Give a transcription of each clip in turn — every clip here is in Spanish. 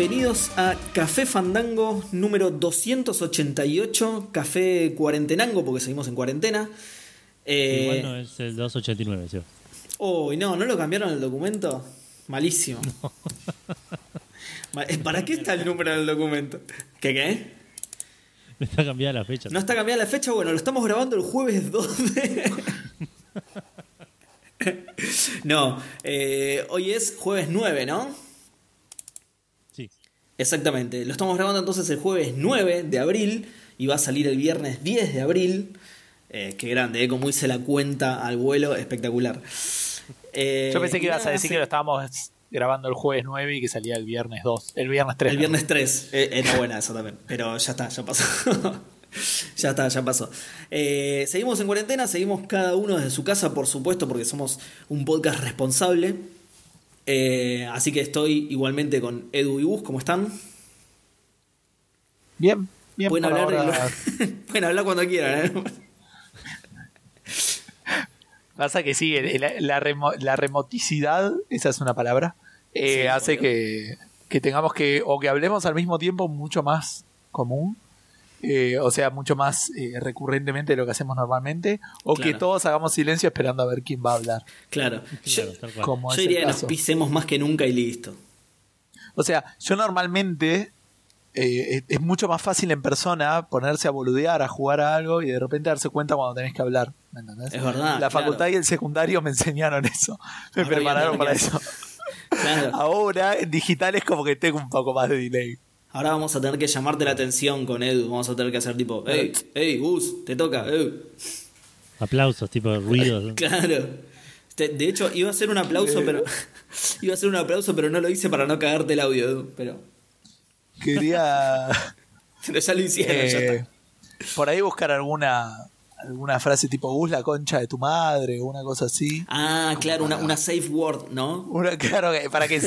Bienvenidos a Café Fandango número 288, Café Cuarentenango, porque seguimos en cuarentena. Eh, Igual no es el 289, ¿sí? Uy, no, ¿no lo cambiaron el documento? Malísimo. Eh, ¿Para qué está el número en el documento? ¿Qué qué? No está cambiada la fecha. No está cambiada la fecha, bueno, lo estamos grabando el jueves 2 de... no, eh, hoy es jueves 9, ¿no? Exactamente, lo estamos grabando entonces el jueves 9 de abril y va a salir el viernes 10 de abril. Eh, qué grande, ¿eh? como hice la cuenta al vuelo, espectacular. Eh, Yo pensé que ibas a decir que lo estábamos grabando el jueves 9 y que salía el viernes 2. El viernes 3. El viernes 3. Eh, era buena eso también. Pero ya está, ya pasó. ya está, ya pasó. Eh, seguimos en cuarentena, seguimos cada uno desde su casa, por supuesto, porque somos un podcast responsable. Eh, así que estoy igualmente con Edu y Bus, ¿cómo están? Bien, bien. Pueden, hablar, pueden hablar cuando quieran. ¿eh? Pasa que sí, la, remoticidad, esa es una palabra, eh, hace que, tengamos que, o que hablemos al mismo tiempo mucho más común, eh, o sea, mucho más eh, recurrentemente de lo que hacemos normalmente, o que todos hagamos silencio esperando a ver quién va a hablar. Claro, yo, diría que nos pisemos más que nunca y listo. O sea, yo normalmente eh, es mucho más fácil en persona ponerse a boludear, a jugar a algo y de repente darse cuenta cuando tenés que hablar. ¿me entendés? Es verdad. La facultad y el secundario me enseñaron eso. Me prepararon para eso. Ahora en digital es como que tengo un poco más de delay. Ahora vamos a tener que llamarte la atención con Edu. Vamos a tener que hacer tipo, hey, hey, Gus, te toca, Aplausos, tipo ruidos. claro. De hecho, iba a hacer un aplauso, pero. iba a hacer un aplauso, pero no lo hice para no cagarte el audio, Edu. Pero. Quería. ya lo hicieron, ya eh, Por ahí buscar alguna alguna frase tipo Gus la concha de tu madre o una cosa así. Ah, claro, una, una, safe word, ¿no? Una, claro, para que,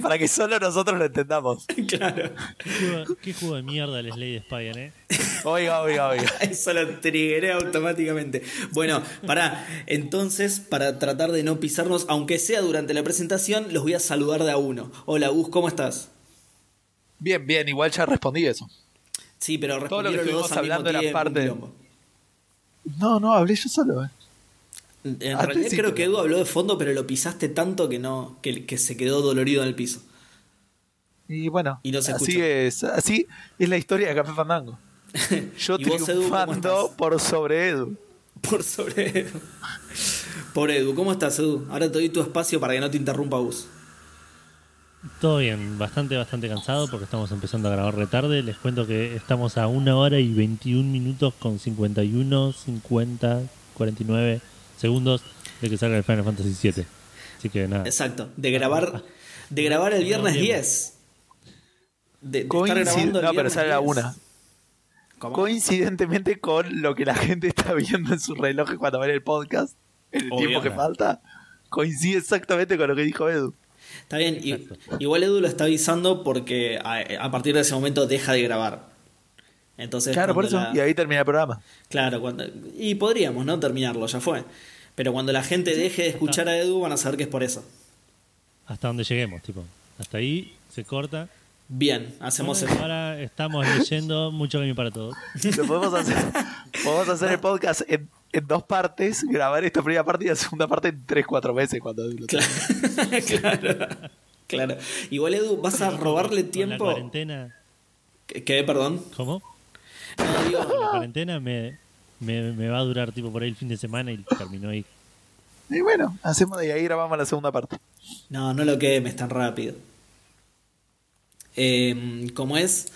para que solo nosotros lo entendamos. claro. ¿Qué juego, de mierda el Slade Spire, eh? Oiga, oiga, oiga. Eso lo triggeré automáticamente. Bueno, para entonces, para tratar de no pisarnos, aunque sea durante la presentación, los voy a saludar de a uno. Hola, Gus, ¿cómo estás? Bien, bien, igual ya respondí eso. Sí, pero todo lo que estuvimos hablando era parte. No, no, hablé yo solo. Eh. En realidad creo que Edu habló de fondo, pero lo pisaste tanto que no, que, que se quedó dolorido en el piso. Y bueno, así es, así es la historia de Café Fandango. Yo triunfando por sobre Edu. Por sobre Edu. Por Edu, ¿cómo estás Edu? Ahora te doy tu espacio para que no te interrumpa Bus. Todo bien, bastante, bastante cansado porque estamos empezando a grabar retarde. Les cuento que estamos a una hora y 21 minutos con 51, 50, 49 segundos de que salga el Final Fantasy VII. Así que nada. Exacto, de grabar, de grabar el viernes 10. De, estar grabando no, pero sale a la una. Coincidentemente con lo que la gente está viendo en su reloj cuando ve el podcast, el tiempo que falta, coincide exactamente con lo que dijo Edu. Está bien, igual Edu lo está avisando porque a, partir de ese momento deja de grabar. Entonces, claro, por eso. Y ahí termina el programa. Claro, cuando, y podríamos, ¿no? Terminarlo, ya fue. Pero cuando la gente deje de escuchar a Edu, van a saber que es por eso. Hasta donde lleguemos, tipo. Hasta ahí se corta. Bien, hacemos Ahora estamos leyendo mucho gaming para todos. Lo podemos hacer, podemos hacer el podcast en en dos partes, grabar esta primera parte y la segunda parte en tres, cuatro meses cuando claro, claro, claro. Igual Edu, vas a robarle tiempo. la cuarentena. ¿Qué, perdón? ¿Cómo? No, digo, la cuarentena me, me, va a durar tipo por ahí el fin de semana y terminó ahí. Y bueno, hacemos y ahí grabamos la segunda parte. No, no lo quemes tan rápido. Eh, como es.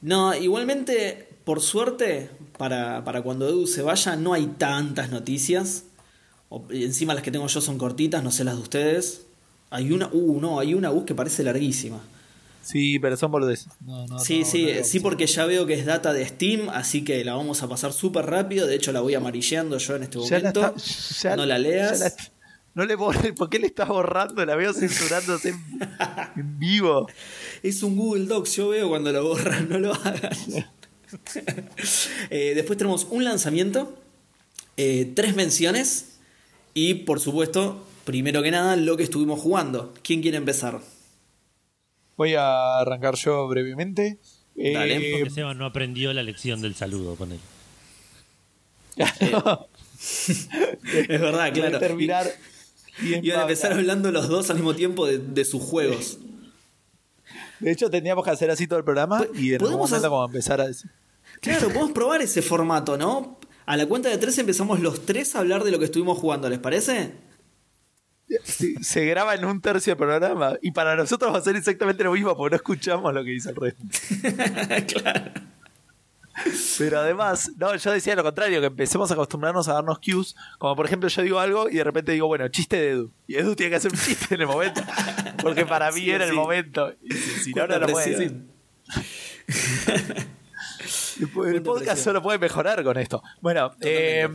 No, igualmente, por suerte, para, para cuando Edu se vaya no hay tantas noticias. O, encima las que tengo yo son cortitas, no sé las de ustedes. Hay una, uh, no, hay una bus que parece larguísima. Sí, pero son boludeces. sí, sí, sí, porque ya veo que es data de Steam, así que la vamos a pasar súper rápido. De hecho, la voy amarilleando yo en este momento. no la leas. no le borres, ¿por qué le estás borrando? La veo censurándose en, vivo. Es un Google Docs, yo veo cuando lo borran, no lo hagan. Eh, después tenemos un lanzamiento, eh, tres menciones y por supuesto, primero que nada, lo que estuvimos jugando. ¿Quién quiere empezar? Voy a arrancar yo brevemente. Dale, Eh, Porque Seba no aprendió la lección del saludo con él. Es verdad, claro. terminar Y- Iban a empezar hablando los dos al mismo tiempo de, de sus juegos. De hecho, teníamos que hacer así todo el programa y en algún ¿Podemos momento hacer- como empezar a decir. Claro, podemos probar ese formato, ¿no? A la cuenta de tres empezamos los tres a hablar de lo que estuvimos jugando, ¿les parece? Sí, se graba en un tercio del programa y para nosotros va a ser exactamente lo mismo porque no escuchamos lo que dice el resto. claro. Pero además, no, yo decía lo contrario, que empecemos a acostumbrarnos a darnos cues, como por ejemplo yo digo algo y de repente digo, bueno, chiste de Edu. Y Edu tiene que hacer un chiste en el momento, porque para mí Sí, era sí. el momento. Y si, si no, no lo puede decir. El podcast solo puede mejorar con esto. Bueno, eh,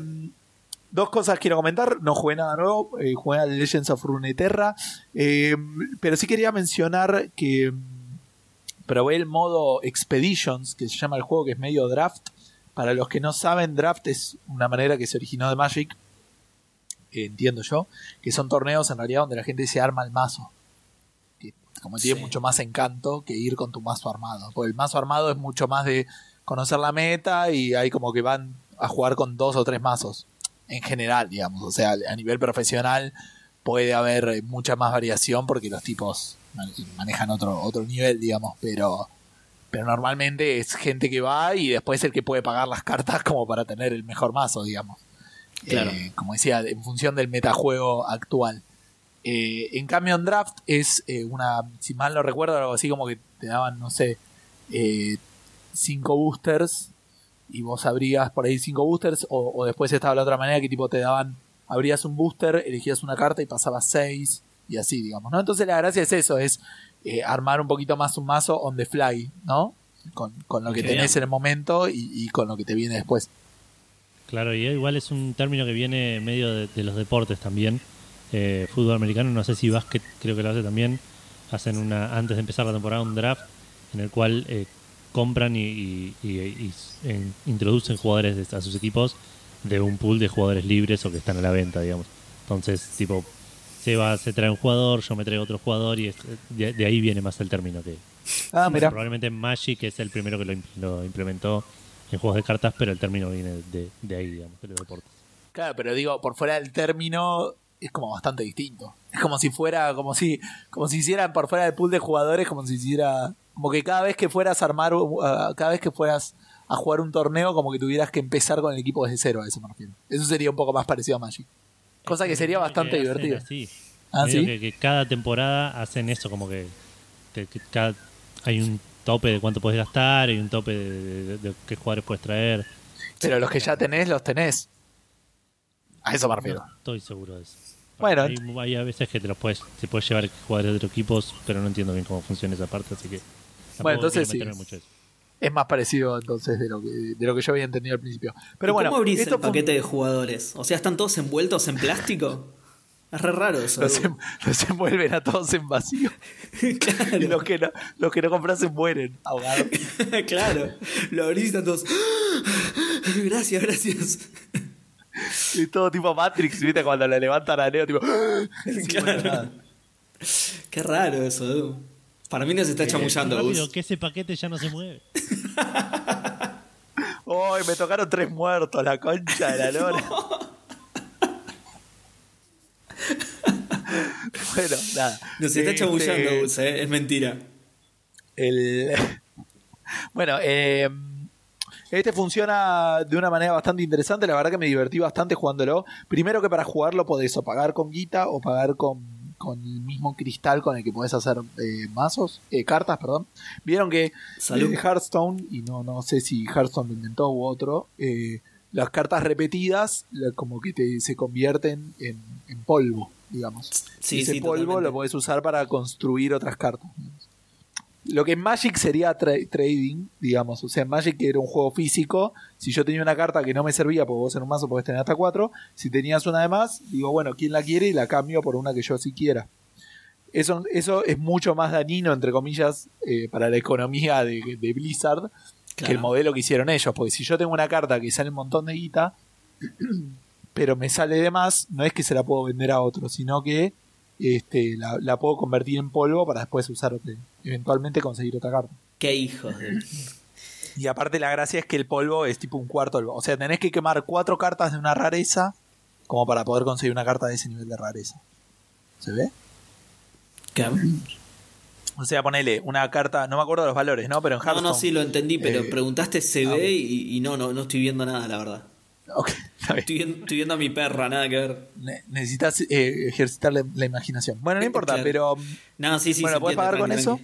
dos cosas quiero comentar. No jugué nada nuevo, eh, jugué a Legends of Runeterra. eh, pero sí quería mencionar que mm, probé el modo Expeditions, que se llama el juego, que es medio draft. Para los que no saben, draft es una manera que se originó de Magic, eh, entiendo yo, que son torneos en realidad donde la gente se arma el mazo. Que como tiene Sí. mucho más encanto que ir con tu mazo armado. Porque el mazo armado es mucho más de conocer la meta y hay como que van a jugar con dos o tres mazos. En general, digamos. O sea, a nivel profesional puede haber mucha más variación porque los tipos manejan otro, otro nivel, digamos, pero, pero normalmente es gente que va y después el que puede pagar las cartas como para tener el mejor mazo, digamos. Claro. Eh, como decía, en función del metajuego actual. Eh, en cambio, en draft es eh, una, si mal no recuerdo, algo así como que te daban, no sé, cinco boosters y vos abrías por ahí cinco boosters o, o después estaba la otra manera que tipo te daban, abrías un booster, elegías una carta y pasabas seis y así, digamos, ¿no? Entonces la gracia es eso, es eh, armar un poquito más un mazo on the fly, ¿no? Con, con lo que tenés en el momento y, y con lo que te viene después. Claro, y igual es un término que viene medio de, de los deportes también. Eh, fútbol americano, no sé si básquet creo que lo hace también. Hacen una antes de empezar la temporada un draft en el cual eh, compran y, y- y- y, introducen jugadores a sus equipos de un pool de jugadores libres o que están a la venta, digamos. Entonces, tipo, se va, se trae un jugador, yo me traigo otro jugador y es- de, de ahí viene más el término que Ah, mira. probablemente Magic es el primero que lo implementó en juegos de cartas, pero el término viene de, de ahí, digamos, de los deportes. Claro, pero digo, por fuera del término es como bastante distinto. Es como si fuera, como si, como si hicieran por fuera del pool de jugadores, como si hiciera, como que cada vez que fueras a armar, uh, cada vez que fueras a jugar un torneo, como que tuvieras que empezar con el equipo desde cero, a eso me refiero. Eso sería un poco más parecido a Magic. Cosa que sería bastante divertida. así. Ah, Medio ¿sí? que, que cada temporada hacen eso, como que, que- que cada- hay un tope de cuánto puedes gastar, hay un tope de, de- de qué jugadores puedes traer. Pero los que ya tenés, los tenés. A eso me refiero. No estoy seguro de eso. Bueno. hay, hay a veces que te los puedes, te puedes llevar jugadores de otros equipos, pero no entiendo bien cómo funciona esa parte, así que. Bueno, entonces sí. mucho eso. Es más parecido entonces de lo que, de lo que yo había entendido al principio. Pero ¿Y bueno, ¿Cómo abrís esto el fue- paquete de jugadores? O sea, ¿están todos envueltos en plástico? Es re raro eso. los, em- los envuelven a todos en vacío. Y claro. los que no, los que no compras se mueren ahogados. claro. Lo abrís y están todos. Gracias, gracias. Y todo tipo Matrix, ¿viste? Cuando le levantan a Neo, tipo. sin Claro. Qué raro eso, Edu. Para mí nos está chamullando, Rápido, Gus. que ese paquete ya no se mueve. ¡Uy! me tocaron tres muertos, la concha de la lora. bueno, nada. Nos está Este, chamullando, Gus, eh. Es mentira. El... bueno, eh, este funciona de una manera bastante interesante. La verdad que me divertí bastante jugándolo. Primero que para jugarlo podés o pagar con guita o pagar con, con el mismo cristal con el que podés hacer eh, mazos, eh, cartas, perdón. Vieron que Salud. en Hearthstone, y no, no sé si Hearthstone lo inventó u otro, eh, las cartas repetidas la- como que te, se convierten en, en polvo, digamos. Sí, Ese sí, polvo totalmente. lo podés usar para construir otras cartas. digamos. Lo que en Magic sería tra- trading, digamos. O sea, en Magic era un juego físico. Si yo tenía una carta que no me servía, porque vos en un mazo podés tener hasta cuatro. Si tenías una de más, digo, bueno, ¿quién la quiere? Y la cambio por una que yo sí quiera. Eso, eso es mucho más dañino, entre comillas, eh, para la economía de, de Blizzard que el modelo que hicieron ellos. Porque si yo tengo una carta que sale un montón de guita, pero me sale de más, no es que se la puedo vender a otro, sino que este, la, la puedo convertir en polvo para después usar otra, eventualmente conseguir otra carta. Qué hijos de... Y aparte la gracia es que el polvo es tipo un cuarto. O sea, tenés que quemar cuatro cartas de una rareza como para poder conseguir una carta de ese nivel de rareza. ¿Se ve? ¿Qué? O sea, ponele una carta, no me acuerdo de los valores, ¿no? Pero en No, Hearthstone... no, sí lo entendí, pero eh, preguntaste se ah, ve y, y no, no, no estoy viendo nada, la verdad. Ok, está bien. Estoy, viendo- estoy viendo a mi perra, nada que ver. Ne- necesitas eh, ejercitar la, la imaginación. Bueno, no importa, Claro. pero... No, sí, sí. Bueno, ¿puedes pagar con tranqui, eso?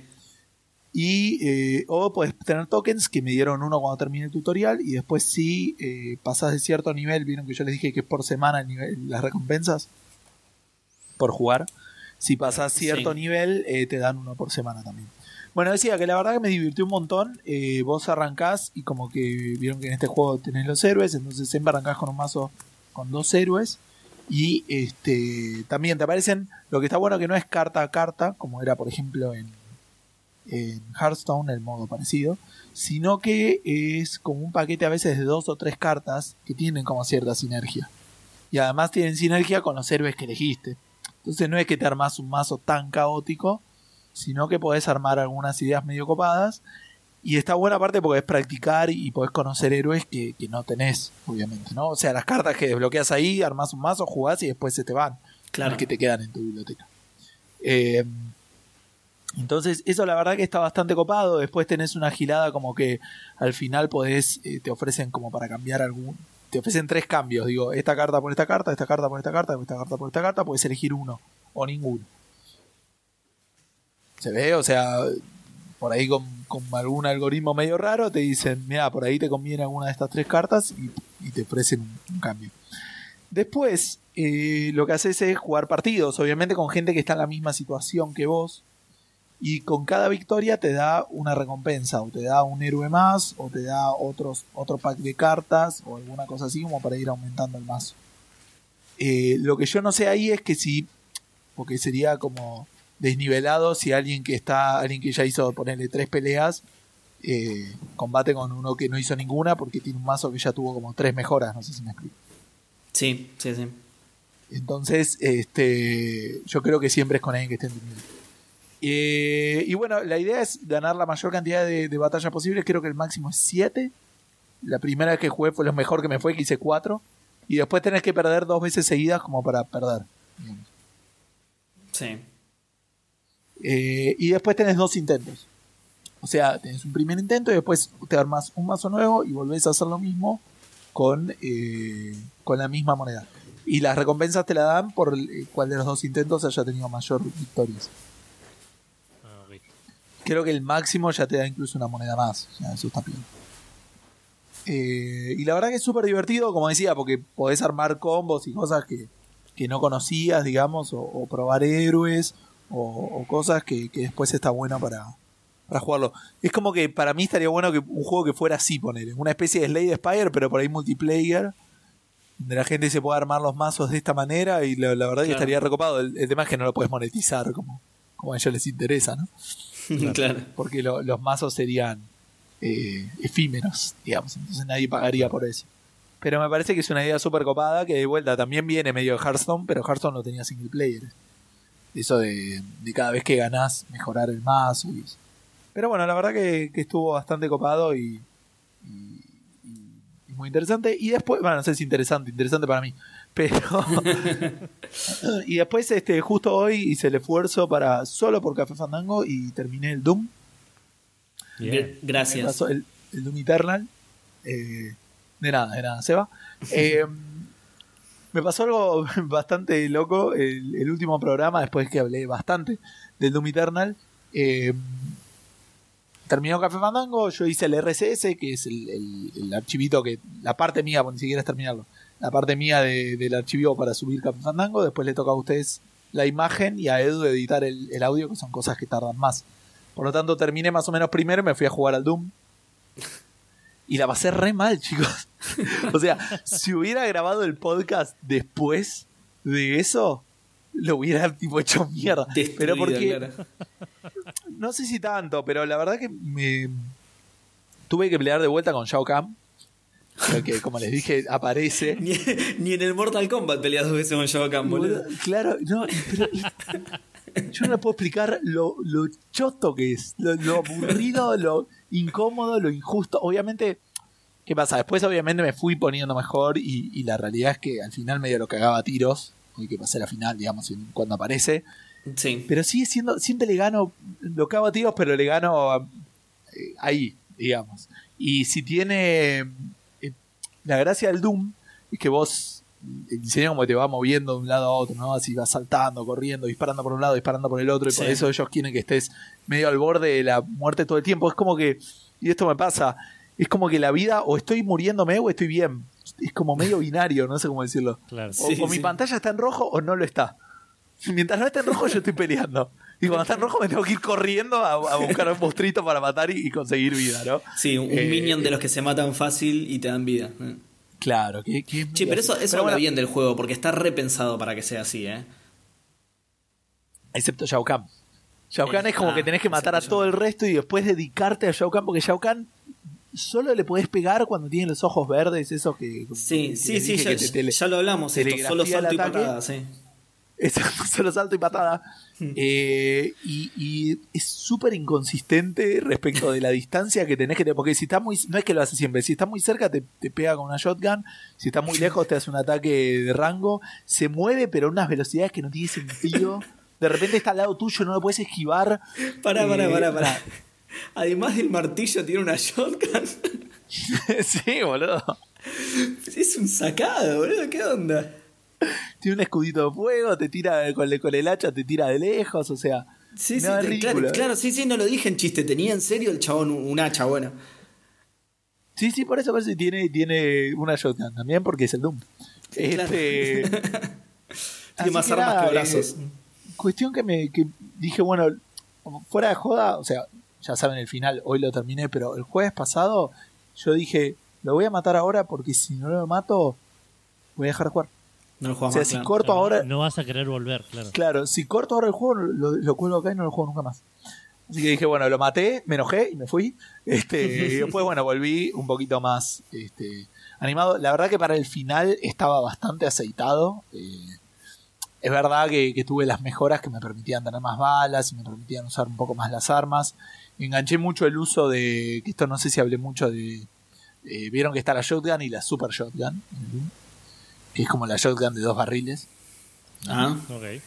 Y, eh, o puedes tener tokens que me dieron uno cuando termine el tutorial y después si eh, pasas de cierto nivel, vieron que yo les dije que es por semana el nivel, las recompensas por jugar. Si pasas cierto Sí. nivel, eh, te dan uno por semana también. Bueno, decía que la verdad que me divirtió un montón. Eh, vos arrancás y como que vieron que en este juego tenés los héroes, entonces siempre arrancás con un mazo con dos héroes. Y este también te aparecen, lo que está bueno que no es carta a carta, como era por ejemplo en, en Hearthstone, el modo parecido, sino que es como un paquete a veces de dos o tres cartas que tienen como cierta sinergia. Y además tienen sinergia con los héroes que elegiste. Entonces no es que te armas un mazo tan caótico, sino que podés armar algunas ideas medio copadas. Y está buena parte porque es practicar y podés conocer héroes que, que no tenés, obviamente, ¿no? O sea, las cartas que desbloqueas ahí, armás un mazo, jugás y después se te van. Claro. Las que te quedan en tu biblioteca. Eh, entonces, eso la verdad que está bastante copado. Después tenés una gilada como que al final podés, eh, te ofrecen como para cambiar algún. Te ofrecen tres cambios. Digo, esta carta por esta carta, esta carta por esta carta, esta carta por esta carta. Puedes elegir uno o ninguno. ¿Se ve? O sea, por ahí con, algún algoritmo medio raro te dicen, mira, por ahí te conviene alguna de estas tres cartas y, y te ofrecen un, un cambio. Después, eh, lo que haces es jugar partidos, obviamente con gente que está en la misma situación que vos. Y con cada victoria te da una recompensa, o te da un héroe más, o te da otros, otro pack de cartas, o alguna cosa así como para ir aumentando el mazo. Eh, lo que yo no sé ahí es que si, porque sería como desnivelado si alguien que está, alguien que ya hizo ponerle tres peleas, eh, combate con uno que no hizo ninguna porque tiene un mazo que ya tuvo como tres mejoras, no sé si me explico. Sí, sí, sí. Entonces, este, yo creo que siempre es con alguien que esté en tu nivel. Eh, y bueno, la idea es ganar la mayor cantidad de, de batallas posibles. Creo que el máximo es 7. La primera vez que jugué fue lo mejor que me fue, que hice 4. Y después tenés que perder dos veces seguidas como para perder. Sí. Eh, y después tenés dos intentos. O sea, tenés un primer intento y después te armas un mazo nuevo y volvés a hacer lo mismo con, eh, con la misma moneda. Y las recompensas te la dan por eh, cuál de los dos intentos haya tenido mayor victorias. Creo que el máximo ya te da incluso una moneda más. O sea, eso está bien. Eh, y la verdad que es súper divertido, como decía, porque podés armar combos y cosas que, que no conocías, digamos, o, o probar héroes, o, o cosas que, que después está bueno para, para jugarlo. Es como que para mí estaría bueno que un juego que fuera así, poner una especie de Slade Spire, pero por ahí multiplayer, donde la gente se pueda armar los mazos de esta manera, y la, la verdad que estaría recopado. El, el tema es que no lo puedes monetizar como, como a ellos les interesa, ¿no? claro. porque lo- los mazos serían eh, efímeros, digamos, entonces nadie pagaría por eso. Pero me parece que es una idea súper copada que de vuelta también viene medio de Hearthstone, pero Hearthstone no tenía single player. Eso de, de cada vez que ganás mejorar el mazo. y eso. Pero bueno, la verdad que, que estuvo bastante copado y- y muy interesante. Y después, bueno, no sé si interesante, interesante para mí. Pero. y después, este, justo hoy hice el esfuerzo para solo por Café Fandango y terminé el Doom. Bien. Gracias. pasó el, el Doom Eternal. Eh, de nada, de nada, Seba. Eh, me pasó algo bastante loco el, el último programa, después que hablé bastante del Doom Eternal. Eh, terminó Café Fandango, yo hice el RCS, que es el, el- el archivito que. La parte mía, porque ni siquiera es terminarlo. La parte mía de- del archivo para subir Café Fandango. Después le toca a ustedes la imagen y a Edu editar el, el audio, que son cosas que tardan más. Por lo tanto, terminé más o menos primero y me fui a jugar al Doom. Y la pasé re mal, chicos. o sea, si hubiera grabado el podcast después de eso, lo hubiera tipo hecho mierda. pero porque claro. no sé si tanto, pero la verdad que me tuve que pelear de vuelta con Shao Kahn. Que como les dije, aparece. Ni, ni en el Mortal Kombat peleas dos veces con Shao Kahn, boludo. Claro, no, pero- Yo no le puedo explicar lo, lo choto que es, lo, lo aburrido, lo incómodo, lo injusto. Obviamente, ¿qué pasa? Después, obviamente, me fui poniendo mejor y, y la realidad es que al final medio lo cagaba a tiros. Hoy que pasé la final, digamos, cuando aparece. Sí. Pero sigue siendo, siempre le gano, lo cago a tiros, pero le gano eh, ahí, digamos. Y si tiene la gracia del Doom, es que vos, el diseño como te va moviendo de un lado a otro, ¿no? Así vas saltando, corriendo, disparando por un lado, disparando por el otro, y por Sí. eso ellos quieren que estés medio al borde de la muerte todo el tiempo. Es como que, y esto me pasa, es como que la vida o estoy muriéndome o estoy bien. Es como medio binario, no sé cómo decirlo. Claro. O, Sí, o mi pantalla está en rojo o no lo está. Mientras no esté en rojo, yo estoy peleando. Y cuando está en rojo, me tengo que ir corriendo a, a buscar un monstruito para matar y, y conseguir vida, ¿no? Sí, un, Eh, minion de los que se matan fácil y te dan vida. Eh. Claro, que, Sí, pero eso, eso Pero habla bueno, bien del juego, porque está repensado para que sea así, ¿eh? Excepto Shao Kahn. Shao Kahn Eh, es como ah, que tenés que matar a todo el resto y después dedicarte a Shao Kahn, porque Shao Kahn solo le podés pegar cuando tiene los ojos verdes, esos que. Sí, que sí, sí, ya, te lo hablamos, esto, solo salto y patada, sí. Solo salto y patada. Hmm. Eh, y, y es súper inconsistente respecto de la distancia que tenés que tener. Porque si está muy. No es que lo hace siempre. Si está muy cerca, te, te pega con una shotgun. Si está muy lejos, te hace un ataque de rango. Se mueve, pero a unas velocidades que no tiene sentido. De repente está al lado tuyo, no lo puedes esquivar. Pará, pará, Eh, pará, pará. Además del martillo tiene una shotgun. sí, boludo. es un sacado, boludo, ¿qué onda? Tiene un escudito de fuego, te tira con el, con el hacha, te tira de lejos. O sea. Sí, ridículo, claro, eh. claro, sí, sí, no lo dije en chiste. Tenía en serio el chabón un, un hacha, bueno. Sí, sí, por eso parece que tiene, tiene una shotgun también, porque es el Doom. Sí, claro. Este, Tiene así más que armas nada, que brazos. eh, cuestión que me que dije, bueno, fuera de joda, o sea, ya saben el final, hoy lo terminé, pero el jueves pasado yo dije, lo voy a matar ahora porque si no lo mato, voy a dejar de jugar. No lo O juegas sea, más, si claro. corto ahora, No vas a querer volver, claro. claro, si corto ahora el juego, lo, lo cuelgo acá y no lo juego nunca más. Así que dije, bueno, lo maté, me enojé y me fui. Este, y después, bueno, volví un poquito más este, animado. La verdad que para el final estaba bastante aceitado. Eh, es verdad que, que tuve las mejoras que me permitían tener más balas y me permitían usar un poco más las armas. Enganché mucho el uso de. que esto no sé si hablé mucho de. eh, Vieron que está la shotgun y la super shotgun. Que es como la shotgun de dos barriles. Ah, Ok.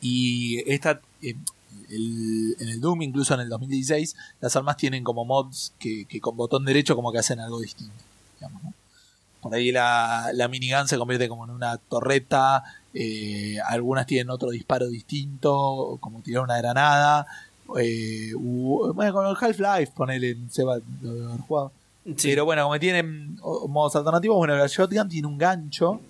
Y esta, eh, el- en el Doom, incluso en el 2016, las armas tienen como mods que, que con botón derecho como que hacen algo distinto. digamos, ¿no? Por ahí la, la minigun se convierte como en una torreta, eh, algunas tienen otro disparo distinto, como tirar una granada. eh, u- bueno, con el Half-Life, ponele, se va lo de haber jugado. sí. Pero bueno, como tienen modos alternativos, bueno, la shotgun tiene un gancho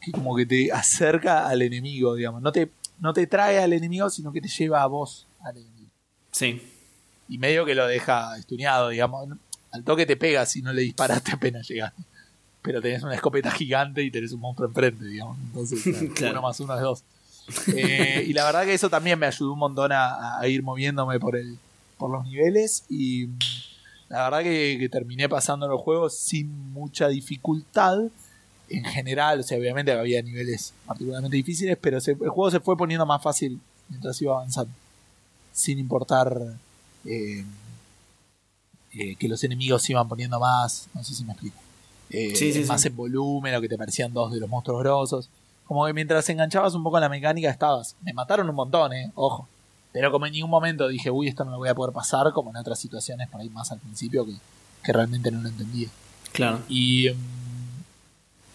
que como que te acerca al enemigo, digamos. No te, no te trae al enemigo, sino que te lleva a vos al enemigo. sí. Y medio que lo deja estuneado, digamos. Al toque te pega si no le disparaste apenas llegaste. Pero tenés una escopeta gigante y tenés un monstruo enfrente, digamos. Entonces, claro, Claro. uno más uno es dos. Eh, y la verdad que eso también me ayudó un montón a, a ir moviéndome por el por los niveles y la verdad que, que terminé pasando los juegos sin mucha dificultad en general, o sea, obviamente había niveles particularmente difíciles, pero se- el juego se fue poniendo más fácil mientras iba avanzando, sin importar eh, eh, que los enemigos se iban poniendo más, no sé si me explico, Eh, Sí, sí, más sí. en volumen o que te parecían dos de los monstruos grosos. Como que mientras enganchabas un poco en la mecánica estabas. Me mataron un montón, eh, ojo. Pero como en ningún momento dije, uy, esto no lo voy a poder pasar, como en otras situaciones por ahí más al principio que, que realmente no lo entendía. Claro. Y. mm,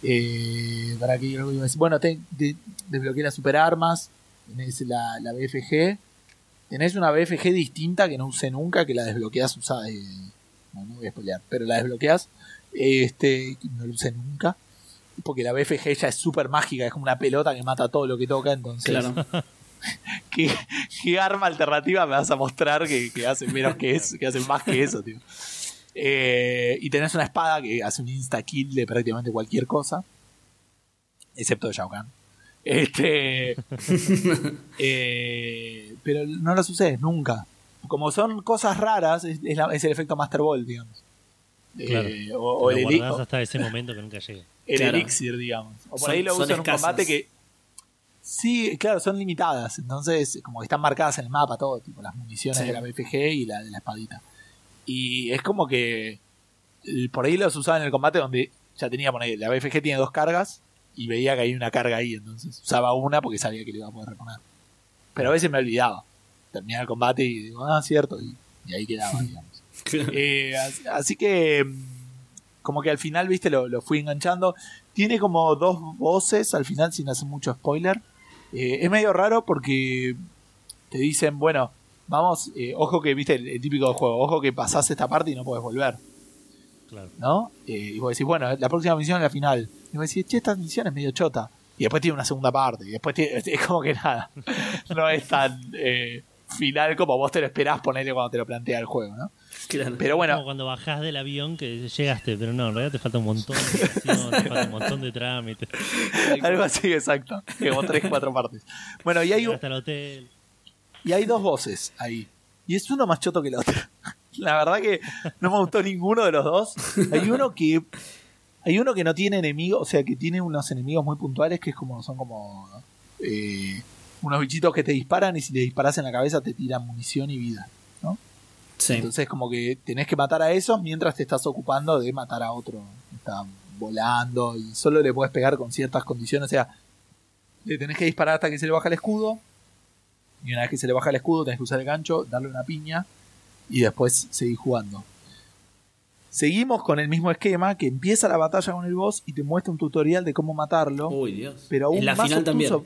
eh, ¿Para qué algo iba a decir? Bueno, te, te- desbloqueé las superarmas. Tenés la, la BFG. Tenés una BFG distinta que no usé nunca, que la desbloqueas usada. eh, no, no voy a spoilear, pero la desbloqueas. Este, que no la usé nunca. Porque la BFG ya es súper mágica, es como una pelota que mata todo lo que toca. Entonces, Claro. ¿qué, qué arma alternativa me vas a mostrar que, que hace menos que eso, que hace más que eso, tío? Eh, y tenés una espada que hace un insta kill de prácticamente cualquier cosa, excepto de Shao Kahn. Este, eh, pero no las usé nunca. Como son cosas raras, es, es la- es el efecto Master Ball, digamos. Claro. Eh, o, o Lo el, eli- guardás o- hasta ese momento que nunca llega. el Claro. elixir, digamos. O por Son- ahí lo uso en un combate que. Sí, claro, son limitadas. Entonces, como que están marcadas en el mapa todo, tipo las municiones Sí. de la BFG y la de la espadita. Y es como que por ahí los usaba en el combate donde ya tenía, poner, la BFG tiene dos cargas y veía que hay una carga ahí, entonces usaba una porque sabía que le iba a poder reponer. Pero a veces me olvidaba. Terminaba el combate y digo, ah, cierto, y, y ahí quedaba, digamos. Eh, as- así que mm, como que al final, viste, lo, lo fui enganchando. Tiene como dos voces al final, sin hacer mucho spoiler. Eh, es medio raro porque te dicen, bueno, vamos, eh, ojo que, viste, el, el típico juego, ojo que pasás esta parte y no puedes volver, Claro. ¿no? Eh, y vos decís, bueno, la próxima misión es la final. Y vos decís, che, esta misión es medio chota. Y después tiene una segunda parte. Y después tiene, es como que nada. No es tan eh, final como vos te lo esperás ponerle cuando te lo plantea el juego, ¿no? Claro. Pero Como bueno, cuando bajás del avión que llegaste, pero no, en realidad te falta un montón de acción, te falta un montón de trámites. Algo así, exacto. Como tres, cuatro partes. Bueno, y hay, Llegaste al hotel. Y hay dos voces ahí. Y es uno más choto que el otro. La verdad que no me gustó ninguno de los dos. Hay uno que. Hay uno que no tiene enemigos, o sea, que tiene unos enemigos muy puntuales que es como. son como. eh, unos bichitos que te disparan y si le disparas en la cabeza te tiran munición y vida. ¿no? Sí. Entonces como que tenés que matar a esos mientras te estás ocupando de matar a otro está volando y solo le puedes pegar con ciertas condiciones. O sea, le tenés que disparar hasta que se le baja el escudo. Y una vez que se le baja el escudo tenés que usar el gancho, darle una piña y después seguir jugando. Seguimos con el mismo esquema que empieza la batalla con el boss y te muestra un tutorial de cómo matarlo. Uy, Dios. Pero aún en la más final también. obtuso-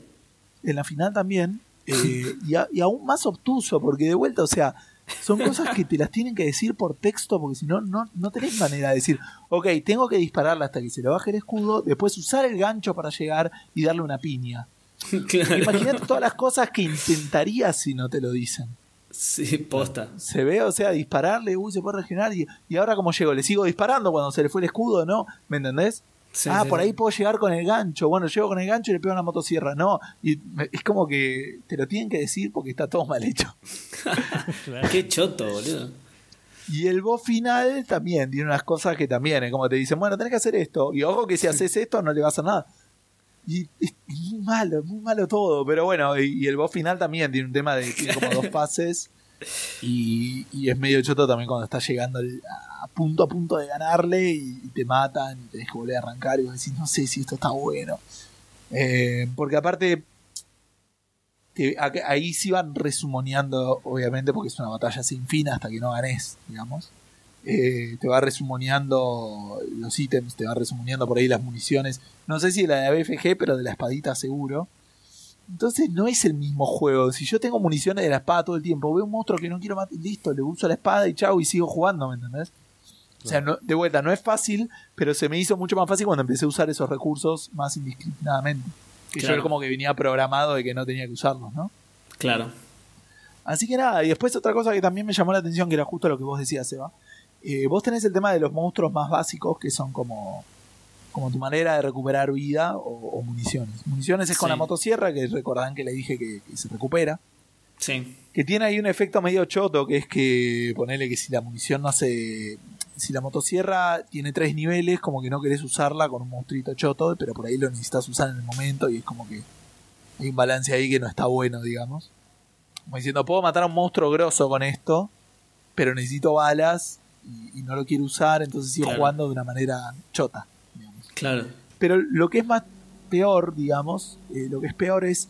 En la final también. eh, y, a- y aún más obtuso, porque de vuelta, o sea, son cosas que te las tienen que decir por texto, porque si no, no, no tenés manera de decir, ok, tengo que dispararle hasta que se le baje el escudo, después usar el gancho para llegar y darle una piña. Claro. Imagínate todas las cosas que intentarías si no te lo dicen. Sí, posta. Se ve, o sea, dispararle, uy, se puede regenerar, y, y ahora como llego, le sigo disparando cuando se le fue el escudo, ¿no? ¿Me entendés? Sí, ah, sí, por sí. ahí puedo llegar con el gancho. Bueno, llego con el gancho y le pego una motosierra. No, y me- es como que te lo tienen que decir porque está todo mal hecho. Qué choto, boludo. Y el boss final también tiene unas cosas que también es como te dicen, bueno, tenés que hacer esto. Y ojo que si haces esto no le va a hacer nada. Y es muy malo, muy malo todo. Pero bueno, y, y el boss final también tiene un tema de tiene como dos fases. Y, y es medio choto también cuando estás llegando al- a punto a punto de ganarle y, y te matan y tenés que volver a arrancar y vos decís, no sé si esto está bueno. Eh, porque aparte, te- a- ahí sí van resumoneando, obviamente, porque es una batalla sin fin hasta que no ganes, digamos. Eh, te va resumoneando los ítems, te va resumoneando por ahí las municiones. No sé si de la de BFG, pero de la espadita seguro. Entonces no es el mismo juego. Si yo tengo municiones de la espada todo el tiempo, veo un monstruo que no quiero matar, listo, le uso la espada y chau, y sigo jugando, ¿me entendés? O sea, no- de vuelta, no es fácil, pero se me hizo mucho más fácil cuando empecé a usar esos recursos más indiscriminadamente. Que Claro. yo como que venía programado de que no tenía que usarlos, ¿no? Claro. Así que nada, y después otra cosa que también me llamó la atención, que era justo lo que vos decías, Seba. Eh, vos tenés el tema de los monstruos más básicos, que son como, como tu manera de recuperar vida o, o municiones. Municiones es con Sí. la motosierra, que recordarán que le dije que, que se recupera. Sí. Que tiene ahí un efecto medio choto, que es que ponele que si la munición no se... Si la motosierra tiene tres niveles, como que no querés usarla con un monstruito choto, pero por ahí lo necesitas usar en el momento y es como que hay un balance ahí que no está bueno, digamos. Como diciendo, puedo matar a un monstruo grosso con esto, pero necesito balas y, y no lo quiero usar, entonces sigo Claro. jugando de una manera chota. digamos. Claro. Pero lo que es más peor, digamos, eh, lo que es peor es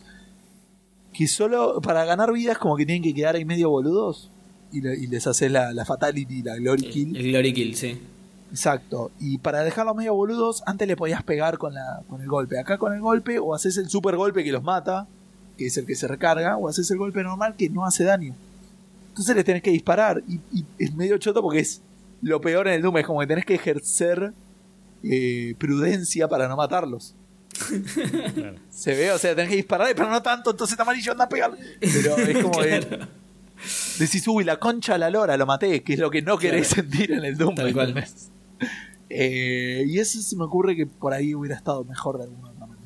que solo para ganar vidas como que tienen que quedar ahí medio boludos y, le- y les haces la, la fatality, la glory kill. El Glory Kill, sí. Exacto. Y para dejarlos medio boludos, antes le podías pegar con, la, con el golpe. Acá con el golpe o haces el super golpe que los mata, que es el que se recarga, o haces el golpe normal que no hace daño. Entonces les tenés que disparar. Y, y es medio choto porque es lo peor en el Doom. Es como que tenés que ejercer eh, prudencia para no matarlos. Claro. Se ve, o sea, tenés que dispararle, pero no tanto, entonces está amarillo, anda a pegarle. Pero es como que Claro. decís, uy, la concha de la lora, lo maté, que es lo que no querés Claro. sentir en el Doom. Tal cual. Eh, y eso se me ocurre que por ahí hubiera estado mejor de alguna manera.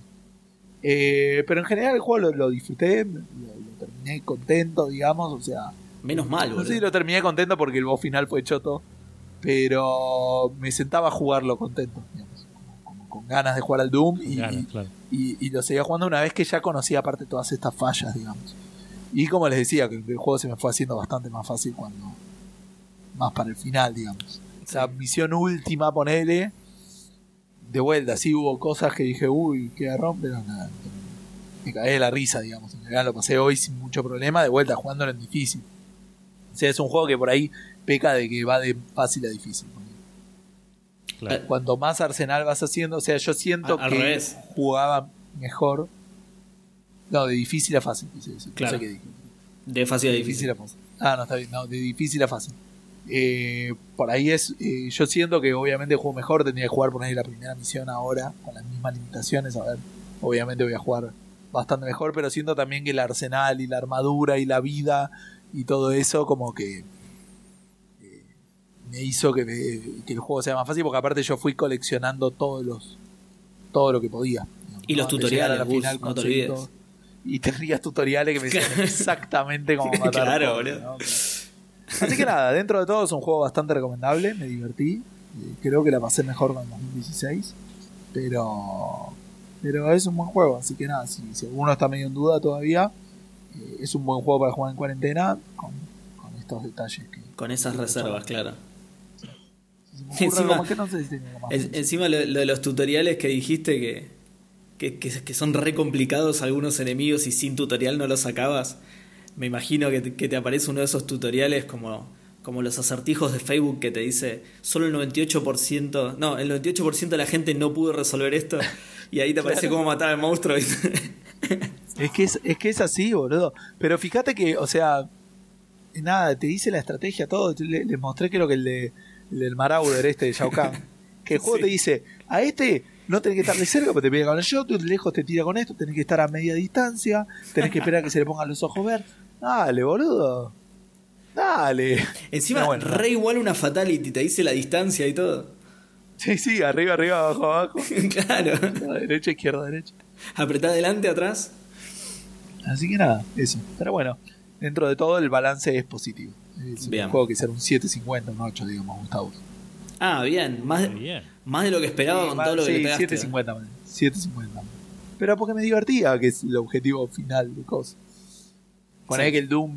Eh, pero en general el juego lo, lo disfruté, lo, lo terminé contento, digamos, o sea, Menos mal, no boludo. sé si lo terminé contento porque el boss final fue choto, pero me sentaba a jugarlo contento, digamos, con ganas de jugar al Doom y, Ganas, claro. y, y lo seguía jugando una vez que ya conocía aparte todas estas fallas, digamos. Y como les decía, que el juego se me fue haciendo bastante más fácil cuando. más para el final, digamos. O sea, misión última, ponele. De vuelta, sí hubo cosas que dije, uy, qué garrón, pero nada. Me caí de la risa, digamos. En general lo pasé hoy sin mucho problema, de vuelta jugándolo en difícil. O sea, es un juego que por ahí peca de que va de fácil a difícil. claro. Cuanto más arsenal vas haciendo, o sea, yo siento que revés. jugaba mejor. No, de difícil a fácil. No Claro. sé qué dije. De fácil a De difícil. difícil a fácil. Ah, no, está bien. No, de difícil a fácil. Eh, por ahí es. eh, yo siento que obviamente juego mejor. Tendría que jugar por ahí la primera misión ahora. Con las mismas limitaciones. A ver. Obviamente voy a jugar bastante mejor. Pero siento también que el arsenal y la armadura y la vida y todo eso, como que. Me hizo que, me- que el juego sea más fácil. Porque aparte yo fui coleccionando todos los. Todo lo que podía. Y los tutoriales, Gus, no te olvides. Y tenías tutoriales que me decían exactamente cómo matar. Claro, cosas, boludo. ¿no? Así que nada, dentro de todo es un juego bastante recomendable, me divertí. eh, Creo que la pasé mejor el 2016. Pero. Pero es un buen juego, así que nada, si, si alguno está medio en duda todavía, eh, es un buen juego para jugar en cuarentena con, con estos detalles que. Con esas reservas, claro. si se me ocurre Encima- no. En- lo, lo de los tutoriales que dijiste que, que, que- que son re complicados algunos enemigos y sin tutorial no los sacabas. Me imagino que te, que te aparece uno de esos tutoriales como, como los acertijos de Facebook que te dice solo el 98%, no, el 98% de la gente no pudo resolver esto y ahí te aparece cómo matar al monstruo. Es que es, es que es así, boludo. Pero fíjate que, o sea, nada, te dice la estrategia, todo. Le- Les mostré que lo que el, de, el Marauder este de Shao Kahn. Que el juego Sí. te dice, a este no tenés que estar de cerca, porque te pega con el shot, de lejos te tira con esto, tenés que estar a media distancia, tenés que esperar a que se le pongan los ojos verdes. Dale, boludo. Dale. Encima, bueno, re igual una fatality, te dice la distancia y todo. Sí, sí, arriba, arriba, abajo, abajo. claro. Derecha, izquierda, derecha. Apretá adelante, atrás. Así que nada, eso. Pero bueno, dentro de todo el balance es positivo. Es Bien. un juego que será un 7.50, un 8, digamos, Gustavo. Ah, bien. Más, bien. más de lo que esperaba Sí, con más- todo lo que sí, le pegaste. 7.50, man, 7.50. Pero porque me divertía, que es el objetivo final de cosas. Poner Sí. que el Doom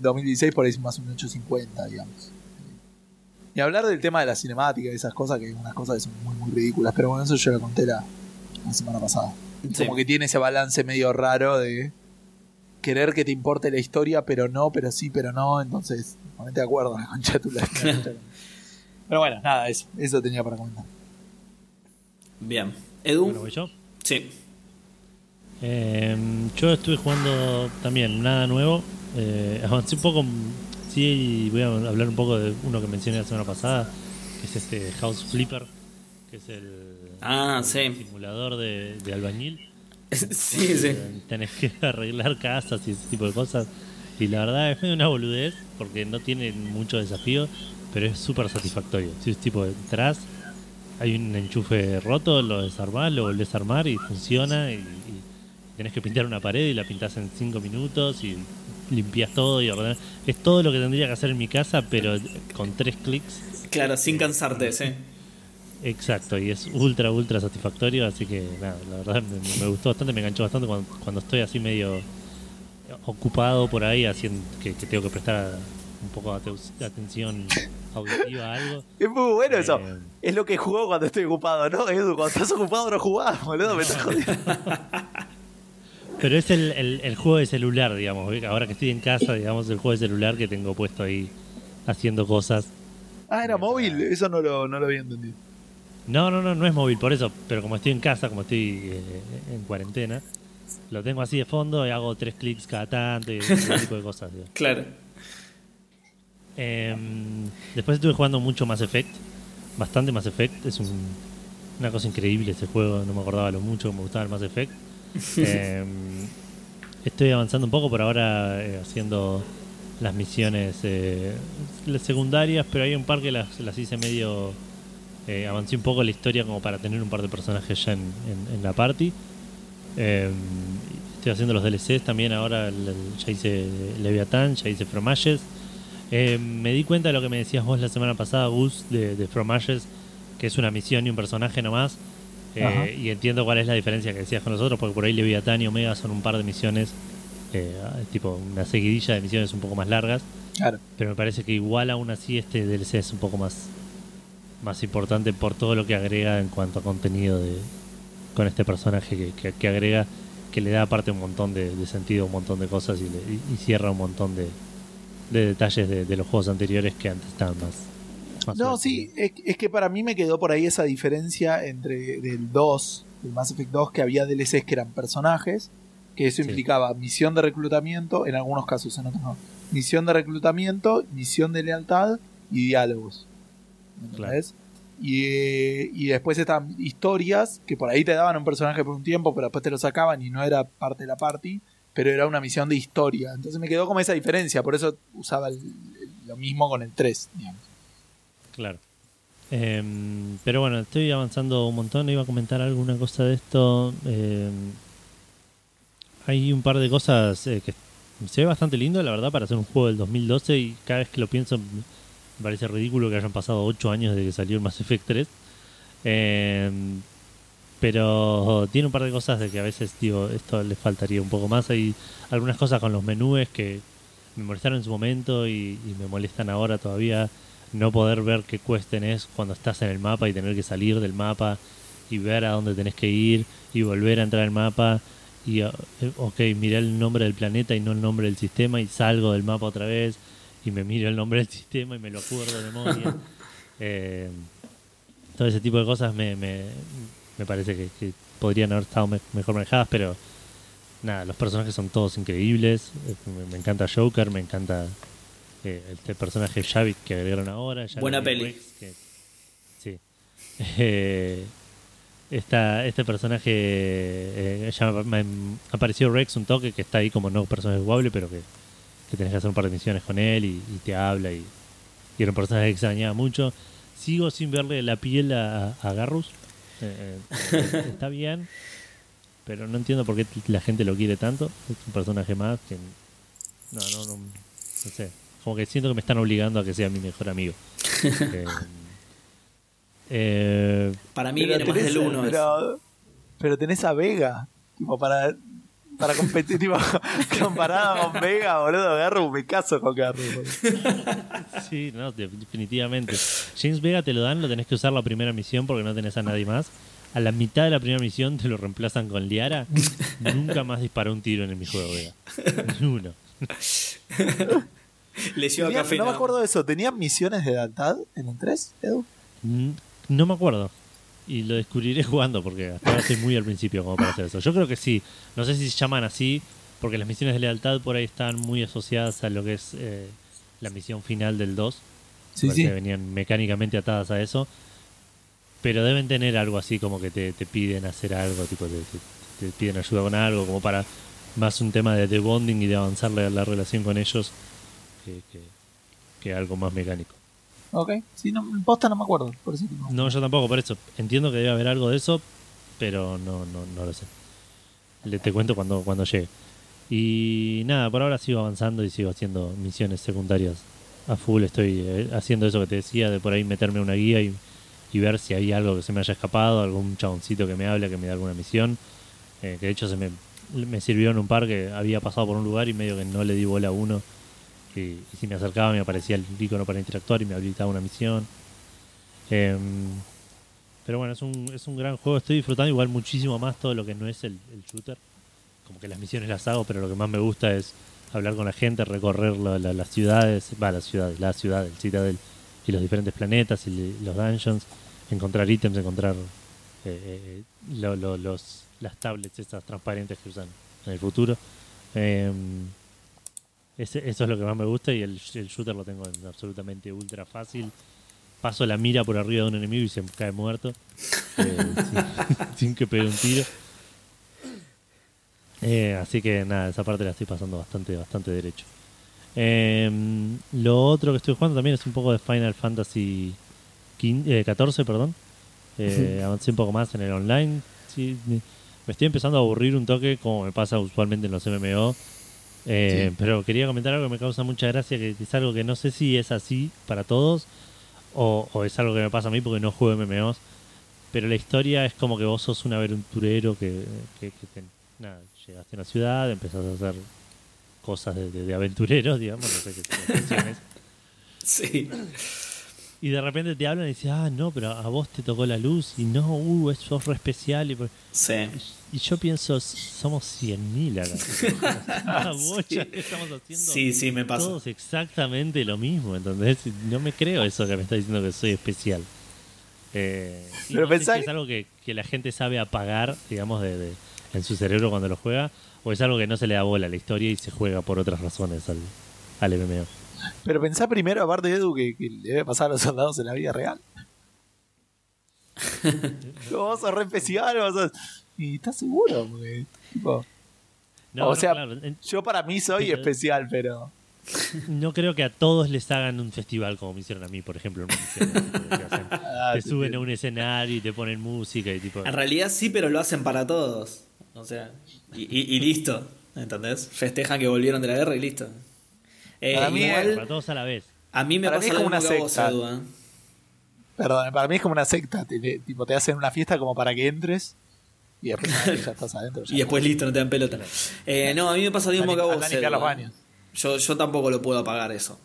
2016 por ahí es más un 8.50, digamos. Y hablar del tema de la cinemática y esas cosas, que hay unas cosas que son muy, muy ridículas. Pero bueno, eso yo lo conté la, la semana pasada. Sí. Como que tiene ese balance medio raro de querer que te importe la historia, pero no, pero sí, pero no. Entonces, ponete de acuerdo, la concha de tu la- Pero bueno, nada, eso, eso tenía para comentar. Bien. Edu. Bueno, voy yo. Sí. Eh, yo estuve jugando también nada nuevo. Eh, avancé un poco. Sí, voy a hablar un poco de uno que mencioné la semana pasada, que es este House Flipper, que es el, Ah, el sí. simulador de, de albañil. Sí, sí. Eh, Tenés que arreglar casas y ese tipo de cosas. Y la verdad es medio una boludez porque no tiene mucho desafío, pero es súper satisfactorio. Si es tipo detrás, hay un enchufe roto, lo desarmás, lo volvés a armar y funciona. Y, y tenés que pintar una pared y la pintás en 5 minutos y limpias todo y ordenás. Es todo lo que tendría que hacer en mi casa, pero con tres clics. Claro, sin cansarte, sí. Exacto, y es ultra, ultra satisfactorio, así que nada, la verdad me, me gustó bastante, me enganchó bastante cuando, cuando estoy así medio ocupado por ahí, haciendo que, que tengo que prestar un poco de aten- de atención auditiva a algo. Es muy bueno eso. Eh, Es lo que juego cuando estoy ocupado, ¿no? Edu, cuando estás ocupado no jugás, boludo, me estás jodiendo. Pero es el, el- el juego de celular, digamos, ahora que estoy en casa, digamos, el juego de celular que tengo puesto ahí haciendo cosas. Ah, era móvil, eso no lo, no lo había entendido. No, no, no, no es móvil, por eso, pero como estoy en casa, como estoy eh, en cuarentena, lo tengo así de fondo y hago tres clics cada tanto y ese tipo de cosas. digo. Claro. Em, después estuve jugando mucho Mass Effect, bastante Mass Effect, es un- una cosa increíble ese juego, no me acordaba lo mucho que me gustaba el Mass Effect. Em, estoy avanzando un poco por ahora eh, haciendo las misiones eh, secundarias, pero hay un par que las, las hice medio... eh, avancé un poco la historia como para tener un par de personajes ya en, en- en la party. Em, estoy haciendo los DLCs también ahora, el- el- ya hice Leviathan, ya hice From Ashes. Eh, me di cuenta de lo que me decías vos la semana pasada, Gus, de, de From Ashes, que es una misión y un personaje nomás. Eh, y entiendo cuál es la diferencia que decías con nosotros, porque por ahí Leviatán y Omega son un par de misiones, eh, tipo una seguidilla de misiones un poco más largas, Claro. pero me parece que igual aún así este DLC es un poco más, más importante por todo lo que agrega en cuanto a contenido de, con este personaje que, que- que agrega, que le da aparte un montón de, de sentido, un montón de cosas y, le- y- y cierra un montón de, de detalles de, de los juegos anteriores que antes estaban más... más No, sueltos. sí, es, es que para mí me quedó por ahí esa diferencia entre del 2, del Mass Effect 2, que había DLCs que eran personajes, que eso Sí. implicaba misión de reclutamiento, en algunos casos, en otros no. Misión de reclutamiento, misión de lealtad y diálogos. ¿Entendés? Y, eh, y después estaban historias que por ahí te daban un personaje por un tiempo, pero después te lo sacaban y no era parte de la party, pero era una misión de historia. Entonces me quedó como esa diferencia, por eso usaba el- el- lo mismo con el 3, digamos. Claro. Em, pero bueno, estoy avanzando un montón. Iba a comentar alguna cosa de esto. Em, hay un par de cosas eh, que se ve bastante lindo, la verdad, para hacer un juego del 2012. Y cada vez que lo pienso, me parece ridículo que hayan pasado 8 años desde que salió el Mass Effect 3. Em, pero tiene un par de cosas de que a veces, digo, esto le faltaría un poco más. Hay algunas cosas con los menús que me molestaron en su momento y, me molestan ahora todavía no poder ver qué quest tenés cuando estás en el mapa y tener que salir del mapa y ver a dónde tenés que ir y volver a entrar al mapa y eh, ok, miré el nombre del planeta y no el nombre del sistema y salgo del mapa otra vez y me miro el nombre del sistema y me lo acuerdo de memoria Eh, todo ese tipo de cosas me, me, me parece que, que podrían haber estado me- mejor manejadas pero nada, los personajes son todos increíbles eh, me, me encanta Joker, me encanta eh, este personaje Javik que agregaron ahora. Javik Buena peli. Que- sí. Eh, esta, este personaje eh, ya me, me apareció Rex un toque que está ahí como no personaje jugable, pero que, que tenés que hacer un par de misiones con él y, y te habla y, y era un personaje que extrañaba mucho. Sigo sin verle la piel a, a Garrus. Eh, eh, está bien, pero no entiendo por qué la gente lo quiere tanto. Es un personaje más que no, no, no, no sé. Como que siento que me están obligando a que sea mi mejor amigo. Eh, eh, Para mí viene más del 1. Pero, pero tenés a Vega, tipo, para, para competir, tipo, comparada con Vega, boludo, Garru, me caso con Garru. sí, no, de- definitivamente. James Vega te lo dan, lo tenés que usar la primera misión porque no tenés a nadie más. A la mitad de la primera misión te lo reemplazan con Liara. Nunca más disparó un tiro en mi juego, Vega. Ni uno. Le lleva Tenía- café. no me acuerdo de eso, ¿tenían misiones de lealtad en el 3, Edu? Mm, No me acuerdo. Y lo descubriré jugando porque hasta ahora estoy muy al principio como para hacer eso. Yo creo que sí. No sé si se llaman así porque las misiones de lealtad por ahí están muy asociadas a lo que es eh, la misión final del 2. Sí, sí. venían mecánicamente atadas a eso. Pero deben tener algo así como que te, te piden hacer algo, tipo te, te- te piden ayuda con algo, como para más un tema de, de bonding y de avanzar la, la relación con ellos que, que- que algo más mecánico. Ok, sí, no, en posta no me acuerdo, por eso no. Yo tampoco, por eso. Entiendo que debe haber algo de eso, pero no, no, no lo sé. Te cuento cuando, cuando llegue. Y nada, por ahora sigo avanzando y sigo haciendo misiones secundarias a full. Estoy eh, haciendo eso que te decía, de por ahí meterme una guía y, y ver si hay algo que se me haya escapado, algún chaboncito que me hable, que me dé alguna misión. Eh, que de hecho se me, me sirvieron un par que había pasado por un lugar y medio que no le di bola a uno. Y, si me acercaba me aparecía el icono para interactuar y me habilitaba una misión. Em, pero bueno, es un, es un gran juego. Estoy disfrutando igual muchísimo más todo lo que no es el, shooter. Como que las misiones las hago, pero lo que más me gusta es hablar con la gente, recorrer la- la- las ciudades, va, las ciudades, la ciudad, el Citadel y los diferentes planetas y los dungeons, encontrar ítems, encontrar eh, eh, lo- los, las tablets estas transparentes que usan en el futuro. Em, ese- eso es lo que más me gusta y el, el shooter lo tengo en absolutamente ultra fácil. Paso la mira por arriba de un enemigo y se cae muerto. eh, sin, sin que pegue un tiro. Eh, así que nada, esa parte la estoy pasando bastante, bastante derecho. Em, lo otro que estoy jugando también es un poco de Final Fantasy quin- eh, 14, perdón. Eh, avancé un poco más en el online. Sí, me estoy empezando a aburrir un toque, como me pasa usualmente en los MMO. Eh, Sí. Pero quería comentar algo que me causa mucha gracia, que es algo que no sé si es así para todos o, o es algo que me pasa a mí porque no juego MMOs. pero la historia es como que vos sos un aventurero que, que, que te- nada, llegaste a una ciudad, empezás a hacer cosas de, de- de aventureros, digamos, no sé qué. Sí. Y de repente te hablan y dices, ah, no, pero a vos te tocó la luz y no, uh, es- sos re especial. Y, Sí. y yo pienso, somos 100.000 acá. Que estamos haciendo Sí, sí, me pasa. todos exactamente lo mismo, ¿entendés? No me creo eso que me está diciendo que soy especial. Eh, Pero no pensá si es algo que, que la gente sabe apagar, digamos, de, de- en su cerebro cuando lo juega, o es algo que no se le da bola a la historia y se juega por otras razones al, al MMO. Pero pensá primero, aparte de Edu, que, que le debe pasar a los soldados en la vida real. vos sos re especial, vos sos... ¿Y estás seguro? Porque, tipo, No, O no, sea, claro, en- yo para mí soy Pero- especial, pero... no creo que a todos les hagan un festival como me hicieron a mí, por ejemplo. Ah, te te suben a un escenario y te ponen música y tipo... En realidad sí, pero lo hacen para todos. O sea, y, y- y listo. ¿Entendés? Festejan que volvieron de la guerra y listo. Eh, Para mí igual, Para todos a la vez. a mí me para mí pasa es lo como una que a vos, secta. ¿eh? Perdón, para mí es como una secta. Te, tipo, te hacen una fiesta como para que entres y después ya estás adentro. ya Y después listo, no te dan pelota. Eh, no, a mí me pasa lo mismo que a vos. los ¿eh? baños. Yo, yo tampoco lo puedo apagar eso.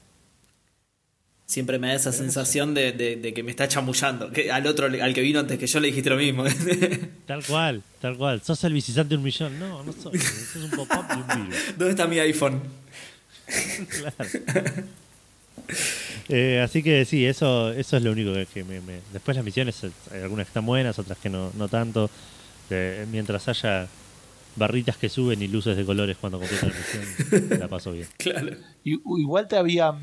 Siempre me da esa sensación de, de- de que me está chamullando. Que al otro, al que vino antes que yo, le dijiste lo mismo. Tal cual, tal cual. ¿Sos el visitante de un millón? No, no soy. Sos un pop-up de un virus. ¿Dónde está mi iPhone? Claro. Eh, así que sí, eso, eso es lo único que, que me, me- Después las misiones, eh, hay algunas que están buenas, otras que no, no tanto. Eh, mientras haya barritas que suben y luces de colores cuando completan la misión, la paso bien. Claro. Y- igual te había.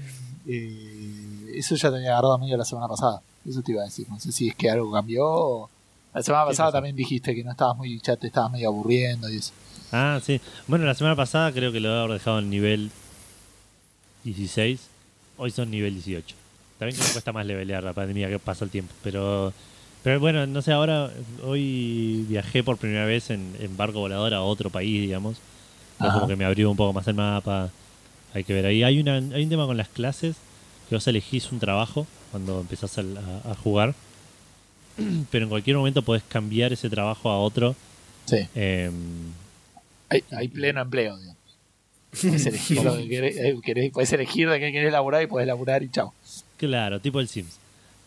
eh, eso ya te había agarrado medio la semana pasada. Eso te iba a decir. No sé si es que algo cambió. o- La semana ¿Qué pasada también dijiste que no estabas muy. Ya te estabas medio aburriendo y eso. Ah, sí. Bueno, la semana pasada creo que lo haber dejado en nivel 16. Hoy son nivel 18. También que me cuesta más levelear la pandemia que pasa el tiempo. Pero, pero bueno, no sé, ahora hoy viajé por primera vez en, en barco volador a otro país, digamos. Entonces Ajá. como que me abrió un poco más el mapa. Hay que ver ahí. Hay, una, hay un tema con las clases que vos elegís un trabajo cuando empezás a, a- a jugar. Pero en cualquier momento podés cambiar ese trabajo a otro. Sí. em, Hay, hay pleno empleo, digamos. Puedes elegir lo que querés, eh, querés- puedes elegir de qué querés laburar y puedes laburar y chao. Claro, tipo el Sims.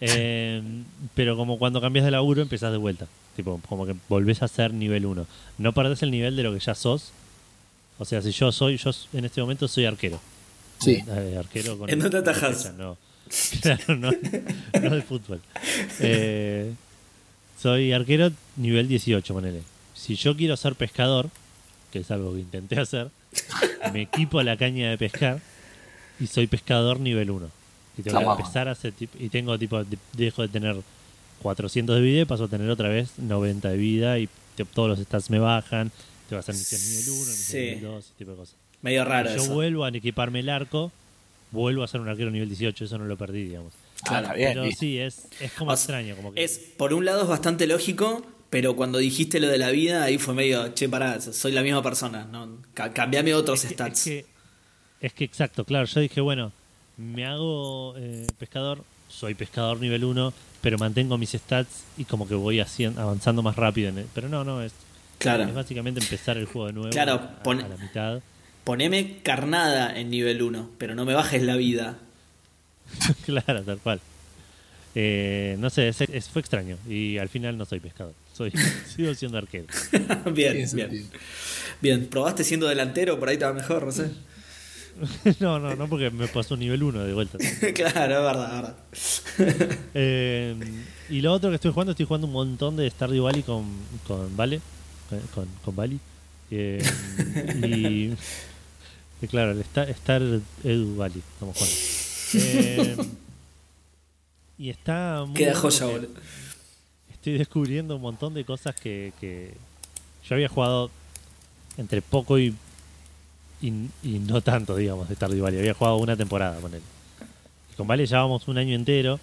Eh, pero como cuando cambias de laburo empezás de vuelta. Tipo, como que volvés a ser nivel 1. No perdés el nivel de lo que ya sos. O sea, si yo soy, yo en este momento soy arquero. Sí. Eh, arquero con ¿En dónde flecha, No. Claro, no, no de fútbol. Eh, soy arquero nivel 18, ponele. Si yo quiero ser pescador, que es algo que intenté hacer, me equipo la caña de pescar y soy pescador nivel 1. Y tengo que empezar a hacer tipo, y tengo tipo, de- dejo de tener 400 de vida y paso a tener otra vez 90 de vida y te- todos los stats me bajan, te va a hacer nivel 1, misión Sí. nivel 2, ese tipo de cosas. Medio raro yo eso. vuelvo a equiparme el arco, vuelvo a ser un arquero nivel 18, eso no lo perdí, digamos. Ah, está bien, Pero listo. sí, es, es como O sea, extraño. Como que, Es, por un lado es bastante lógico, pero cuando dijiste lo de la vida, ahí fue medio, che, pará, soy la misma persona, no, ca- cambiame otros es que- stats. Es que, es que exacto, claro. Yo dije, bueno, me hago eh, pescador, soy pescador nivel 1, pero mantengo mis stats y como que voy haciendo, avanzando más rápido. En el- pero no, no, es, Claro. es básicamente empezar el juego de nuevo Claro, a, pon- a la mitad. Poneme carnada en nivel 1, pero no me bajes la vida. claro, tal cual. Eh, no sé, es- es- fue extraño. Y al final no soy pescador. Soy, sigo siendo arquero. bien, bien. Bien, ¿probaste siendo delantero? Por ahí estaba mejor, no sé. no, no, no, porque me pasó nivel 1 de vuelta. claro, es verdad, es verdad. Eh, y lo otro que estoy jugando, estoy jugando un montón de Stardew Valley con, con Vale, con, con, Valley. Eh, y, y claro, el Star, Star Edu Valley, estamos jugando. Eh, y está muy Queda joya, boludo. Estoy descubriendo un montón de cosas que, que yo había jugado entre poco y, y, no tanto, digamos, de Stardew Valley. Había jugado una temporada con él. Y con Vale llevábamos un año entero.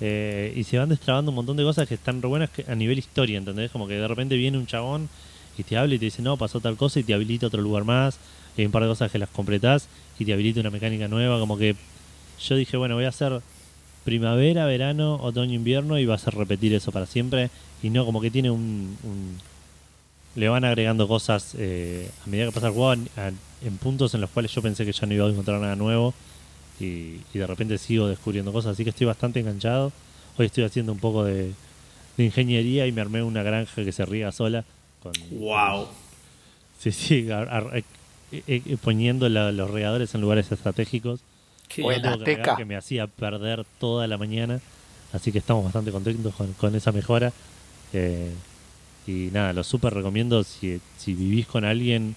eh, y se van destrabando un montón de cosas que están re buenas a nivel historia, ¿entendés? Como que de repente viene un chabón y te habla y te dice, no, pasó tal cosa y te habilita otro lugar más. Y hay un par de cosas que las completás y te habilita una mecánica nueva. Como que yo dije, bueno, voy a hacer primavera, verano, otoño, invierno y vas a repetir eso para siempre. Y no como que tiene un... un- le van agregando cosas eh, a medida que pasa el juego en, en puntos en los cuales yo pensé que ya no iba a encontrar nada nuevo y, y de repente sigo descubriendo cosas, así que estoy bastante enganchado. Hoy estoy haciendo un poco de, de ingeniería y me armé una granja que se riega sola. Con, Wow. Sí, sí, eh, eh, eh, poniendo la- los regadores en lugares estratégicos. Que me hacía perder toda la mañana. Así que estamos bastante contentos con, con esa mejora. Eh, y nada, lo súper recomiendo si, si vivís con alguien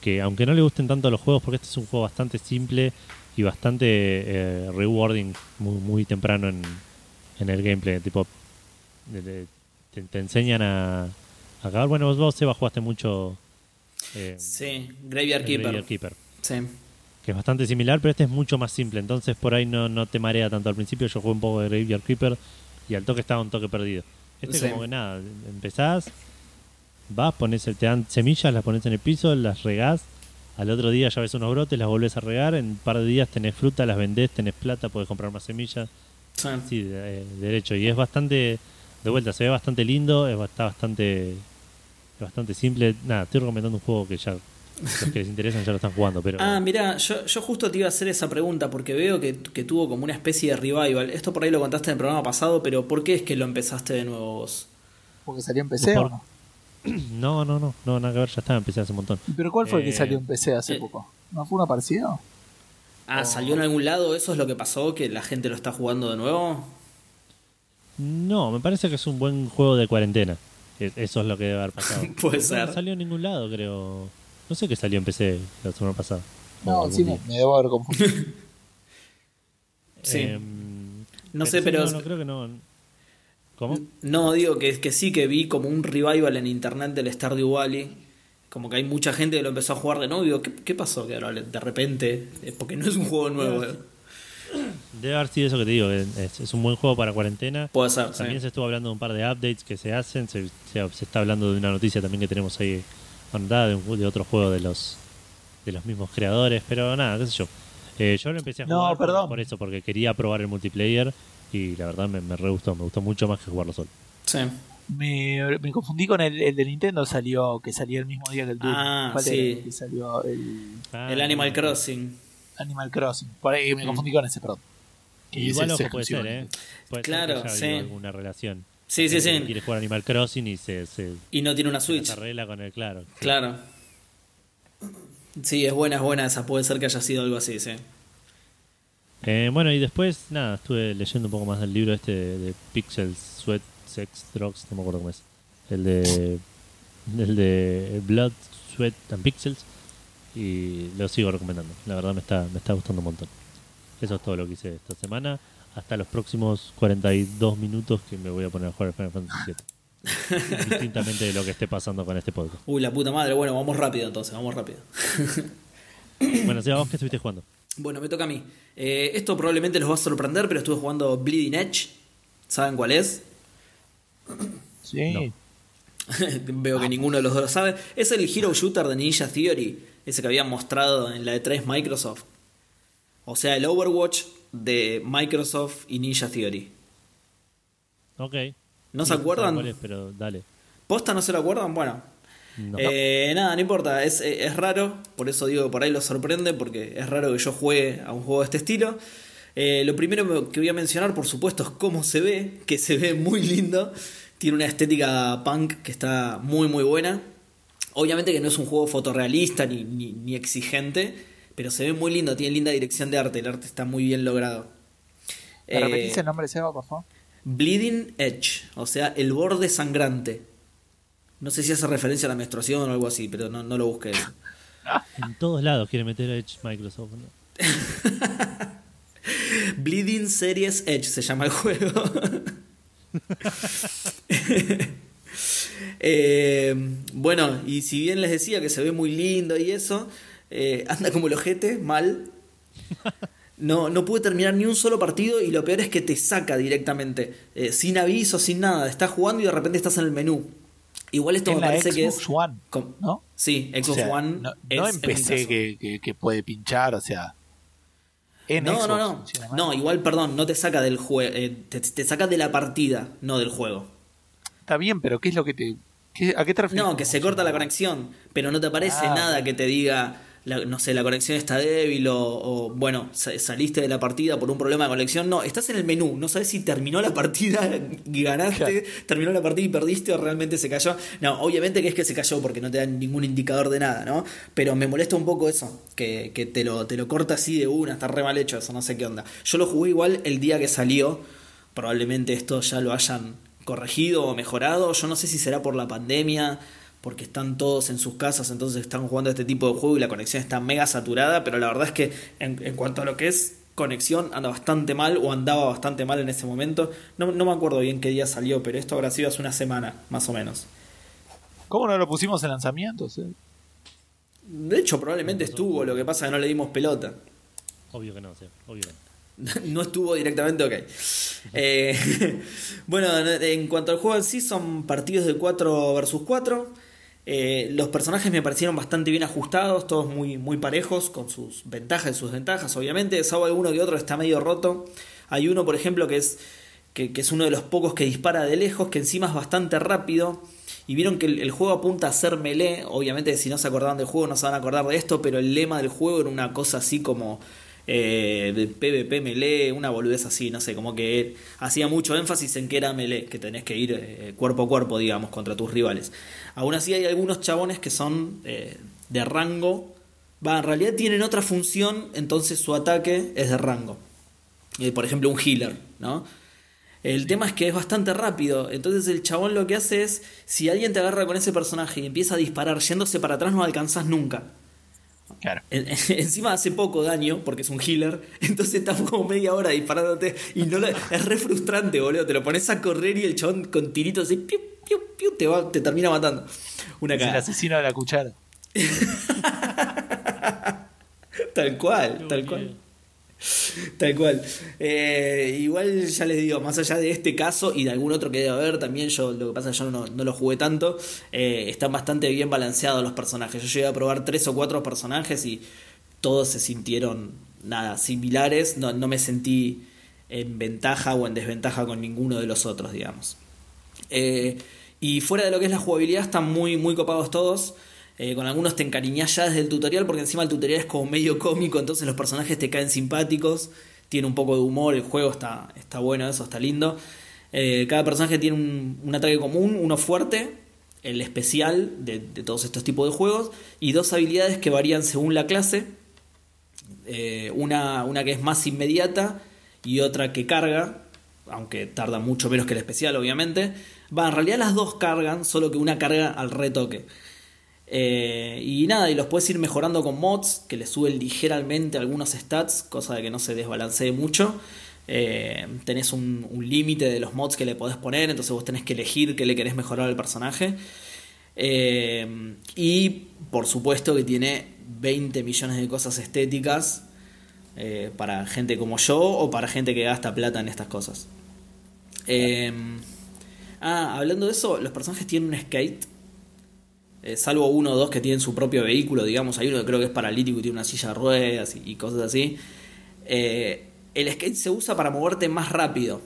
que, aunque no le gusten tanto los juegos, porque este es un juego bastante simple y bastante eh, rewarding muy, muy temprano en, en el gameplay. Tipo, de- de- te, te enseñan a, a acabar. Bueno, vos, vos, Seba, jugaste mucho. eh, Sí, Graveyard Keeper. Graveyard Keeper Sí. Que es bastante similar, pero este es mucho más simple, entonces por ahí no, no te marea tanto. Al principio yo jugué un poco de Graveyard Keeper y al toque estaba un toque perdido. Este Sí. como que nada, empezás, vas, pones el, te dan semillas, las pones en el piso, las regás, al otro día ya ves unos brotes, las volvés a regar, en un par de días tenés fruta, las vendés, tenés plata, podés comprar más semillas, Sí. sí, de- eh, derecho. Y es bastante, de vuelta, se ve bastante lindo, es, está bastante, bastante simple. Nada, estoy recomendando un juego que ya los que les interesan ya lo están jugando, pero... Ah, mira, yo, yo justo te iba a hacer esa pregunta porque veo que, que tuvo como una especie de revival. Esto por ahí lo contaste en el programa pasado, pero ¿por qué es que lo empezaste de nuevo vos? Porque salió en PC Por- o no. No, no, no, no, nada que ver, ya estaba, empecé hace un montón. ¿Pero cuál fue el Eh, que salió en PC hace eh. poco? ¿No fue uno parecido? Ah, ¿salió en algún lado? ¿Eso es lo que pasó? ¿Que la gente lo está jugando de nuevo? No, me parece que es un buen juego de cuarentena. E- Eso es lo que debe haber pasado. Puede No ser. salió en ningún lado, creo. No sé qué salió en PC la semana pasada. No, sí, me, día. me debo haber confundido. Sí. Em, No sé, sí, pero- No, no, creo que no. ¿Cómo? No, digo que, que sí que vi como un revival en internet del Stardew Valley. Como que hay mucha gente que lo empezó a jugar de nuevo. Y digo, ¿qué, qué pasó? Que ahora de repente. Porque no es un juego nuevo. eh. Debe haber sido eso que te digo. Es, es un buen juego para cuarentena. Puede ser, sí. También se estuvo hablando de un par de updates que se hacen. Se, se- se está hablando de una noticia también que tenemos ahí anotada de, un- de otro juego de los de los mismos creadores. Pero nada, qué sé yo. Eh, yo lo empecé a No, jugar por- perdón. Por, eso, porque quería probar el multiplayer. Y la verdad me, me re gustó. Me gustó mucho más que jugarlo solo. Sí. Me, me confundí con el, el de Nintendo salió que salía el mismo día que el Doom. Ah, ¿Cuál sí. era el que salió el Ah, el Animal Crossing. Animal Crossing. Por ahí me confundí con ese, perdón. Igual ojo es puede ser, ¿eh? Puede Claro, ser que haya sí. alguna relación. Sí, sí, Eh, sí. Quiere jugar Animal Crossing y se, se, Y no tiene una Switch. arregla con el claro. Sí. Claro. Sí, es buena, es buena esa. Puede ser que haya sido algo así, sí. Eh, bueno, y después, nada, estuve leyendo un poco más del libro este de, de Pixels, Sweat, Sex, Drugs, no me acuerdo cómo es. El de, el de Blood, Sweat and Pixels. Y lo sigo recomendando. La verdad me está, me está gustando un montón. Eso es todo lo que hice esta semana. Hasta los próximos 42 minutos que me voy a poner a jugar Final Fantasy VII. Distintamente de lo que esté pasando con este podcast. Uy, la puta madre. Bueno, vamos rápido entonces, vamos rápido. Bueno, Seba, vos que estuviste jugando. Bueno, me toca a mí. Eh, esto probablemente los va a sorprender, pero estuve jugando Bleeding Edge. ¿Saben cuál es? Sí. No. Veo que ninguno de los dos lo sabe. Es el Hero Shooter de Ninja Theory. Ese que habían mostrado en la E3 Microsoft. O sea, el Overwatch de Microsoft y Ninja Theory. Ok. ¿No se acuerdan? es, pero dale. ¿Posta no se lo acuerdan? Bueno. No. Eh, nada, no importa, es, es raro, por eso digo que por ahí lo sorprende, porque es raro que yo juegue a un juego de este estilo. Eh, lo primero que voy a mencionar, por supuesto, es cómo se ve, que se ve muy lindo. Tiene una estética punk que está muy muy buena. Obviamente que no es un juego fotorrealista ni, ni, ni exigente, pero se ve muy lindo, tiene linda dirección de arte, el arte está muy bien logrado. ¿Me Eh, repetís el nombre, Seba, por favor? Bleeding Edge, o sea, el borde sangrante. No sé si hace referencia a la menstruación o algo así, pero no, no lo busqué. En todos lados quiere meter Edge Microsoft. ¿no? Bleeding Series Edge se llama el juego. Eh, bueno, y si bien les decía que se ve muy lindo y eso, eh, anda como el ojete, mal. No, no pude terminar ni un solo partido y lo peor es que te saca directamente, eh, sin aviso, sin nada. Estás jugando y de repente estás en el menú. Igual esto En me la parece que Xbox es... One, com- ¿no? Sí, Xbox O sea, One. No, es- empecé que, que, que puede pinchar, o sea. En no, Xbox no, no. No, igual, perdón, no te saca del juego. te, te saca de la partida, no del juego. Está bien, pero ¿qué es lo que te. qué- ¿A qué te refieres? No, que se corta la conexión, pero no te aparece Ah, nada que te diga, la- no sé, la conexión está débil o, o, bueno, sa- saliste de la partida por un problema de conexión. No, estás en el menú, no sabes si terminó la partida y ganaste, terminó la partida y perdiste o realmente se cayó. No, obviamente que es que se cayó porque no te dan ningún indicador de nada, ¿no? Pero me molesta un poco eso, que, que te, lo, te lo corta así de una, está re mal hecho eso, no sé qué onda. Yo lo jugué igual el día que salió, probablemente esto ya lo hayan corregido o mejorado. Yo no sé si será por la pandemia, porque están todos en sus casas, entonces están jugando este tipo de juego y la conexión está mega saturada, pero la verdad es que en, en cuanto a lo que es conexión anda bastante mal o andaba bastante mal en ese momento. No, no me acuerdo bien qué día salió, pero esto habrá sido hace una semana, más o menos. ¿Cómo no lo pusimos en lanzamientos? eh? De hecho, probablemente estuvo, lo que pasa es que no le dimos pelota. Obvio que no, sí, obvio que no. No estuvo directamente ok. Eh, bueno, en cuanto al juego en sí, son partidos de 4 versus 4. Eh, los personajes me parecieron bastante bien ajustados, todos muy, muy parejos, con sus ventajas y sus desventajas, obviamente. Salvo alguno que otro está medio roto. Hay uno, por ejemplo, que es, que, es uno de los pocos que dispara de lejos, que encima es bastante rápido. Y vieron que el, el juego apunta a ser melee. Obviamente, si no se acordaban del juego, no se van a acordar de esto, pero el lema del juego era una cosa así como eh, de PvP melee, una boludez así, no sé, como que hacía mucho énfasis en que era melee, que tenés que ir eh, cuerpo a cuerpo, digamos, contra tus rivales. Aún así hay algunos chabones que son eh, de rango, va, en realidad tienen otra función, entonces su ataque es de rango. Por ejemplo, un healer, ¿no? El tema es que es bastante rápido, entonces el chabón lo que hace es, si alguien te agarra con ese personaje y empieza a disparar yéndose para atrás, no alcanzás nunca. Claro. En- encima hace poco daño porque es un healer, entonces estás como media hora disparándote y no lo- es re frustrante, boludo. Te lo pones a correr y el chabón con tiritos así, piu, piu, piu, te, va, te termina matando. Una Es el cara. asesino de la cuchara. Tal cual, tal cual. Tal cual. Eh, igual ya les digo, más allá de este caso y de algún otro que debe haber, también yo lo que pasa es que yo no, no lo jugué tanto, eh, están bastante bien balanceados los personajes. Yo llegué a probar tres o cuatro personajes y todos se sintieron nada similares, no, no me sentí en ventaja o en desventaja con ninguno de los otros, digamos. Eh, y fuera de lo que es la jugabilidad, están muy, muy copados todos. Eh, con algunos te encariñás ya desde el tutorial, porque encima el tutorial es como medio cómico, entonces los personajes te caen simpáticos. Tiene un poco de humor, el juego está, está bueno, eso está lindo. Eh, cada personaje tiene un, un ataque común, uno fuerte, el especial de, de todos estos tipos de juegos, y dos habilidades que varían según la clase. Eh, una, una que es más inmediata y otra que carga, aunque tarda mucho menos que el especial, obviamente. Va, en realidad las dos cargan, solo que una carga al retoque. Eh, y nada, y los puedes ir mejorando con mods que le suben ligeramente algunos stats, cosa de que no se desbalancee mucho. Eh, tenés un, límite de los mods que le podés poner, entonces vos tenés que elegir qué le querés mejorar al personaje. Eh, y por supuesto que tiene 20 millones de cosas estéticas para gente como yo o para gente que gasta plata en estas cosas. Ah, hablando de eso, los personajes tienen un skate. Eh, salvo uno o dos que tienen su propio vehículo, digamos. Hay uno que creo que es paralítico y tiene una silla de ruedas y, y cosas así. Eh, el skate se usa para moverte más rápido.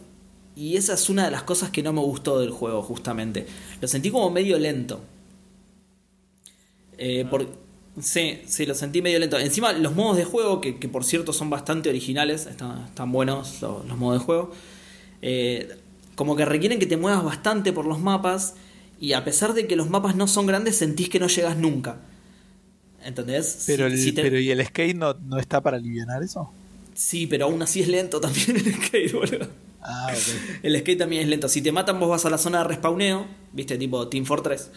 Y esa es una de las cosas que no me gustó del juego, justamente. Lo sentí como medio lento. Eh, por- sí, sí, lo sentí medio lento. Encima, los modos de juego, que, que por cierto son bastante originales, están, están buenos los, los modos de juego, eh, como que requieren que te muevas bastante por los mapas. Y a pesar de que los mapas no son grandes, sentís que no llegas nunca. ¿Entendés? Pero, Si- el, si te- pero ¿y el skate no, no está para aliviar eso? Sí, pero aún así es lento también el skate, boludo. Ah, ok. El skate también es lento. Si te matan, vos vas a la zona de respawneo, viste, tipo Team Fortress.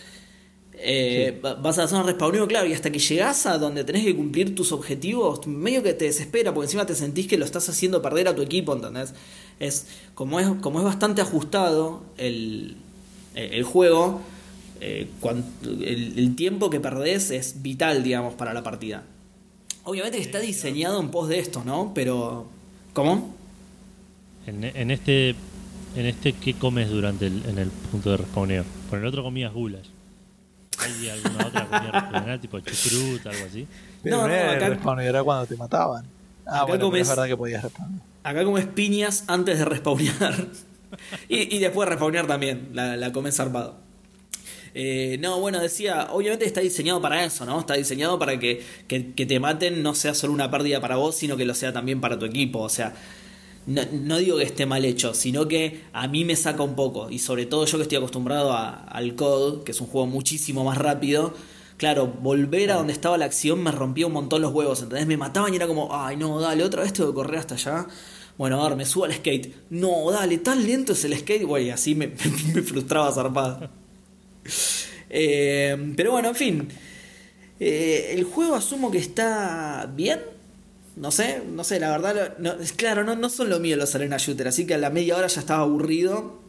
Eh, va- Vas a la zona de respawneo, claro, y hasta que llegás a donde tenés que cumplir tus objetivos, medio que te desespera, porque encima te sentís que lo estás haciendo perder a tu equipo, ¿entendés? Es, como, es, como es bastante ajustado el, el juego, eh, cuan- el, el tiempo que perdés es vital, digamos, para la partida. Obviamente que está diseñado en pos de esto, ¿no? Pero. ¿Cómo? En, en este, en este, ¿qué comes durante el, en el punto de respawneo? Con el otro comías gulas. ¿Hay alguna otra comida regional, tipo chucrut, algo así? Pero No, no, acá- el respawn, era cuando te mataban. Ah, Acá bueno, pero comes- es verdad que podías responder. Acá comes piñas antes de respawnear. Y, después de respawnear también, la, la comes zarpado. Eh, no, bueno, decía, obviamente está diseñado para eso, ¿no? Está diseñado para que, que, te maten no sea solo una pérdida para vos, sino que lo sea también para tu equipo. O sea, no, no digo que esté mal hecho, sino que a mí me saca un poco. Y sobre todo yo que estoy acostumbrado al COD, que es un juego muchísimo más rápido. Claro, volver a donde estaba la acción me rompía un montón los huevos, ¿entendés? Me mataban y era como, ay no, dale, otra vez tengo que correr hasta allá. Bueno, a ver, me subo al skate. No, dale, tan lento es el skate. Güey, así me, me frustraba zarpado. Eh, pero bueno, en fin. Eh, el juego asumo que está bien. No sé, no sé, la verdad, no, claro, no, no son lo mío los arena shooter, así que a la media hora ya estaba aburrido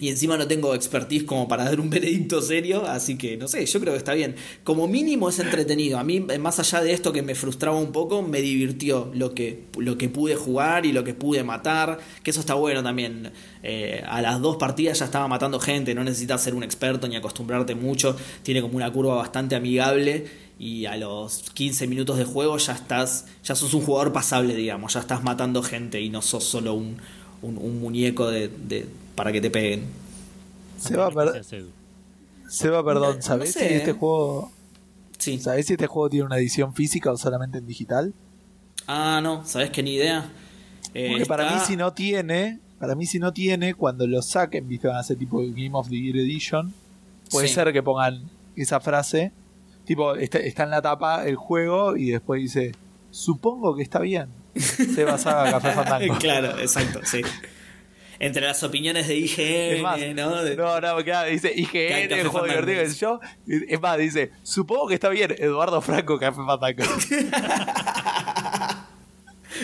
y encima no tengo expertise como para dar un veredicto serio, así que no sé, yo creo que está bien. Como mínimo es entretenido, a mí más allá de esto que me frustraba un poco, me divirtió lo que, lo que pude jugar y lo que pude matar, que eso está bueno también. Eh, a las dos partidas ya estaba matando gente, no necesitas ser un experto ni acostumbrarte mucho, tiene como una curva bastante amigable y a los 15 minutos de juego ya estás, ya sos un jugador pasable, digamos, ya estás matando gente y no sos solo un, un, muñeco de- para que te peguen. Se va, per- Seba, perdón, ¿sabés no sé, si este eh. juego Sí. ¿Sabés si este juego tiene una edición física o solamente en digital? Ah, no, ¿sabes qué? Ni idea. Eh, Porque para está- mí si no tiene, para mí si no tiene, cuando lo saquen, viste, van a hacer tipo Game of the Year Edition, puede Sí. ser que pongan esa frase, tipo, está, está en la tapa el juego y después dice, supongo que está bien. Seba Saga Café Fandango. claro, exacto, sí. Entre las opiniones de IGN, más, ¿no? De- no, no, claro, dice Café IGN, el juego divertido. Es más, dice, supongo que está bien, Eduardo Franco Café Fandango.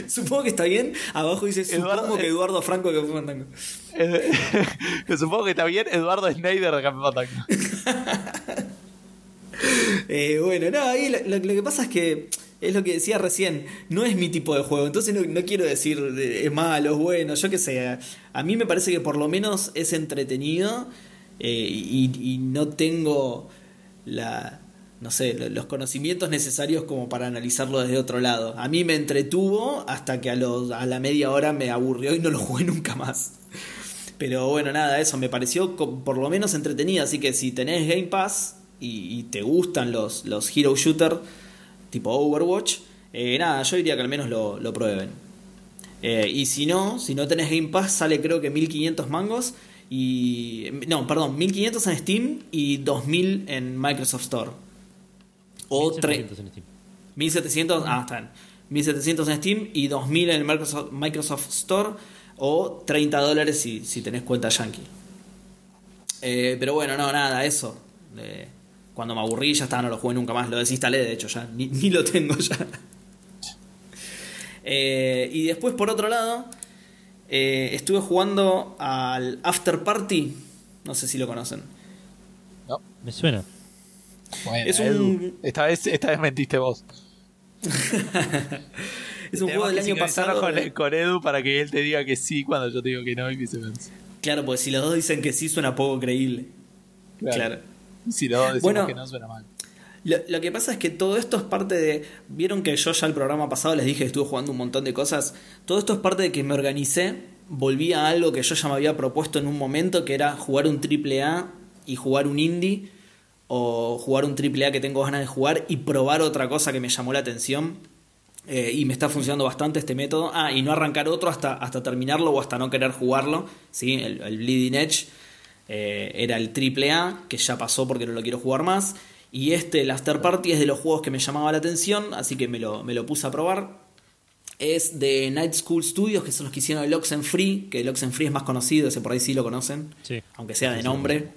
Supongo que está bien. Abajo dice, supongo Eduardo- que Eduardo Franco que fue Fandango. Supongo que está bien, Eduardo Schneider de Café Fandango. Eh, bueno, no, ahí lo, lo- lo que pasa es que es lo que decía recién, no es mi tipo de juego, entonces no, no quiero decir es malo, es bueno, yo qué sé. A mí me parece que por lo menos es entretenido eh, y, no tengo la, no sé, lo- los conocimientos necesarios como para analizarlo desde otro lado. A mí me entretuvo hasta que a, los, a la media hora me aburrió y no lo jugué nunca más. Pero bueno, nada, eso me pareció por lo menos entretenido. Así que si tenés Game Pass y, y te gustan los, los Hero Shooter tipo Overwatch, eh, nada, yo diría que al menos lo, lo prueben. Eh, y si no, si no tenés Game Pass, sale creo que 1500 mangos. Y. No, perdón, 1500 en Steam y 2000 en Microsoft Store. O tre- 1700 en Steam. 1700, ah, están. 1700 en Steam y 2000 en el Microsoft, Microsoft Store o 30 dólares si, si tenés cuenta Yankee. Eh, pero bueno, no, nada, eso. Eh, cuando me aburrí ya está, no lo jugué nunca más. Lo desinstalé, de hecho, ya. Ni, ni lo tengo ya. Eh, y después, por otro lado, eh, estuve jugando al After Party. No sé si lo conocen. No. Me suena. Bueno, Es un- Edu, esta, vez, esta vez mentiste vos. Es un juego del año pasado. Con, de- con Edu para que él te diga que sí cuando yo te digo que no y viceversa. Claro, porque si los dos dicen que sí, suena poco creíble. Claro. Si decimos Bueno. que no suena mal. Lo, lo que pasa es que todo esto es parte de. Vieron que yo ya el programa pasado les dije que estuve jugando un montón de cosas. Todo esto es parte de que me organicé. Volví a algo que yo ya me había propuesto en un momento, que era jugar un triple A y jugar un indie. O jugar un triple A que tengo ganas de jugar y probar otra cosa que me llamó la atención. Eh, y me está funcionando bastante este método. Ah, y no arrancar otro hasta, hasta terminarlo o hasta no querer jugarlo. ¿sí? El, el Bleeding Edge eh, era el triple A, que ya pasó porque no lo quiero jugar más. Y este, el After Party, es de los juegos que me llamaba la atención, así que me lo, me lo puse a probar. Es de Night School Studios, que son los que hicieron el Oxenfree, que el Oxenfree es más conocido, ese por ahí sí lo conocen, Sí. aunque sea de nombre.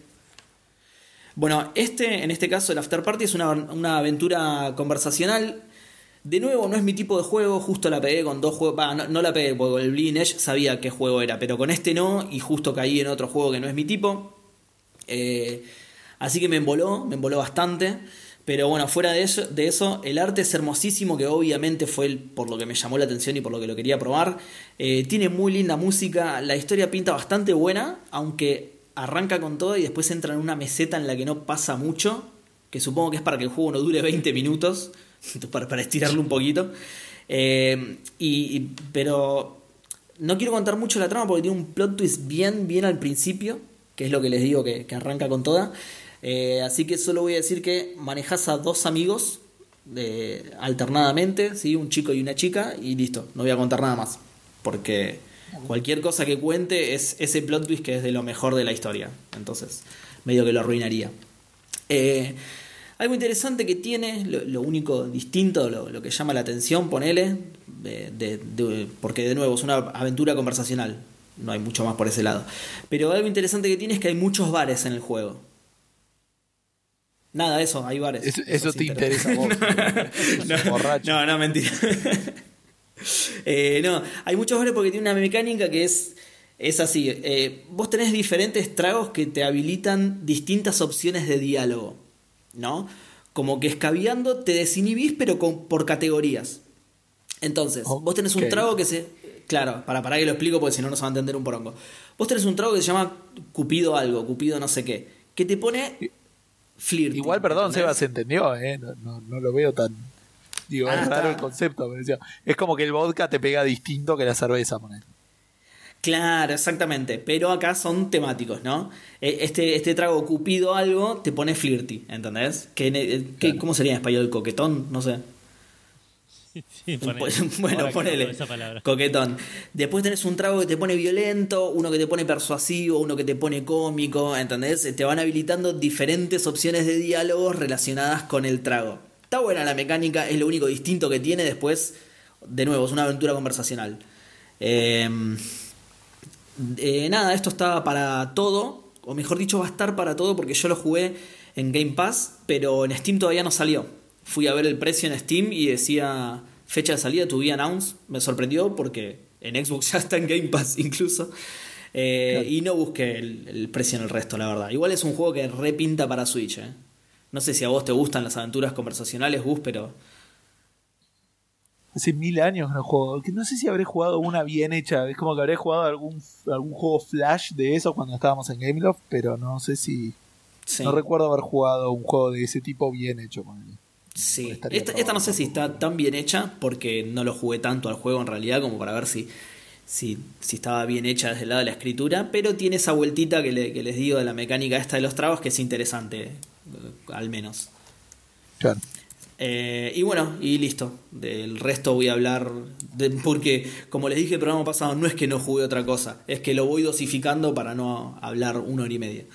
Bueno, este, en este caso, el After Party es una, una aventura conversacional. De nuevo, no es mi tipo de juego, justo la pegué con dos juegos. No, la pegué, porque el Bleeding Edge sabía qué juego era, pero con este no, y justo caí en otro juego que no es mi tipo. Eh, así que me emboló, me emboló bastante. Pero bueno, fuera de eso, de eso, el arte es hermosísimo, que obviamente fue el- por lo que me llamó la atención y por lo que lo quería probar. Eh, tiene muy linda música, la historia pinta bastante buena, aunque arranca con todo y después entra en una meseta en la que no pasa mucho, que supongo que es para que el juego no dure 20 minutos, para, para estirarlo un poquito. Eh, y, pero no quiero contar mucho la trama porque tiene un plot twist bien, bien al principio, que es lo que les digo que, que arranca con toda. Eh, así que solo voy a decir que manejas a dos amigos eh, alternadamente, ¿sí? un chico y una chica, y listo, no voy a contar nada más. Porque cualquier cosa que cuente es ese plot twist que es de lo mejor de la historia. Entonces, medio que lo arruinaría. Algo interesante que tiene, lo, lo único distinto, lo, lo que llama la atención, ponele, de- de- de- porque de nuevo es una aventura conversacional, no hay mucho más por ese lado. Pero algo interesante que tiene es que hay muchos bares en el juego. Nada, eso, hay bares. Eso, te interesa a vos. no, no, no, mentira. Eh, no, hay muchos bares porque tiene una mecánica que es, es así. eh, vos tenés diferentes tragos que te habilitan distintas opciones de diálogo, ¿no? Como que escabeando te desinhibís, pero con, por categorías. Entonces, vos tenés un trago que se... Claro, para, para que lo explico porque si no no se va a entender un porongo. Vos tenés un trago que se llama Cupido algo, Cupido no sé qué, que te pone flirt. Igual, perdón, Seba, se entendió, ¿eh? No, no, no lo veo tan. Digo, Ah, es raro está. el concepto. pero es como que el vodka te pega distinto que la cerveza, poner. Claro, exactamente. Pero acá son temáticos, ¿no? Eh, Este, este trago Cupido algo te pone flirty, ¿entendés? Que, eh, ¿Cómo sería en español? ¿Coquetón? No sé. Sí, ponele. Pues, bueno, ponele. tengo esa palabra. Coquetón. Después tenés un trago que te pone violento, uno que te pone persuasivo, uno que te pone cómico, ¿entendés? Te van habilitando diferentes opciones de diálogos relacionadas con el trago. Está buena la mecánica, es lo único distinto que tiene. Después, de nuevo, es una aventura conversacional. Eh, eh, nada, esto está para todo, o mejor dicho, va a estar para todo porque yo lo jugué en Game Pass, pero en Steam todavía no salió. Fui a ver el precio en Steam y decía fecha de salida, to be announced. Me sorprendió porque en Xbox ya está en Game Pass incluso. Eh, Y no busqué el, el precio en el resto, la verdad. Igual es un juego que repinta para Switch. eh. No sé si a vos te gustan las aventuras conversacionales, Gus, pero Hace mil años no juego. Que no sé si habré jugado una bien hecha. Es como que habré jugado algún, algún juego flash de eso cuando estábamos en Gameloft, pero no sé si. sí. No recuerdo haber jugado un juego de ese tipo bien hecho con él. Sí, esta, esta no sé si está tan bien hecha porque no lo jugué tanto al juego en realidad como para ver si, si, si estaba bien hecha desde el lado de la escritura, pero tiene esa vueltita que, le- que les digo de la mecánica esta de los tragos que es interesante, eh, al menos. Claro. Eh, y bueno, y listo. Del resto voy a hablar. de- porque, como les dije el programa pasado, no es que no jugué otra cosa. Es que lo voy dosificando para no hablar una hora y media.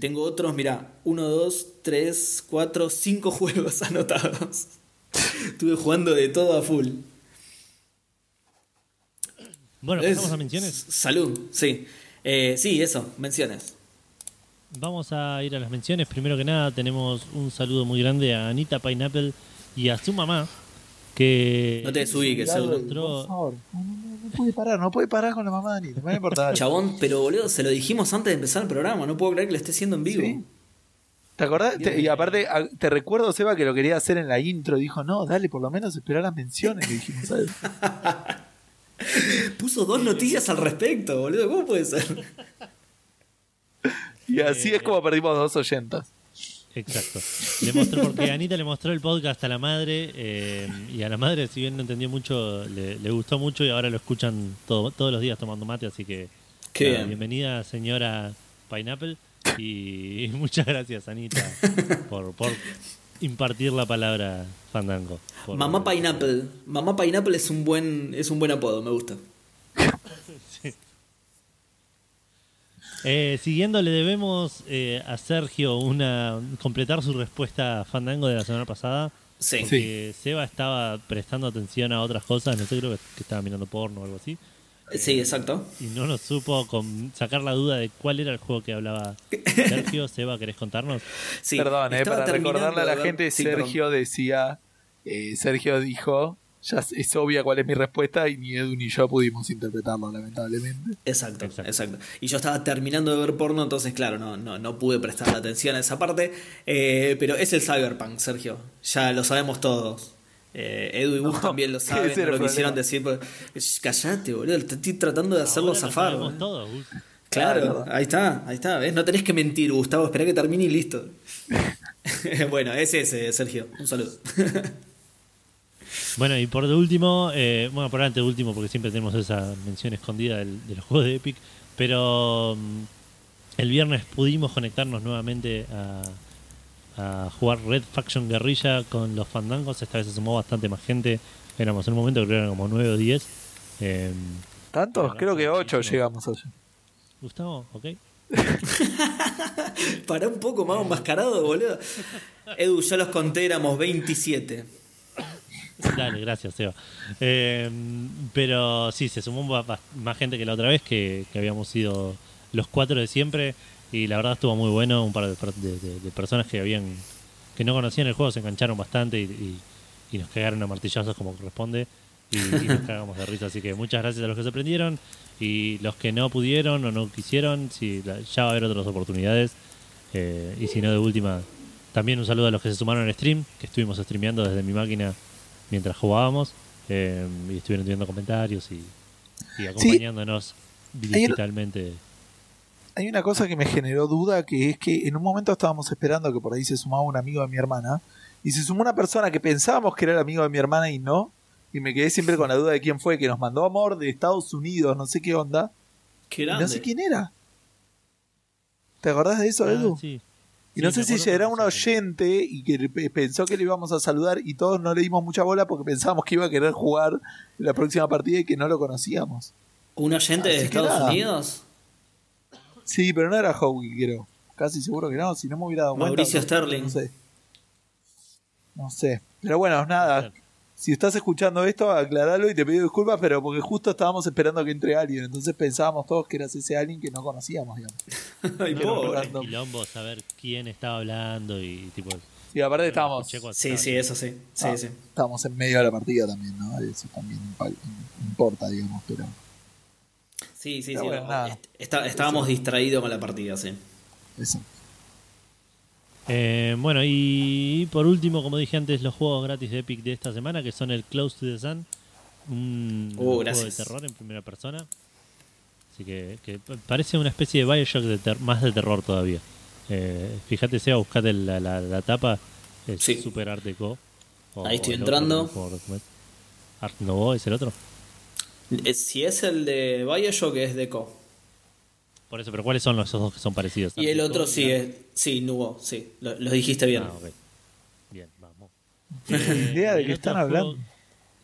Tengo otros, mira, uno, dos, tres, cuatro, cinco juegos anotados. Estuve jugando de todo a full. Bueno, Es- pasamos a menciones. Salud, sí. Eh, sí, eso, menciones. Vamos a ir a las menciones. Primero que nada, tenemos un saludo muy grande a Anita Pineapple y a su mamá. Que No te desubiques. Entró- Por favor. No, no, no, no puede parar, no puede parar con la mamá de Anita. Me va a importar. Chabón, pero boludo, se lo dijimos antes de empezar el programa. No puedo creer que lo esté haciendo en vivo. Sí. ¿Te acordás? Te- y aparte, a- te recuerdo, Seba, que lo quería hacer en la intro. Dijo, no, dale, por lo menos esperar las menciones. Le dijimos, ¿sabes? Puso dos noticias al respecto, boludo. ¿Cómo puede ser? Y así es como perdimos dos oyentas. Exacto. Le mostró, porque Anita le mostró el podcast a la madre eh, y a la madre, si bien no entendió mucho, le, le gustó mucho y ahora lo escuchan todo- todos los días tomando mate, así que Qué nada, bien. bienvenida señora Pineapple y muchas gracias Anita por, por impartir la palabra Fandango. Por- Mamá Pineapple. Mamá Pineapple es un buen, es un buen apodo, me gusta. Eh, siguiendo, le debemos eh, a Sergio una completar su respuesta a Fandango de la semana pasada. Sí. Porque Seba estaba prestando atención a otras cosas, no sé, creo que, que estaba mirando porno o algo así. Sí, exacto. Y no nos supo con sacar la duda de cuál era el juego que hablaba Sergio. Seba, ¿querés contarnos? Sí, Perdón, eh, estaba para terminando recordarle a la gente, sí, perdón. Sergio decía, eh, Sergio dijo, ya es- es obvia cuál es mi respuesta y ni Edu ni yo pudimos interpretarlo, lamentablemente. Exacto, Exacto. exacto, Y yo estaba terminando de ver porno, entonces, claro, no, no, no pude prestar atención a esa parte. Eh, pero es el Cyberpunk, Sergio. Ya lo sabemos todos. Eh, Edu y Gus No, también lo saben, no lo quisieron decir. pero- Sh, Callate, boludo. te Estoy tratando de hacerlo Ahora lo zafar. sabemos eh. todos, Gus. Claro, ahí está, ahí está. ¿ves? No tenés que mentir, Gustavo. Esperá que termine y listo. bueno, es ese, Sergio. Un saludo. Bueno, y por último, eh, bueno, por de último, porque siempre tenemos esa mención escondida del- de los juegos de Epic, pero mm, el viernes pudimos conectarnos nuevamente a, a jugar Red Faction Guerrilla con los fandangos. Esta vez se sumó bastante más gente. Éramos en un momento que creo que eran como 9 o 10. Eh, ¿Tantos? Bueno, Creo que ocho muchísimo. llegamos hoy. Gustavo, ¿ok? Para un poco más enmascarado, boludo. Edu, ya los conté, éramos 27. Dale, gracias, Seba. Eh, pero sí, se sumó más gente que la otra vez, que, habíamos sido los cuatro de siempre. Y la verdad estuvo muy bueno. Un par de, per- de- de- de personas que habían que no conocían el juego se engancharon bastante y, nos cagaron a martillazos como corresponde. Y, nos cagamos de risa. Así que muchas gracias a los que se prendieron. Y los que no pudieron o no quisieron, si ya va a haber otras oportunidades. Eh, y si no, de última, también un saludo a los que se sumaron al stream, que estuvimos streameando desde mi máquina mientras jugábamos eh, y estuvieron teniendo comentarios y, y acompañándonos digitalmente. Hay una cosa que me generó duda, que es que en un momento estábamos esperando que por ahí se sumaba un amigo de mi hermana, y se sumó una persona que pensábamos que era el amigo de mi hermana y no, y me quedé siempre con la duda de quién fue, que nos mandó amor de Estados Unidos, no sé qué onda, Qué y grande. no sé quién era. ¿Te acordás de eso, Ah, Edu? sí. Y no sé si acuerdo era porque un no sé quién oyente y que pe- pensó que le íbamos a saludar y todos no le dimos mucha bola porque pensábamos que iba a querer jugar la próxima partida y que no lo conocíamos. ¿Un oyente de Así Estados nada. Unidos? Sí, pero no era Howie, creo. Casi seguro que no, si no me hubiera dado cuenta, Mauricio no- Sterling. No sé. No sé. Pero bueno, nada. Si estás escuchando esto, aclaralo y te pido disculpas, pero porque justo estábamos esperando que entre alguien. Entonces pensábamos todos que eras ese alguien que no conocíamos, digamos. Ay, No, quilombo saber quién estaba hablando y tipo. Y aparte estábamos, Sí, sí, eso sí. Sí, ah, sí. estábamos en medio de la partida también, ¿no? Eso también importa, digamos, pero... Sí, sí, Pero sí. bueno. Est- está- estábamos distraídos con la partida, sí. Eso. Eh, bueno, y por último, como dije antes, los juegos gratis de Epic de esta semana, que son el Close to the Sun, un Oh, juego de terror en primera persona. Así que, parece una especie de Bioshock de más de terror todavía. Eh, fíjate, Seba, buscate la, la, la tapa, es Sí. Super Art Deco. O- Ahí estoy otro, entrando. es. Art Nouveau es el otro. Eh, Si es el de Bioshock, es Deco. Por eso, pero ¿cuáles son los dos que son parecidos? Y el otro sí es. Sí, Nubo, sí. Lo, lo dijiste bien. Ah, ok. Bien, vamos. Ni idea de qué están juego- hablando.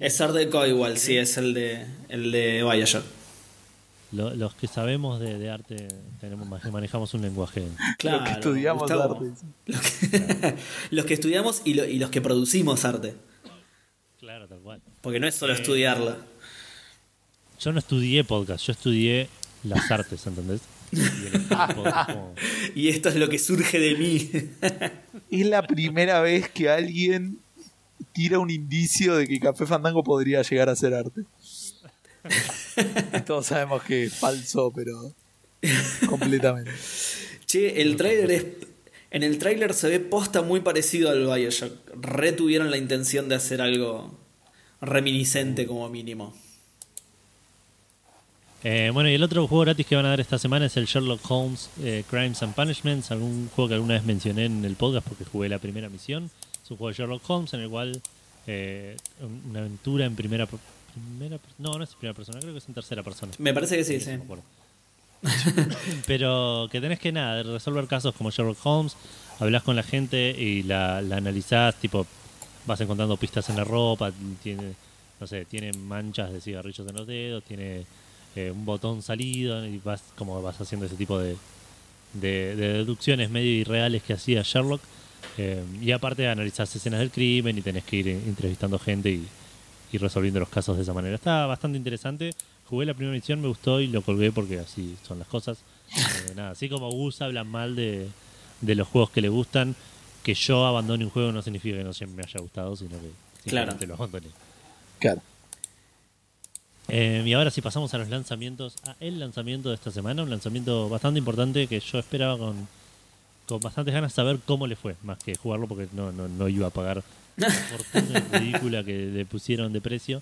Es Art Deco igual, sí, es el de, el de Bioshock. Lo- los que sabemos de, de arte tenemos manejamos un lenguaje Claro. Lo que estudiamos Gustavo. arte. Los que, los que estudiamos y, lo- y los que producimos arte. claro tal cual Porque no es solo estudiarla. yo no estudié podcast yo estudié las artes ¿entendés? Y el podcast como- Y esto es lo que surge de mí. Es la primera vez que alguien tira un indicio de que Café Fandango podría llegar a ser arte. Todos sabemos que es falso, pero completamente. Che, el tráiler es. En el tráiler se ve posta muy parecido al Bioshock. Retuvieron la intención de hacer algo reminiscente como mínimo. Eh, bueno y el otro juego gratis que van a dar esta semana es el Sherlock Holmes eh, Crimes and Punishments algún juego que alguna vez mencioné en el podcast porque jugué la primera misión es un juego de Sherlock Holmes en el cual eh, un- una aventura en primera, primera no no es en primera persona creo que es en tercera persona Me parece que sí, sí. Acuerdo. Pero que tenés que nada, resolver casos como Sherlock Holmes, hablas con la gente y la, la analizás, tipo, vas encontrando pistas en la ropa, tiene, no sé, tiene manchas de cigarrillos en los dedos, tiene eh, un botón salido y vas como vas haciendo ese tipo de, de, de deducciones medio irreales que hacía Sherlock. Eh, y aparte analizás escenas del crimen y tenés que ir entrevistando gente y, y resolviendo los casos de esa manera. Está bastante interesante. Jugué la primera misión, me gustó y lo colgué porque así son las cosas. Eh, nada, así como Gus habla mal de, de los juegos que le gustan, que yo abandone un juego no significa que no siempre me haya gustado, sino que Claro. lo abandoné. Claro. Eh, y ahora sí pasamos a los lanzamientos, a el lanzamiento de esta semana, un lanzamiento bastante importante que yo esperaba con, con bastantes ganas saber cómo le fue, más que jugarlo porque no, no, no iba a pagar la fortuna ridícula que le pusieron de precio,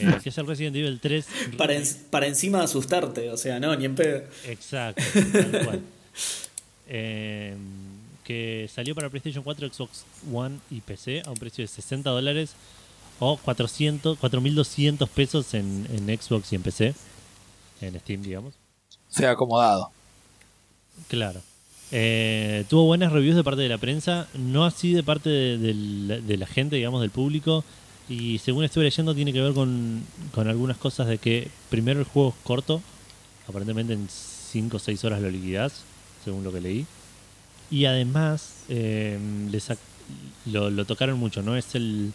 eh, que es el Resident Evil 3. Para, en- para encima de asustarte, o sea, no, ni en pedo. Exacto, tal cual. Eh, que salió para PlayStation 4, Xbox One y PC a un precio de 60 dólares o 400, 4.200 pesos en, en Xbox y en PC, en Steam, digamos. Se ha acomodado. Claro. Eh, tuvo buenas reviews de parte de la prensa, no así de parte de, de la, de la gente, digamos, del público. Y según estuve leyendo, tiene que ver con, con algunas cosas de que primero el juego es corto, aparentemente en 5 o 6 horas lo liquidás, según lo que leí. Y además eh, le sac- lo, lo tocaron mucho, no es el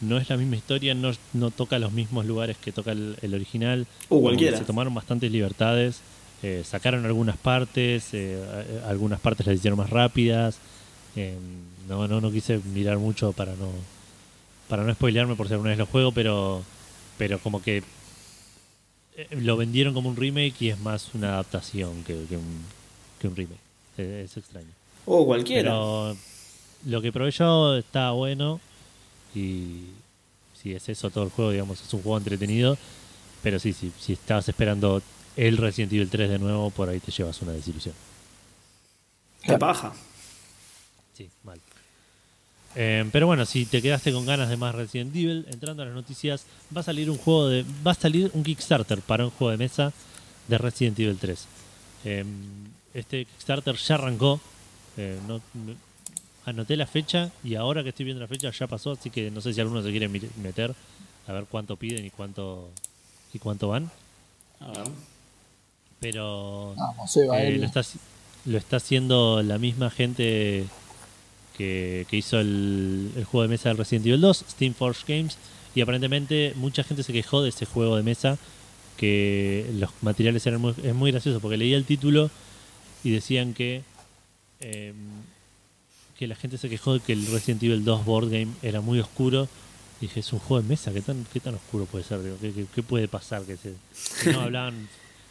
no es la misma historia, no, no toca los mismos lugares que toca el, el original. Uh, cualquiera. Se tomaron bastantes libertades, eh, sacaron algunas partes, eh, algunas partes las hicieron más rápidas. eh, no, no, no quise mirar mucho para no para no spoilearme por si alguna vez lo juego, pero pero como que lo vendieron como un remake y es más una adaptación que, que un, que un remake. Es extraño. O cualquiera. Pero lo que probé yo está bueno. Y si es eso todo el juego, digamos, es un juego entretenido. Pero sí, sí, si estabas esperando el Resident Evil 3 de nuevo, por ahí te llevas una desilusión. Qué paja. Sí, mal. Eh, pero bueno, si te quedaste con ganas de más Resident Evil, entrando a las noticias, va a salir un juego de. va a salir un Kickstarter para un juego de mesa de Resident Evil 3. Eh, este Kickstarter ya arrancó. eh, no- no- anoté la fecha y ahora que estoy viendo la fecha ya pasó, así que no sé si alguno se quiere meter a ver cuánto piden y cuánto y cuánto van. A ver. Pero Vamos, Eva. eh, lo, está, lo está haciendo la misma gente que, que hizo el, el juego de mesa del Resident Evil 2, Steam Force Games, y aparentemente mucha gente se quejó de ese juego de mesa, que los materiales eran muy, es muy gracioso, porque leía el título y decían que eh, que la gente se quejó de que el Resident Evil 2 board game era muy oscuro. Dije, es un juego de mesa, ¿qué tan, qué tan oscuro puede ser? Digo, ¿qué, qué- qué puede pasar? Que, se, que no hablaban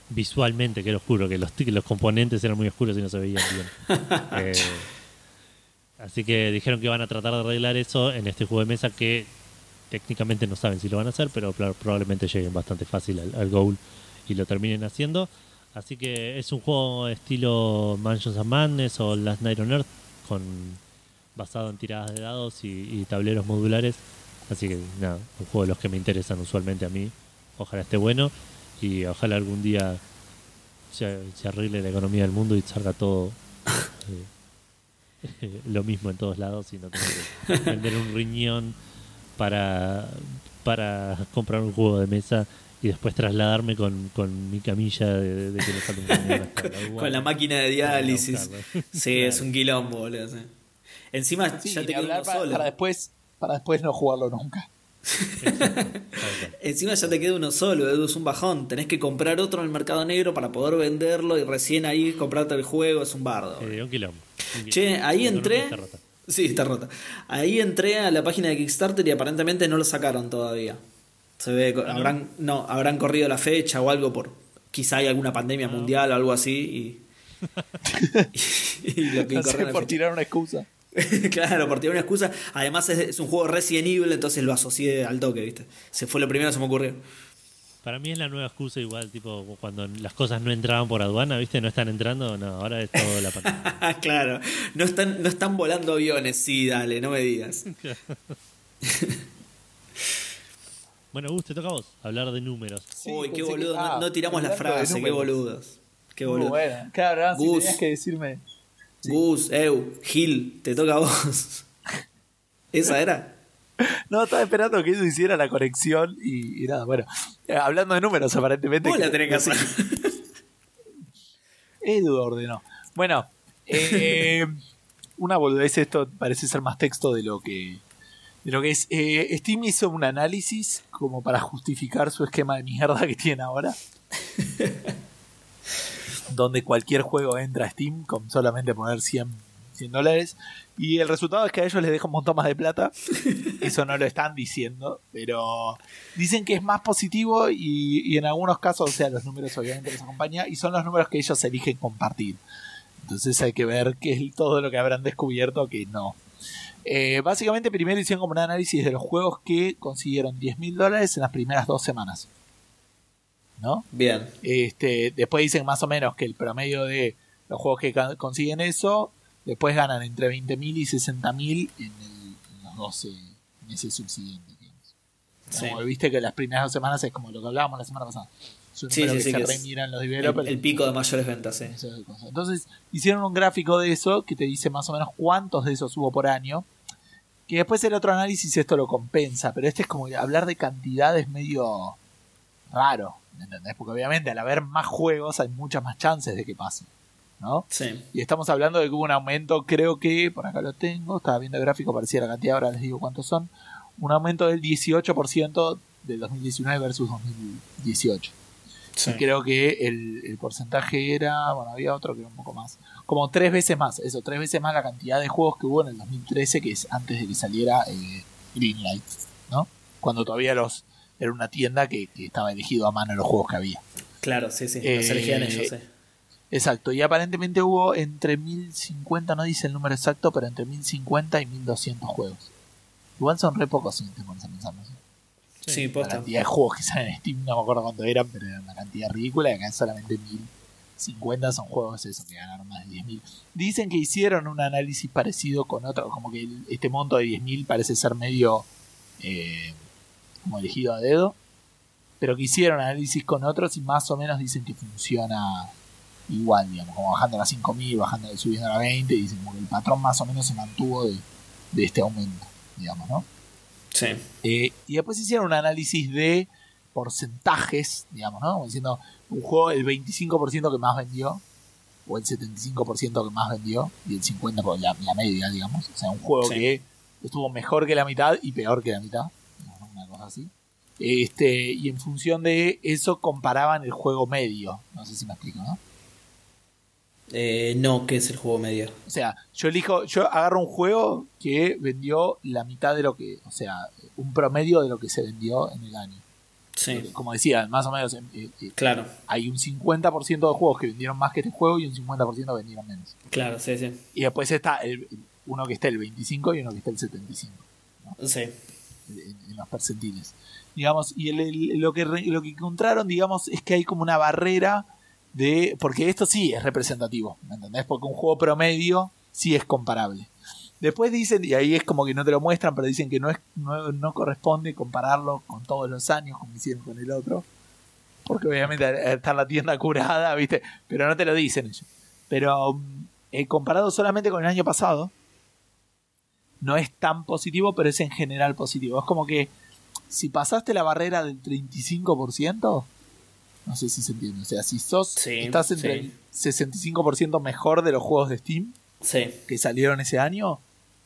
visualmente que era oscuro, que los, que los componentes eran muy oscuros y no se veían bien. Eh, así que dijeron que van a tratar de arreglar eso en este juego de mesa que técnicamente no saben si lo van a hacer, pero probablemente lleguen bastante fácil al, al goal y lo terminen haciendo. Así que es un juego estilo Mansions of Madness o Last Night on Earth, con, basado en tiradas de dados y, y tableros modulares. Así que nada, un juego de los que me interesan usualmente a mí. Ojalá esté bueno y ojalá algún día se, se arregle la economía del mundo y salga todo eh, lo mismo en todos lados y no tengo que vender un riñón para, para comprar un juego de mesa y después trasladarme con, con mi camilla de, de que le falta un riñón Con la máquina de diálisis. Sí, es un quilombo, boludo. sí. Encima Sí, ya te queda uno para, solo. para después, para después no jugarlo nunca. Encima ya te queda uno solo, Edu, es un bajón. Tenés que comprar otro en el mercado negro para poder venderlo y recién ahí comprarte el juego, es un bardo. Eh, un quilombo. Un Che, ahí entré. está rota. Sí, está rota. Ahí entré a la página de Kickstarter y aparentemente no lo sacaron todavía. Se ve, Ah, habrán, no, habrán corrido la fecha o algo por. Quizá hay alguna pandemia mundial o algo así y. y lo que No sé, por fecha. tirar una excusa. claro, por tirar una excusa. Además es, es un juego Resident Evil, entonces lo asocié al toque, ¿viste? Se fue lo primero que se me ocurrió. Para mí es la nueva excusa igual, tipo cuando las cosas no entraban por aduana, ¿viste? No están entrando, no, ahora es todo la pandemia. claro, no están, no están volando aviones, sí, dale, no me digas. Bueno, Gus, te toca a vos hablar de números. Sí, Uy, qué que- boludo, ah, no, no tiramos la frase, qué boludos. Qué boludo. bueno. Claro, si Gus. tenías que decirme. Gus, Eu, Gil, te toca a vos. ¿Esa era? No, estaba esperando que eso hiciera la conexión y, y nada, bueno. Eh, hablando de números, aparentemente. Vos la tenés que hacer. Edu ordenó. Bueno, eh, una boludez, esto parece ser más texto de lo que, de lo que es. Eh, Steam hizo un análisis como para justificar su esquema de mierda que tiene ahora. Donde cualquier juego entra a Steam con solamente poner 100, 100 dólares. Y el resultado es que a ellos les deja un montón más de plata. Eso no lo están diciendo, pero dicen que es más positivo y, y en algunos casos, o sea, los números obviamente les acompaña y son los números que ellos eligen compartir. Entonces hay que ver qué es todo lo que habrán descubierto que no. Eh, básicamente primero hicieron como un análisis de los juegos que consiguieron 10 mil dólares en las primeras dos semanas. ¿No? Bien. Este, después dicen más o menos que el promedio de los juegos que consiguen eso, después ganan entre 20.000 y 60.000 en, en los 12 meses subsiguientes. digamos. Sí. Como viste que las primeras dos semanas es como lo que hablábamos la semana pasada. Sí, sí, que se remiran los El, developers. el pico de mayores ventas, sí. Entonces hicieron un gráfico de eso que te dice más o menos cuántos de esos hubo por año. Que después el otro análisis esto lo compensa, pero este es como hablar de cantidades medio raro, ¿me ¿entendés? Porque obviamente al haber más juegos hay muchas más chances de que pase, ¿no? Sí. Y estamos hablando de que hubo un aumento, creo que, por acá lo tengo, estaba viendo el gráfico, parecía la cantidad, ahora les digo cuántos son, un aumento del 18% del 2019 versus 2018. sí. Y creo que el, el porcentaje era, bueno, había otro que era un poco más, como tres veces más, eso, tres veces más la cantidad de juegos que hubo en el 2013, que es antes de que saliera eh, Greenlight, ¿no? Cuando todavía los era una tienda que, que estaba elegido a mano los juegos que había. Claro, sí, sí. Los Eh, elegían ellos, sí. Exacto, y aparentemente hubo entre 1050, no dice el número exacto, pero entre 1050 y 1200 juegos. Igual son re pocos si te pones a pensar, ¿no? Sí, La cantidad de juegos que salen en Steam, no me acuerdo cuánto eran, pero era una cantidad ridícula. Y acá solamente 1050 son juegos eso, que ganaron más de 10.000. Dicen que hicieron un análisis parecido con otro, como que el- este monto de 10.000 parece ser medio eh, como elegido a dedo. Pero que hicieron análisis con otros y más o menos dicen que funciona igual, digamos, como bajando a las 5.000, bajando, subiendo a la 20, y dicen como que el patrón más o menos se mantuvo de, de este aumento, digamos, ¿no? Sí. Eh, y después hicieron un análisis de porcentajes, digamos, ¿no? Como diciendo, un juego el 25% que más vendió, o el 75% que más vendió, y el 50% por la, la media, digamos. O sea, un juego Sí. que estuvo mejor que la mitad y peor que la mitad. ¿No? Una cosa así. Este, y en función de eso comparaban el juego medio. No sé si me explico, ¿no? Eh, no, ¿qué es el juego medio? O sea, yo elijo, yo agarro un juego que vendió la mitad de lo que, o sea, un promedio de lo que se vendió en el año. Sí, Como decía, más o menos eh, eh, claro, hay un 50% de juegos que vendieron más que este juego y un 50% vendieron menos. claro, sí, sí. Y después está el, uno que está el 25 y uno que está el 75 Sí, en, los percentiles. Digamos, y el- lo, que lo que encontraron, digamos, es que hay como una barrera de. Porque esto sí es representativo, ¿me entendés? Porque un juego promedio sí es comparable. Después dicen, y ahí es como que no te lo muestran, pero dicen que no, es, no, no corresponde compararlo con todos los años, como hicieron con el otro. Porque obviamente estar la tienda curada, ¿viste? Pero no te lo dicen ellos. Pero eh, comparado solamente con el año pasado, no es tan positivo, pero es en general positivo. Es como que si pasaste la barrera del 35%, no sé si se entiende. O sea, si sos, Sí, estás entre sí. el 65% mejor de los juegos de Steam sí, que salieron ese año,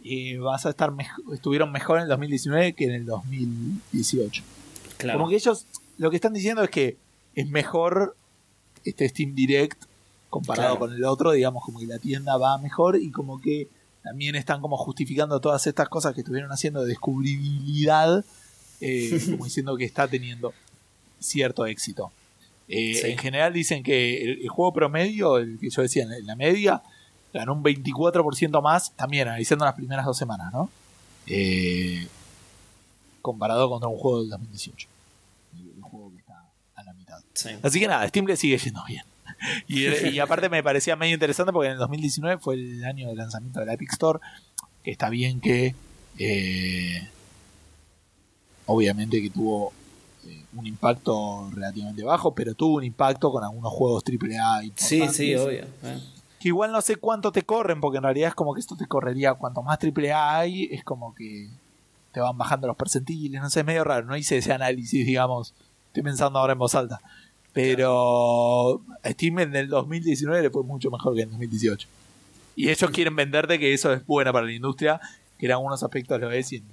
eh, vas a estar mej- estuvieron mejor en el 2019 que en el 2018. claro. Como que ellos lo que están diciendo es que es mejor este Steam Direct comparado Claro. con el otro, digamos como que la tienda va mejor y como que también están como justificando todas estas cosas que estuvieron haciendo de descubribilidad, eh, como diciendo que está teniendo cierto éxito. Eh, Sí. En general dicen que el, el juego promedio, el que yo decía en la, en la media, ganó un 24% más, también analizando las primeras dos semanas, ¿no? Eh, comparado contra un juego del 2018. El, el juego que está a la mitad. sí. Así que nada, Steam le sigue yendo bien. Y, y aparte me parecía medio interesante porque en el 2019 fue el año de lanzamiento de la Epic Store, que está bien que eh, obviamente que tuvo eh, un impacto relativamente bajo, pero tuvo un impacto con algunos juegos AAA y Sí, sí, obvio. eh. que igual no sé cuánto te corren, porque en realidad es como que esto te correría cuanto más AAA hay, es como que te van bajando los percentiles, no sé, es medio raro, no hice ese análisis, digamos, estoy pensando ahora en voz alta. Pero Steam en el 2019 le fue mucho mejor que en el 2018. Y ellos quieren venderte que eso es bueno para la industria, que en algunos aspectos lo es y en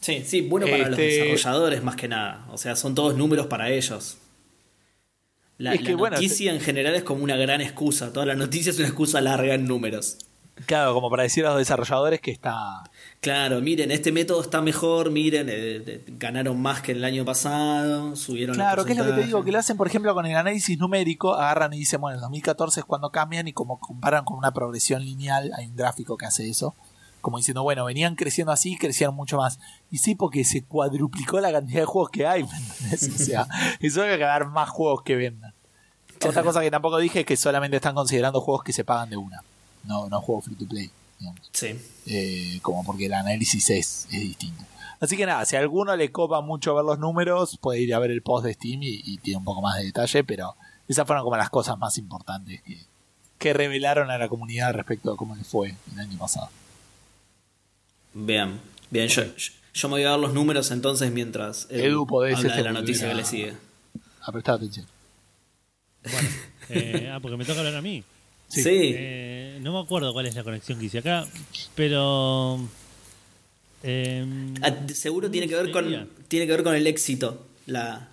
Sí, sí, bueno para los Este- desarrolladores más que nada. O sea, son todos números para ellos. La, Es que, la bueno, noticia en general es como una gran excusa. Toda la noticia es una excusa larga en números. Claro, como para decir a los desarrolladores que está... Claro, miren, este método está mejor, miren, eh, de- ganaron más que el año pasado, subieron Claro, que es lo que te digo, que lo hacen, por ejemplo, con el análisis numérico, agarran y dicen, bueno, en 2014 es cuando cambian y como comparan con una progresión lineal, hay un gráfico que hace eso, como diciendo, bueno, venían creciendo así, crecieron mucho más. Y sí, porque se cuadruplicó la cantidad de juegos que hay, ¿me entendés? O sea, eso hay que dar más juegos que vendan. Otra cosa que tampoco dije es que solamente están considerando juegos que se pagan de una, no, no juegos free to play, digamos. Sí, Eh, como porque el análisis es, es distinto. Así que nada, si a alguno le copa mucho ver los números, puede ir a ver el post de Steam y, y tiene un poco más de detalle, pero esas fueron como las cosas más importantes que, que revelaron a la comunidad respecto a cómo le fue el año pasado. Bien, bien, yo, yo, yo me voy a dar los números entonces mientras Edu, podés, habla de este, la noticia que le a- sigue. A prestar atención. Bueno, eh, ah, porque me toca hablar a mí. Sí. Sí. Eh, no me acuerdo cuál es la conexión que hice acá, pero. em, Ah, seguro tiene que ver con tiene que ver con el éxito la,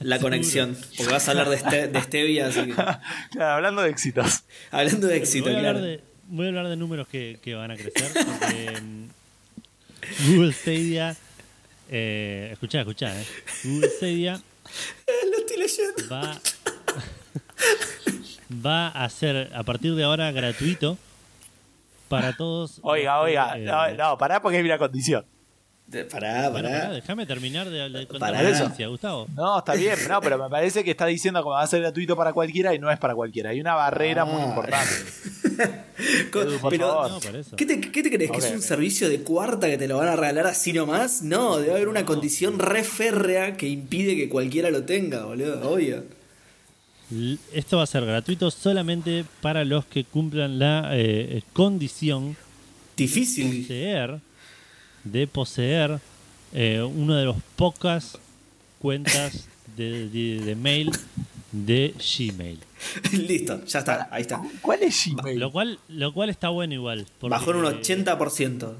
la conexión porque vas a hablar de, este, de stevia así que- Claro, hablando de éxitos. hablando de éxito voy, a hablar claro de, voy a hablar de números que, que van a crecer. Porque, em, Google Stadia. Eh, escuchá, escuchá, eh. Google Stadia lo estoy leyendo va, va a ser a partir de ahora gratuito para todos. Oiga, los oiga, eh, no, no, pará porque hay una condición. De- pará bueno, pará pará, déjame terminar de, de contar la noticia, Gustavo. No, está bien, no, pero me parece que está diciendo que va a ser gratuito para cualquiera y no es para cualquiera. Hay una barrera muy Ah. importante. Co- Edu, por pero favor. No. ¿qué te, qué te crees? ¿Que es un servicio de cuarta que te lo van a regalar así nomás? No, debe haber una condición re férrea que impide que cualquiera lo tenga, boludo, obvio. Esto va a ser gratuito solamente para los que cumplan la eh, condición Difícil. poseer, de poseer eh, una de las pocas cuentas de, de- de mail de Gmail. Listo, ya está, ahí está. ¿Cuál es Gmail? Lo cual, lo cual está bueno igual. Porque, Bajó en un 80%.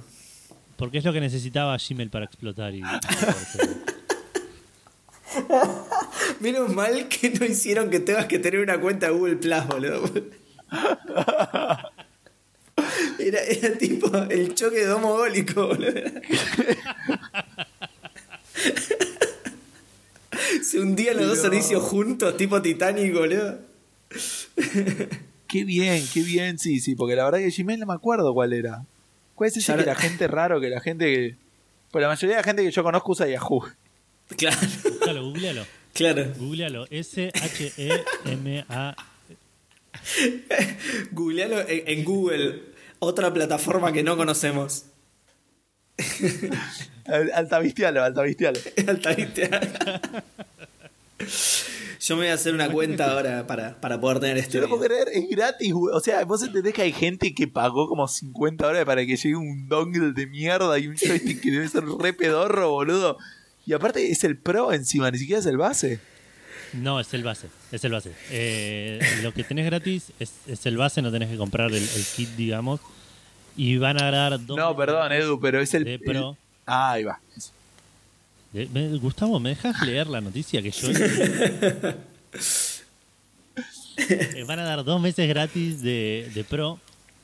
Porque es lo que necesitaba Gmail para explotar. Y, Menos mal que no hicieron que tengas que tener una cuenta de Google Plus, boludo. Era, era tipo el choque de domogólico, boludo. Se hundían los dos servicios juntos, tipo Titanic, boludo. Qué bien, qué bien, sí, sí, porque la verdad que Gmail no me acuerdo cuál era. ¿Cuál es ese Ya que la gente raro, que la gente que... Pues la mayoría de la gente que yo conozco usa Yahoo. Claro, Googlealo, googlealo. Claro. Googlealo. S-H-E-M-A. Googlealo en, en Google, otra plataforma que no conocemos. Al- Altavistialo, altavistialo. Altavista. Yo me voy a hacer una cuenta ahora para, para poder tener. Yo no puedo creer, es gratis, güey. O sea, vos entendés que hay gente que pagó como 50 dólares para que llegue un dongle de mierda y un joystick que debe ser re pedorro, boludo. Y aparte es el pro encima, ni siquiera es el base. No, es el base. Es el base. Eh, lo que tenés gratis es, es el base, no tenés que comprar el, el kit, digamos. Y van a dar dos. No, perdón, Edu, pero es el. Pro. Ah, ahí va. De- me- Gustavo, ¿me dejas leer la noticia que yo Eh, Van a dar dos meses gratis de, de Pro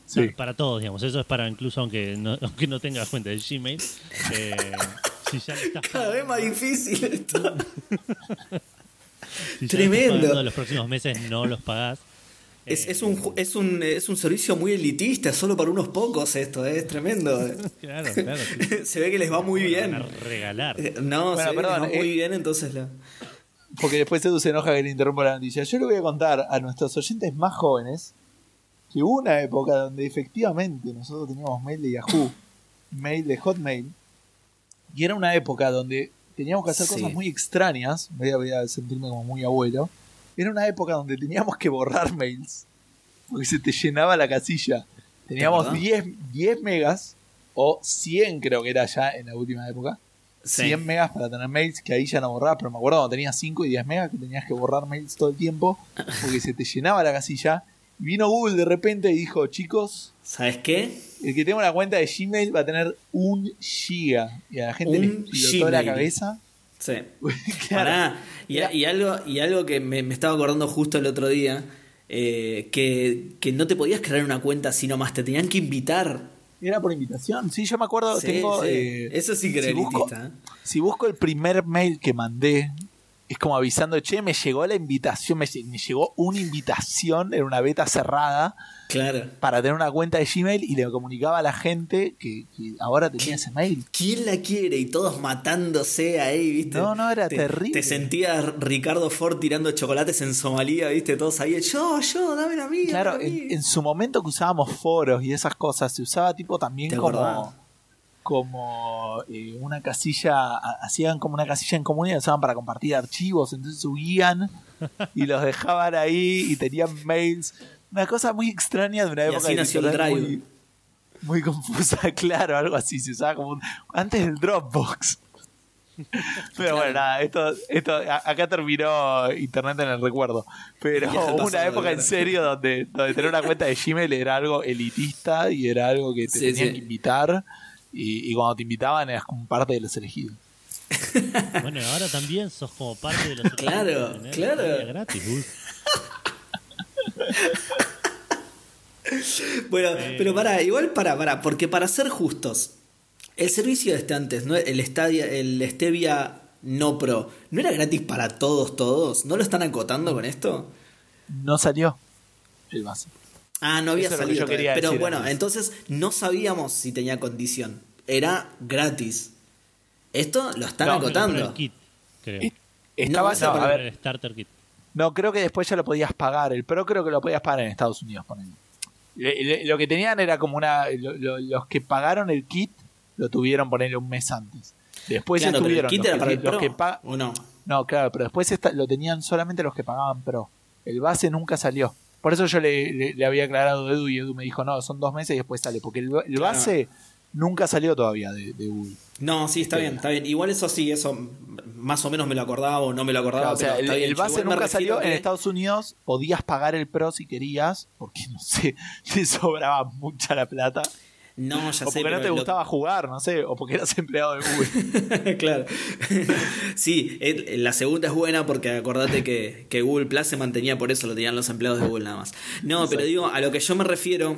Sí. para, para todos, digamos. Eso es para incluso aunque no, aunque no tengas cuenta de Gmail. Eh, si ya le estás Cada vez más difícil esto. si ya le estás Tremendo. pagando, los próximos meses no los pagás. Es, Eh, es, un, ju- es, un, es un servicio muy elitista, solo para unos pocos esto, eh, es tremendo. Claro, claro. sí. Se ve que les va muy bien. van a regalar. Eh, No, Bueno, se ve que perdón, les va muy eh. bien, entonces la... Porque después Edu se enoja que le interrumpa la noticia. Yo le voy a contar a nuestros oyentes más jóvenes que hubo una época donde efectivamente nosotros teníamos mail de Yahoo, mail de Hotmail, y era una época donde teníamos que hacer Sí. cosas muy extrañas. Voy a, voy a sentirme como muy abuelo. Era una época donde teníamos que borrar mails porque se te llenaba la casilla. Teníamos verdad? 10, 10 megas o 100 creo que era ya en la última época. Sí. 100 megas para tener mails que ahí ya no borraba, pero me acuerdo cuando tenías 5 y 10 megas que tenías que borrar mails todo el tiempo porque se te llenaba la casilla. Y vino Google de repente y dijo, chicos, ¿Sabes qué? el que tenga una cuenta de Gmail va a tener un giga. Y a la gente Un le explotó la Gmail. cabeza. Sí. Pará. Y, algo, y algo que me, me estaba acordando justo el otro día, eh, que, que no te podías crear una cuenta así nomás, te tenían que invitar. Era por invitación. Sí, yo me acuerdo, Sí, tengo... sí. eh, Eso sí que era si busco- elitista. ¿eh? Si busco el primer mail que mandé, es como avisando, che, me llegó la invitación, me, me llegó una invitación en una beta cerrada Claro. para tener una cuenta de Gmail y le comunicaba a la gente que, que ahora tenía ese mail. ¿Quién la quiere? Y todos matándose ahí, ¿viste? No, no, era Te- terrible. Te sentías Ricardo Ford tirando chocolates en Somalia, ¿viste? Todos ahí, yo, yo, dame la mía. Claro, en, mía". en su momento que usábamos foros y esas cosas, se usaba tipo también ¿Te como, acordás? Como eh, una casilla, hacían como una casilla en común y la usaban para compartir archivos, entonces subían y los dejaban ahí y tenían mails. Una cosa muy extraña de una época el Drive. Muy, muy confusa, claro, algo así, se usaba como un, antes del Dropbox. Pero bueno, nada, esto, esto, acá terminó Internet en el recuerdo. Pero hubo una época en serio donde, donde tener una cuenta de Gmail era algo elitista y era algo que te tenían que invitar. Y, cuando te invitaban eras como parte de los elegidos. Bueno, ahora también sos como parte de los Claro, claro. Gratis, bueno, pero para, igual para, para, porque para ser justos, el servicio de este antes, ¿no? el, Stadia, el Stevia no Pro, ¿no era gratis para todos, todos? ¿No lo están acotando con esto? No salió el base. Ah, no había salido. pero bueno, entonces no sabíamos si tenía condición. Era gratis. Esto lo están acotando. El kit, creo. Estaba no, a ver, el starter kit. No, creo que después ya lo podías pagar. El Pro creo que lo podías pagar en Estados Unidos, Lo que tenían era como una. los que pagaron el kit lo tuvieron ponerle un mes antes. Después claro, estuvieron el para el que ¿o no? No, claro, pero después lo tenían solamente los que pagaban Pro. El base nunca salió. Por eso yo le, había aclarado a Edu y Edu me dijo, no, son dos meses y después sale. Porque el, base nunca salió todavía de, Google. No, sí, está bien, está bien. Igual eso sí, eso más o menos me lo acordaba o no me lo acordaba. o sea, el, base nunca salió. En Estados Unidos podías pagar el Pro si querías, porque no sé, te sobraba mucha la plata. No, ya o porque no te gustaba jugar, no sé, o porque eras empleado de Google. claro. sí, la segunda es buena porque acordate que, que, Google Plus se mantenía por eso, lo tenían los empleados de Google nada más. No, pero digo, a lo que yo me refiero,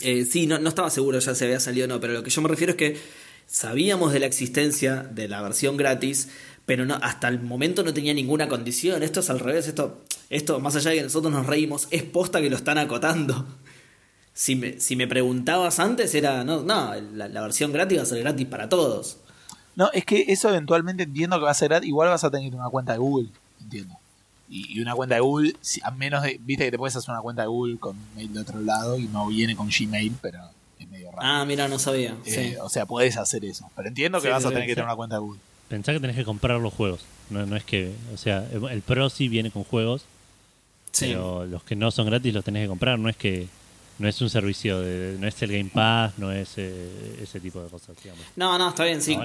eh, sí, no, no estaba seguro ya si había salido o no, pero lo que yo me refiero es que sabíamos de la existencia de la versión gratis, pero no, hasta el momento no tenía ninguna condición. Esto es al revés, esto, esto más allá de que nosotros nos reímos, es posta que lo están acotando. Si me, si me preguntabas antes, era. No, no la, versión gratis va a ser gratis para todos. No, es que eso eventualmente entiendo que va a ser gratis. Igual vas a tener una cuenta de Google, entiendo. Y, una cuenta de Google, a menos de. Viste que te puedes hacer una cuenta de Google con mail de otro lado y no viene con Gmail, pero es medio raro. Ah, mira, no sabía. Eh, o sea, puedes hacer eso. Pero entiendo que vas a tener que tener una cuenta de Google. Pensá que tenés que comprar los juegos. No, no es que. O sea, el Pro sí viene con juegos. Pero los que no son gratis los tenés que comprar. No es que no es un servicio, de, no es el Game Pass, no es eh, ese tipo de cosas, digamos. No, no, está bien, sí.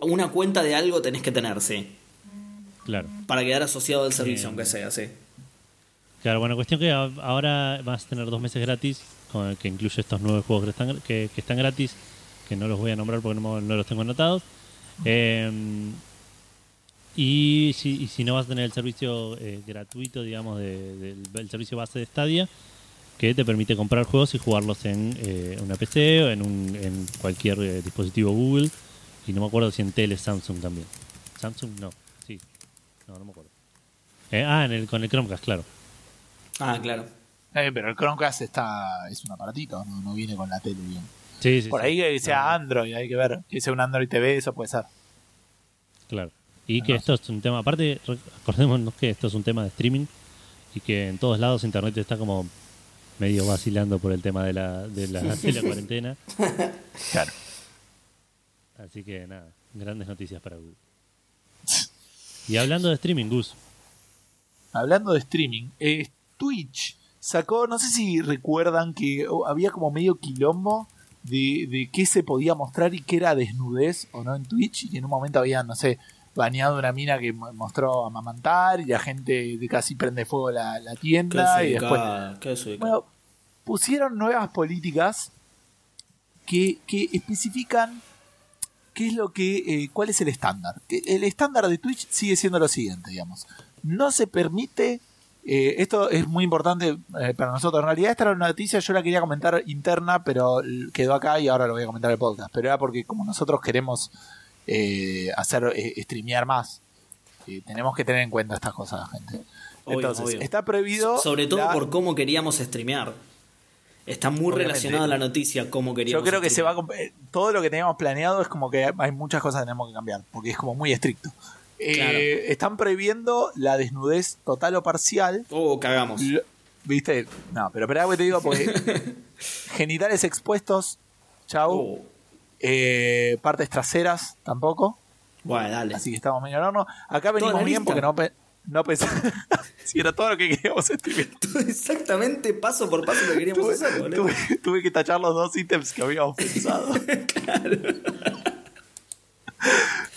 una cuenta de algo tenés que tener, sí. Claro. Para quedar asociado al servicio, aunque sea, sí. Claro, bueno, cuestión que ahora vas a tener dos meses gratis, con que incluye estos nueve juegos que están, que, están gratis, que no los voy a nombrar porque no, los tengo anotados. Em, y, si, si no vas a tener el servicio eh, gratuito, digamos, del servicio base de Stadia, que te permite comprar juegos y jugarlos en eh, una PC o en, un, en cualquier eh, dispositivo Google. Y no me acuerdo si en tele Samsung también. Samsung no, sí. No, no me acuerdo. Eh, ah, en el, con el Chromecast, claro. Ah, claro. pero el Chromecast está es un aparatito, no, viene con la tele bien. Sí, sí, Por ahí que sea Android, hay que ver. Que sea un Android TV, eso puede ser. Claro. Y que esto es un tema, aparte, acordémonos que esto es un tema de streaming y que en todos lados Internet está como medio vacilando por el tema de la, de la, cuarentena. Claro. Así que nada, grandes noticias para Google. Y hablando de streaming, Gus. Hablando de streaming, eh, Twitch sacó, no sé si recuerdan que había como medio quilombo de, de qué se podía mostrar y qué era desnudez o no en Twitch. Y en un momento había, no sé, bañado una mina que mostró amamantar y la gente casi prende fuego la, la tienda. y después, bueno, pusieron nuevas políticas que, que especifican qué es lo que, eh, cuál es el estándar. El estándar de Twitch sigue siendo lo siguiente, digamos. No se permite, eh, esto es muy importante eh, para nosotros. En realidad esta era una noticia, yo la quería comentar interna, pero quedó acá y ahora lo voy a comentar en el podcast. Pero era porque como nosotros queremos eh, hacer eh, streamear más. Eh, tenemos que tener en cuenta estas cosas, gente. Entonces, está prohibido. Sobre todo por cómo queríamos streamear. Está muy relacionada la noticia cómo queríamos. Yo creo que se va todo lo que teníamos planeado es como que hay muchas cosas que tenemos que cambiar, porque es como muy estricto. están prohibiendo la desnudez total o parcial. Oh, cagamos. ¿Viste? No, pero espera que te digo, porque genitales expuestos, chau. Oh. Eh, partes traseras tampoco. Bueno, dale. Así que estamos medio horno. Acá venimos bien porque no, no pensé. si era todo lo que queríamos streamear. Exactamente paso por paso lo que queríamos Tuve, hacer, boludo. tuve- tuve que tachar los dos ítems que habíamos pensado.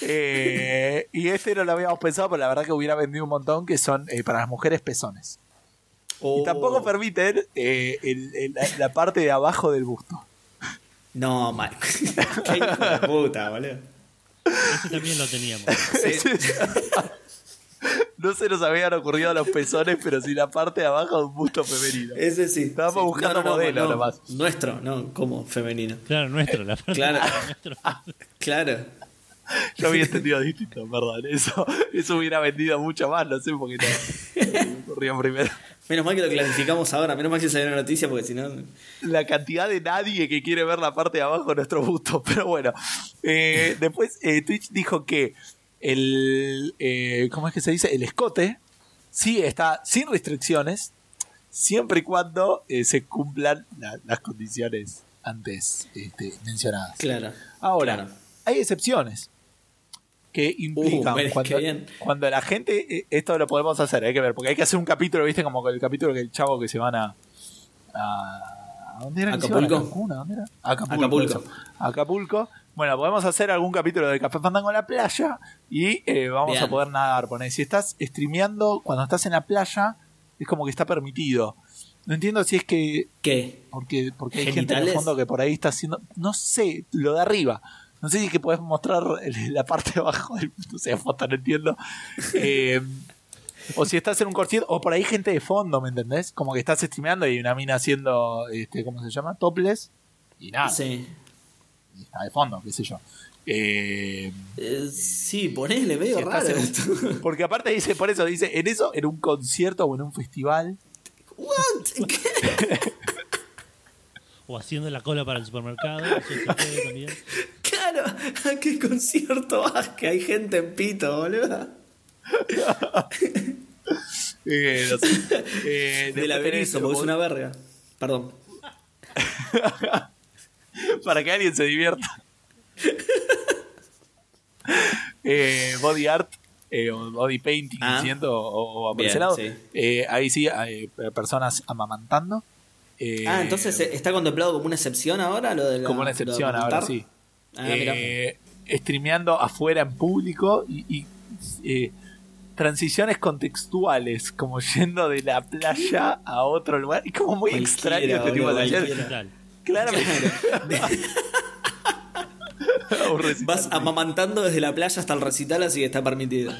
Eh, y este no lo habíamos pensado, pero la verdad que hubiera vendido un montón, que son eh, para las mujeres pezones. Oh. Y tampoco permiten eh, el- el- la, la parte de abajo del busto. No, Marco. Qué hijo de puta, boludo. Ese también lo teníamos. No se nos habían ocurrido los pezones, pero sí la parte de abajo de un busto femenino. Ese sí. Estábamos Sí. buscando modelo nomás. Nuestro, no, como femenino. Claro, nuestro, la parte Claro. nuestro. Claro. Yo había entendido distinto, perdón. Eso, eso hubiera vendido mucho más, no sé por qué no. primero. Menos mal que lo clarificamos ahora, menos mal que salió una noticia porque si no. La cantidad de nadie que quiere ver la parte de abajo de nuestro busto. Pero bueno. Eh, después eh, Twitch dijo que el. eh, ¿Cómo es que se dice? El escote. Sí, está sin restricciones. Siempre y cuando eh, se cumplan la- las condiciones antes este, mencionadas. Claro. Ahora, Claro. hay excepciones que implican Uh, cuando, cuando la gente, eh, esto lo podemos hacer, hay que ver, porque hay que hacer un capítulo, viste, como el capítulo que el chavo que se van a... ¿A, ¿a dónde era? ¿A Acapulco. Cancún? ¿A dónde era? A Acapulco. Acapulco. Acapulco. Bueno, podemos hacer algún capítulo de Café Fandango en la playa y eh, vamos Bien. a poder nadar. Poner, si estás streameando cuando estás en la playa, es como que está permitido. No entiendo si es que ¿Qué? porque, porque hay gente en el fondo que por ahí está haciendo. No sé, lo de arriba. No sé si es que puedes mostrar la parte de abajo del. No sé, foto, no entiendo. Eh, o si estás en un concierto. O por ahí gente de fondo, ¿me entendés? Como que estás streameando y hay una mina haciendo. Este, ¿Cómo se llama? Topless. Y nada. Sí. Y está de fondo, qué sé yo. Eh, Eh, sí, ponele medio si raro en un- esto. porque aparte dice, por eso dice, en eso, en un concierto o en un festival. What? ¿Qué? O haciendo la cola para el supermercado. Eso se puede también. Claro, ¿a qué concierto vas? Que hay gente en pito, boludo. Eh, no sé. Eh, De la porque es una verga. Perdón. Para que alguien se divierta. eh, body art eh, o body painting, Ah. siento, o, o Bien, sí. Eh, ahí sí hay personas amamantando. Ah, entonces está contemplado como una excepción ahora lo de la- como una lo de excepción ahora sí. Ah, streameando afuera en público y, y, transiciones contextuales, como yendo de la playa a otro lugar. Y como muy Cualquiera, extraño este tipo de. Claramente. Vas amamantando desde la playa hasta el recital, así que está permitido.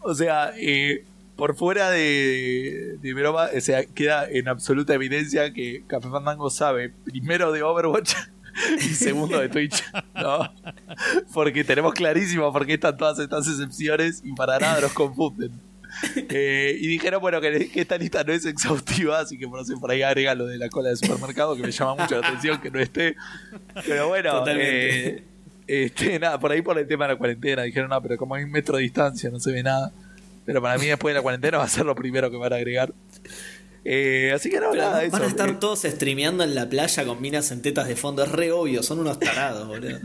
O sea, eh, por fuera de, de broma, o sea, queda en absoluta evidencia que Café Fandango sabe primero de Overwatch y segundo de Twitch. ¿no? Porque tenemos clarísimo por qué están todas estas excepciones y para nada nos confunden. Eh, y dijeron, bueno, que, que esta lista no es exhaustiva, así que no sé, por ahí agrega lo de la cola de supermercado, que me llama mucho la atención que no esté. Pero bueno, Totalmente. eh, este, nada, por ahí por el tema de la cuarentena, dijeron, no, pero como hay un metro de distancia, no se ve nada. Pero para mí después de la cuarentena va a ser lo primero que van a agregar. Eh, así que no, Pero nada, van eso. a estar Eh, todos streameando en la playa con minas en tetas de fondo. Es re obvio, son unos tarados, boludo.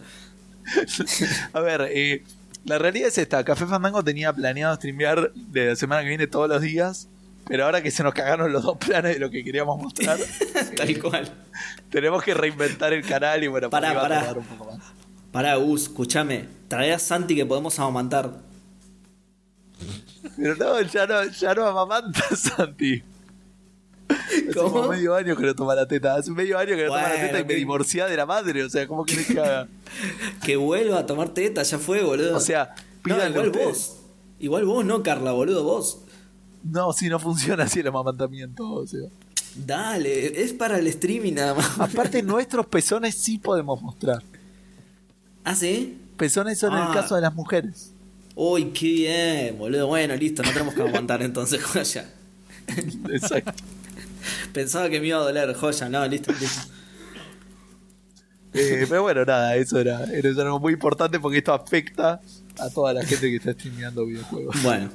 A ver, eh, la realidad es esta. Café Fandango tenía planeado streamear de la semana que viene todos los días. Pero ahora que se nos cagaron los dos planes de lo que queríamos mostrar, Tal cual. tenemos que reinventar el canal y bueno, Pará, a pará. tardar un poco más. Pará, Gus, escuchame. Trae a Santi que podemos amamantar. Pero no, ya no, ya no amamanta Santi. Hace ¿Cómo? como medio año que no toma la teta. Hace medio año que no toma la Bueno, teta y me divorcié de la madre. O sea, ¿cómo querés que haga? Que vuelva a tomar teta, ya fue, boludo. O sea, no, igual vos. Igual vos, no, Carla, boludo, vos. No, si no funciona así el amamantamiento. O sea. Dale, es para el streaming nada más. Aparte, nuestros pezones sí podemos mostrar. ¿Ah, sí? Pezones son en Ah. el caso de las mujeres. Uy, qué bien, boludo. Bueno, listo, no tenemos que amamantar entonces. Exacto. Pensaba que me iba a doler, joya. No, listo, listo. Eh, pero bueno, nada, eso era, era algo muy importante porque esto afecta a toda la gente que está streameando videojuegos. Bueno.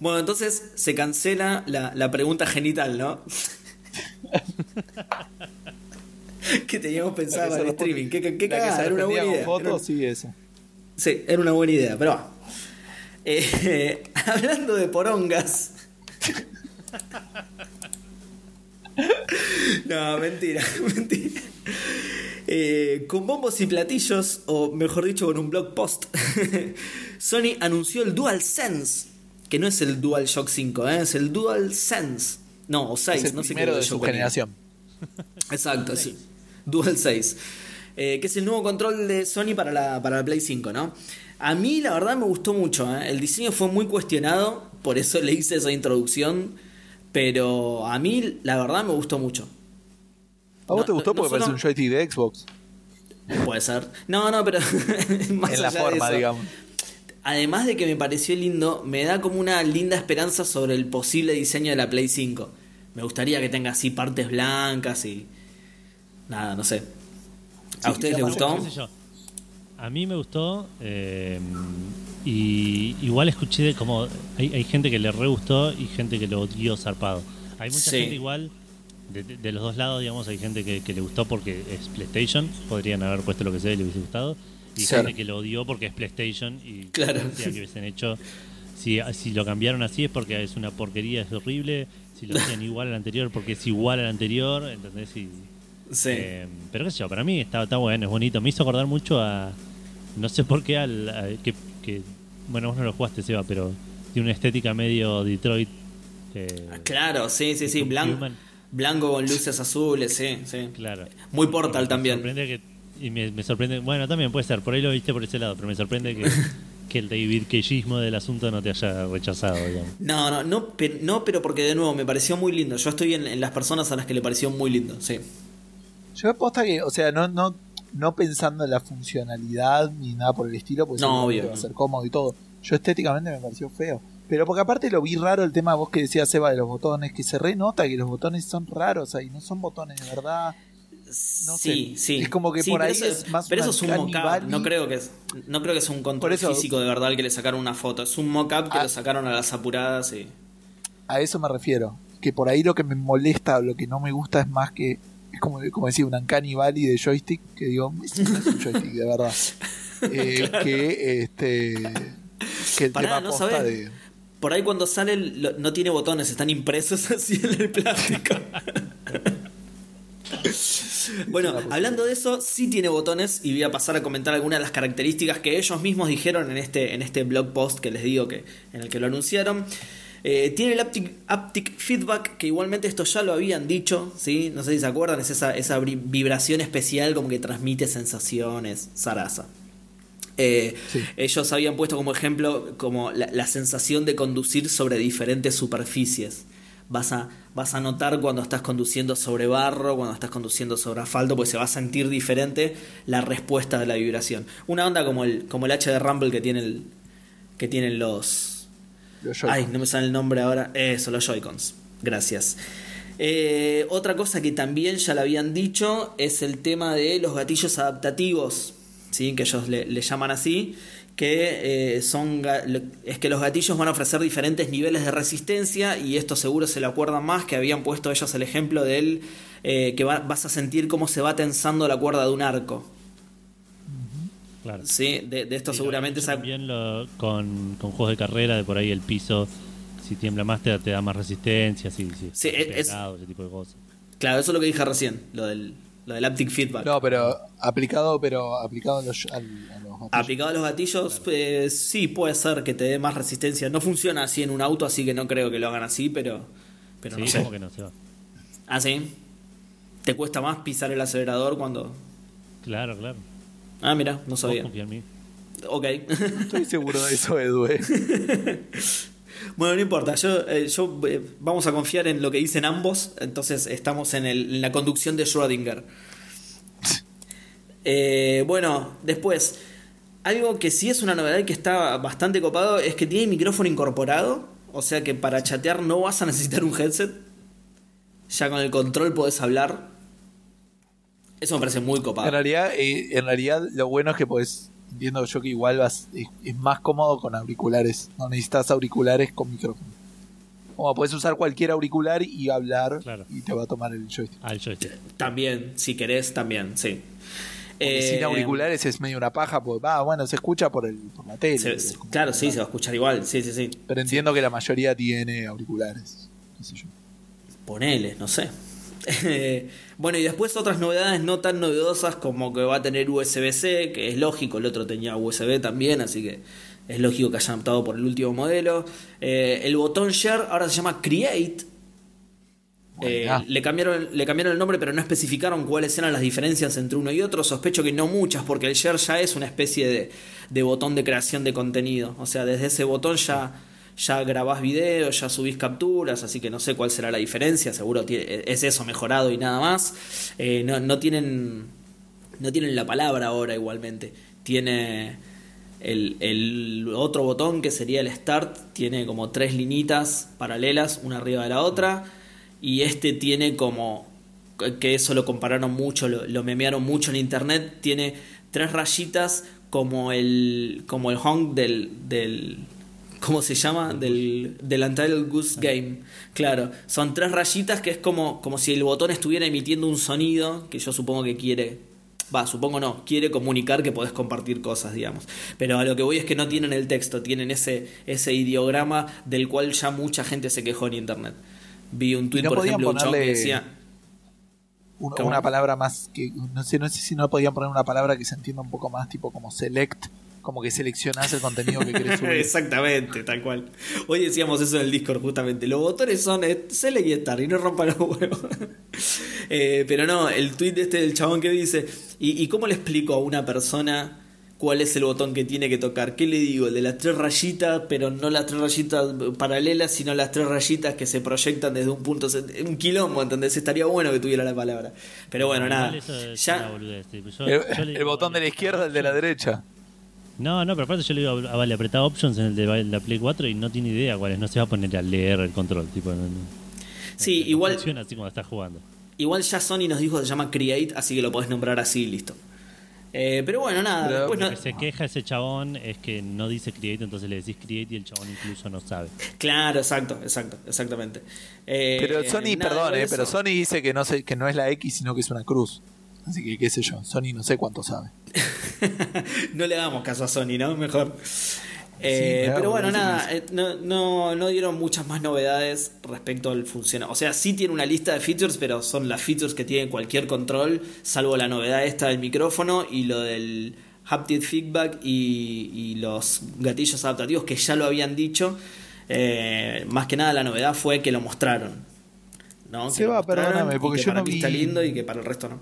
Bueno, entonces se cancela la, la pregunta genital, ¿no? que teníamos pensado para el streaming. ¿Qué, qué, qué cagada, era una buena idea. con Era fotos, sí, eso. Sí, era una buena idea, pero. Eh, hablando de porongas. No, mentira, mentira. Eh, con bombos y platillos, o mejor dicho, con un blog post, Sony anunció el DualSense, que no es el DualShock 5, ¿eh? es el DualSense. No, o 6, Es el no sé qué primero de su generación. Exacto, sí. Dual 6. Eh, que es el nuevo control de Sony para la, para la Play 5, ¿no? A mí la verdad me gustó mucho, ¿eh? el diseño fue muy cuestionado, por eso le hice esa introducción, pero a mí la verdad me gustó mucho. ¿A vos No, te gustó no porque solo- parece un joystick de Xbox? Puede ser. No, no, pero más en la allá de forma, eso, digamos. Además de que me pareció lindo, me da como una linda esperanza sobre el posible diseño de la Play 5. Me gustaría que tenga así partes blancas y... Nada, no sé. ¿A Sí, ustedes les gustó? qué sé yo. A mí me gustó eh, y igual escuché de como hay, hay gente que le re gustó y gente que lo odió zarpado. Hay mucha Sí. gente igual de, los dos lados, digamos, hay gente que, que le gustó porque es PlayStation, podrían haber puesto lo que sea y le hubiese gustado, y Claro. gente que lo odió porque es PlayStation y Claro. que hubiesen hecho si, si lo cambiaron así es porque es una porquería, es horrible, si lo hacían igual al anterior porque es igual al anterior, ¿entendés? Y, Sí. eh, pero qué sé yo, para mí está, está bueno, es bonito. Me hizo acordar mucho a. No sé por qué al. a- que, que- bueno, vos no lo jugaste, Seba, pero tiene una estética medio Detroit. eh, Claro, sí, sí, sí. Blanco, Human. blanco con luces azules, sí, sí. claro. Muy Portal me también. sorprende que- y me, me sorprende. Bueno, también puede ser, por ahí lo viste por ese lado, pero me sorprende que, que el David Cageismo del asunto no te haya rechazado, digamos. No, no, no, pero, no, pero porque de nuevo me pareció muy lindo. Yo estoy en, en las personas a las que le pareció muy lindo, sí. Yo aposta que, o sea, no, no, no pensando en la funcionalidad ni nada por el estilo, pues No, obvio, va a ser cómodo y todo. Yo estéticamente me pareció feo. Pero porque aparte lo vi raro el tema vos que decías, Seba, de los botones, que se renota que los botones son raros ahí, no son botones de verdad. No sí, sé. sí. Es como que Sí, por ahí eso es más Pero eso es un mock-up. No creo que es, no creo que es un control eso- físico de verdad el que le sacaron una foto. Es un mock-up que Ah. lo sacaron a las apuradas y. A eso me refiero. Que por ahí lo que me molesta o lo que no me gusta es más que. Es como, como decir, un Uncanny Valley de joystick. Que digo, "Esto no es un joystick, de verdad. Eh, Que este. Que el Pará, tema no posta sabés. de. Por ahí cuando sale no tiene botones, están impresos así en el plástico. bueno, hablando de eso, sí tiene botones y voy a pasar a comentar algunas de las características que ellos mismos dijeron en este, en este blog post que les digo que en el que lo anunciaron. Eh, tiene el haptic, haptic feedback, que igualmente esto ya lo habían dicho, ¿sí? No sé si se acuerdan, es esa, esa vibración especial como que transmite sensaciones, zaraza. Eh, Sí. Ellos habían puesto como ejemplo como la, la sensación de conducir sobre diferentes superficies. Vas a, vas a notar cuando estás conduciendo sobre barro, cuando estás conduciendo sobre asfalto, pues se va a sentir diferente la respuesta de la vibración. Una onda como el, como el H de Rumble que tiene el, que tienen los, Ay, no me sale el nombre ahora. Eso, los Joy-Cons. Gracias. Eh, otra cosa que también ya le habían dicho es el tema de los gatillos adaptativos, ¿sí? que ellos le, le llaman así, que eh, son lo- es que los gatillos van a ofrecer diferentes niveles de resistencia y esto seguro se le acuerdan más, que habían puesto ellos el ejemplo del eh, que va- vas a sentir cómo se va tensando la cuerda de un arco. Claro. ¿sí? De, de esto Sí, seguramente lo- también lo- con, con juegos de carrera, de por ahí el piso, si tiembla más, te, te da más resistencia, si, si Sí, es- pegado, ese tipo de cosas. Claro, eso es lo que dije recién, lo del, lo del haptic feedback. No, pero aplicado, pero aplicado a los, al- a los gatillos. Aplicado a los gatillos, eh, sí puede ser que te dé más resistencia. No funciona así en un auto, así que no creo que lo hagan así, pero, pero sí, no sé. como que no se va. ¿Ah, sí? ¿Te cuesta más pisar el acelerador cuando.? Claro, claro. Ah, mira, no sabía. confía en mí. Ok. Estoy seguro de eso, Edu. eh. bueno, no importa. Yo, eh, yo eh, vamos a confiar en lo que dicen ambos. Entonces estamos en, el- en la conducción de Schrödinger. Eh, bueno, después. Algo que sí es una novedad y que está bastante copado es que tiene micrófono incorporado. O sea que para chatear no vas a necesitar un headset. Ya con el control podés hablar. Eso me parece muy copado. En realidad, eh, en realidad lo bueno es que pues entiendo yo que igual vas, es, es más cómodo con auriculares. No necesitas auriculares con micrófono. Como puedes usar cualquier auricular y hablar Claro. y te va a tomar el joystick. Al joystick. También, si querés, también, sí. Eh, sin auriculares es medio una paja, porque va, bueno, se escucha por, el, por la tele. se- claro, sí, se va a escuchar igual, sí, sí, sí. Pero entiendo que la mayoría tiene auriculares. qué sé yo. Ponele, no sé. bueno, y después otras novedades no tan novedosas como que va a tener USB-C, que es lógico, el otro tenía USB también, así que es lógico que hayan optado por el último modelo. Eh, el botón Share ahora se llama Create. Eh, le, cambiaron, le cambiaron el nombre, pero no especificaron cuáles eran las diferencias entre uno y otro. Sospecho que no muchas, porque el Share ya es una especie de, de botón de creación de contenido. O sea, desde ese botón ya, ya grabás videos, ya subís capturas, así que no sé cuál será la diferencia. Seguro es eso mejorado y nada más. Eh, no, no tienen no tienen la palabra ahora igualmente. Tiene el, el otro botón que sería el Start, tiene como tres linitas paralelas, una arriba de la otra. Y este tiene como, que eso lo compararon mucho, lo, lo memearon mucho en internet, tiene tres rayitas como el, como el honk del, del, ¿cómo se llama? Del, del Untitled Goose Game. Claro, son tres rayitas que es como, como si el botón estuviera emitiendo un sonido que yo supongo que quiere. Va, supongo no, quiere comunicar que podés compartir cosas, digamos. Pero a lo que voy es que no tienen el texto, tienen ese, ese ideograma del cual ya mucha gente se quejó en internet. Vi un tweet, no por ejemplo, de un que ponerle- decía. Una, una palabra más que no sé, no sé si no podían poner una palabra que se entienda un poco más tipo como select, como que seleccionás el contenido que querés subir. Exactamente, tal cual. Hoy decíamos eso en el Discord justamente. Los botones son select y estar y no rompan los huevos. Eh, pero no, el tweet este del chabón que dice, ¿y, ¿y cómo le explico a una persona cuál es el botón que tiene que tocar? ¿Qué le digo? El de las tres rayitas, pero no las tres rayitas paralelas, sino las tres rayitas que se proyectan desde un punto, un quilombo, ¿entendés? Estaría bueno que tuviera la palabra. Pero bueno, nada. Ya, una boludez, tipo, yo- El, yo el botón de la izquierda, el de la derecha. No, no, pero aparte yo le digo a Vale, apretá options en el de la Play 4 y no tiene idea cuál es. No se va a poner a leer el control. Tipo, no- no- sí, no igual, Funciona así cuando estás jugando. Igual ya Sony nos dijo que se llama Create, así que lo podés nombrar así y listo. Eh, pero bueno, nada. Pero- después Lo que se queja ese chabón es que no dice create, entonces le decís create y el chabón incluso no sabe. Claro, exacto, exacto, exactamente. Eh, Pero Sony, nada, perdón, eh, eso. pero Sony dice que no, sé, que no es la X, sino que es una cruz. Así que qué sé yo, Sony no sé cuánto sabe. no le damos caso a Sony, ¿no? Mejor. Eh, claro, pero bueno, nada, eh, no, no, no dieron muchas más novedades respecto al funcionamiento. O sea, sí tiene una lista de features, pero son las features que tiene cualquier control, salvo la novedad esta del micrófono y lo del haptic feedback y, y los gatillos adaptativos que ya lo habían dicho. Eh, más que nada la novedad fue que lo mostraron. ¿no? Que Seba, lo mostraron perdóname, y porque que yo para no vi- está lindo y que para el resto no.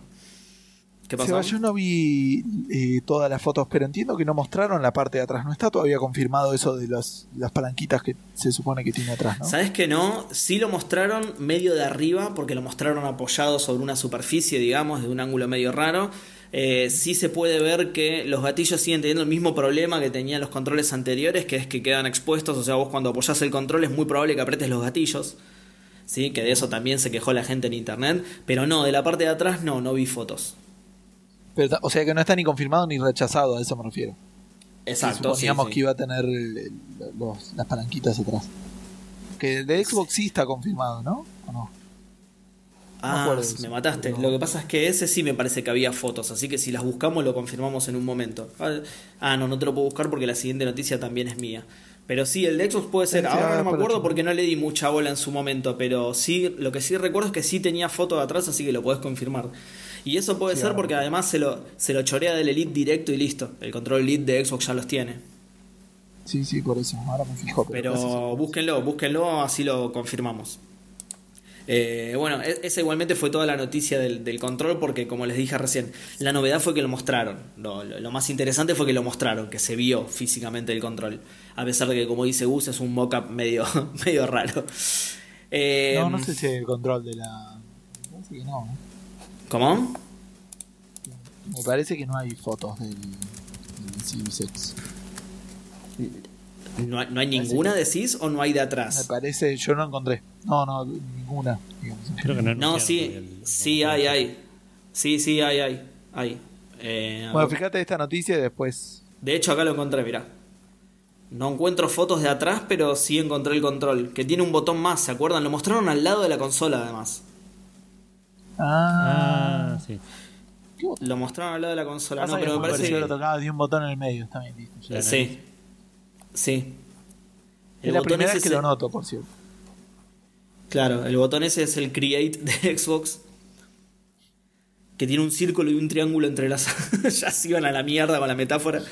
¿Qué pasó? Seba, yo no vi eh, todas las fotos, pero entiendo que no mostraron la parte de atrás. No está todavía confirmado eso de los, las palanquitas que se supone que tiene atrás, ¿no? ¿Sabes que no? Sí lo mostraron medio de arriba, porque lo mostraron apoyado sobre una superficie, digamos, de un ángulo medio raro. Eh, sí se puede ver que los gatillos siguen teniendo el mismo problema que tenían los controles anteriores, que es que quedan expuestos. O sea, vos cuando apoyás el control es muy probable que apretes los gatillos. Sí, que de eso también se quejó la gente en internet. Pero no, de la parte de atrás no, no vi fotos. Pero o sea que no está ni confirmado ni rechazado, a eso me refiero. Exacto. Suponíamos sí. que iba a tener los- las palanquitas atrás. Que el de Xbox sí está confirmado, ¿no? ¿O no? Ah, me mataste. Lo que pasa es que ese sí me parece que había fotos, así que si las buscamos lo confirmamos en un momento. Ah, Ah, no, no te lo puedo buscar porque la siguiente noticia también es mía. Pero sí, el de Xbox puede ser. Sí, sí, Ahora ahora no me acuerdo porque no le di mucha bola en su momento, pero sí, lo que sí recuerdo es que sí tenía foto de atrás, así que lo podés confirmar. Y eso puede ser porque además se lo, se lo chorea del Elite directo y listo. El control Elite de Xbox ya los tiene. Sí, sí, por eso. Ahora me fijo. Pero, Pero búsquenlo, búsquenlo, así lo confirmamos. Eh, bueno, e- esa igualmente fue toda la noticia del, del control porque como les dije recién, la novedad fue que lo mostraron. Lo, lo- lo más interesante fue que lo mostraron, que se vio físicamente el control. A pesar de que como dice Gus es un mockup medio, medio raro. Eh, no, no sé si el control de la. Que no. ¿eh? ¿Cómo? Me parece que no hay fotos del, del. ¿No, hay- no hay ninguna decís o no hay de Me atrás? parece, yo no encontré. No, no, ninguna. digamos. Creo que no. No, sí, el- sí hay, hay. Sí, sí, hay, hay. hay. Eh, Bueno, fíjate esta noticia y después. De hecho, acá lo encontré, mirá. No encuentro fotos de atrás, pero sí encontré el control. Que tiene un botón más, ¿se acuerdan? Lo mostraron al lado de la consola, además. Ah, Ah, sí. Lo mostraron al lado de la consola. No, pero me parece que... lo tocaba de un botón en el medio, está bien, listo. ya. Claro. Sí. Sí. Es la botón primera ese vez que lo el- noto, por cierto. Claro, el botón ese es el Create de Xbox. Que tiene un círculo y un triángulo entre las. ya se iban a la mierda con la metáfora.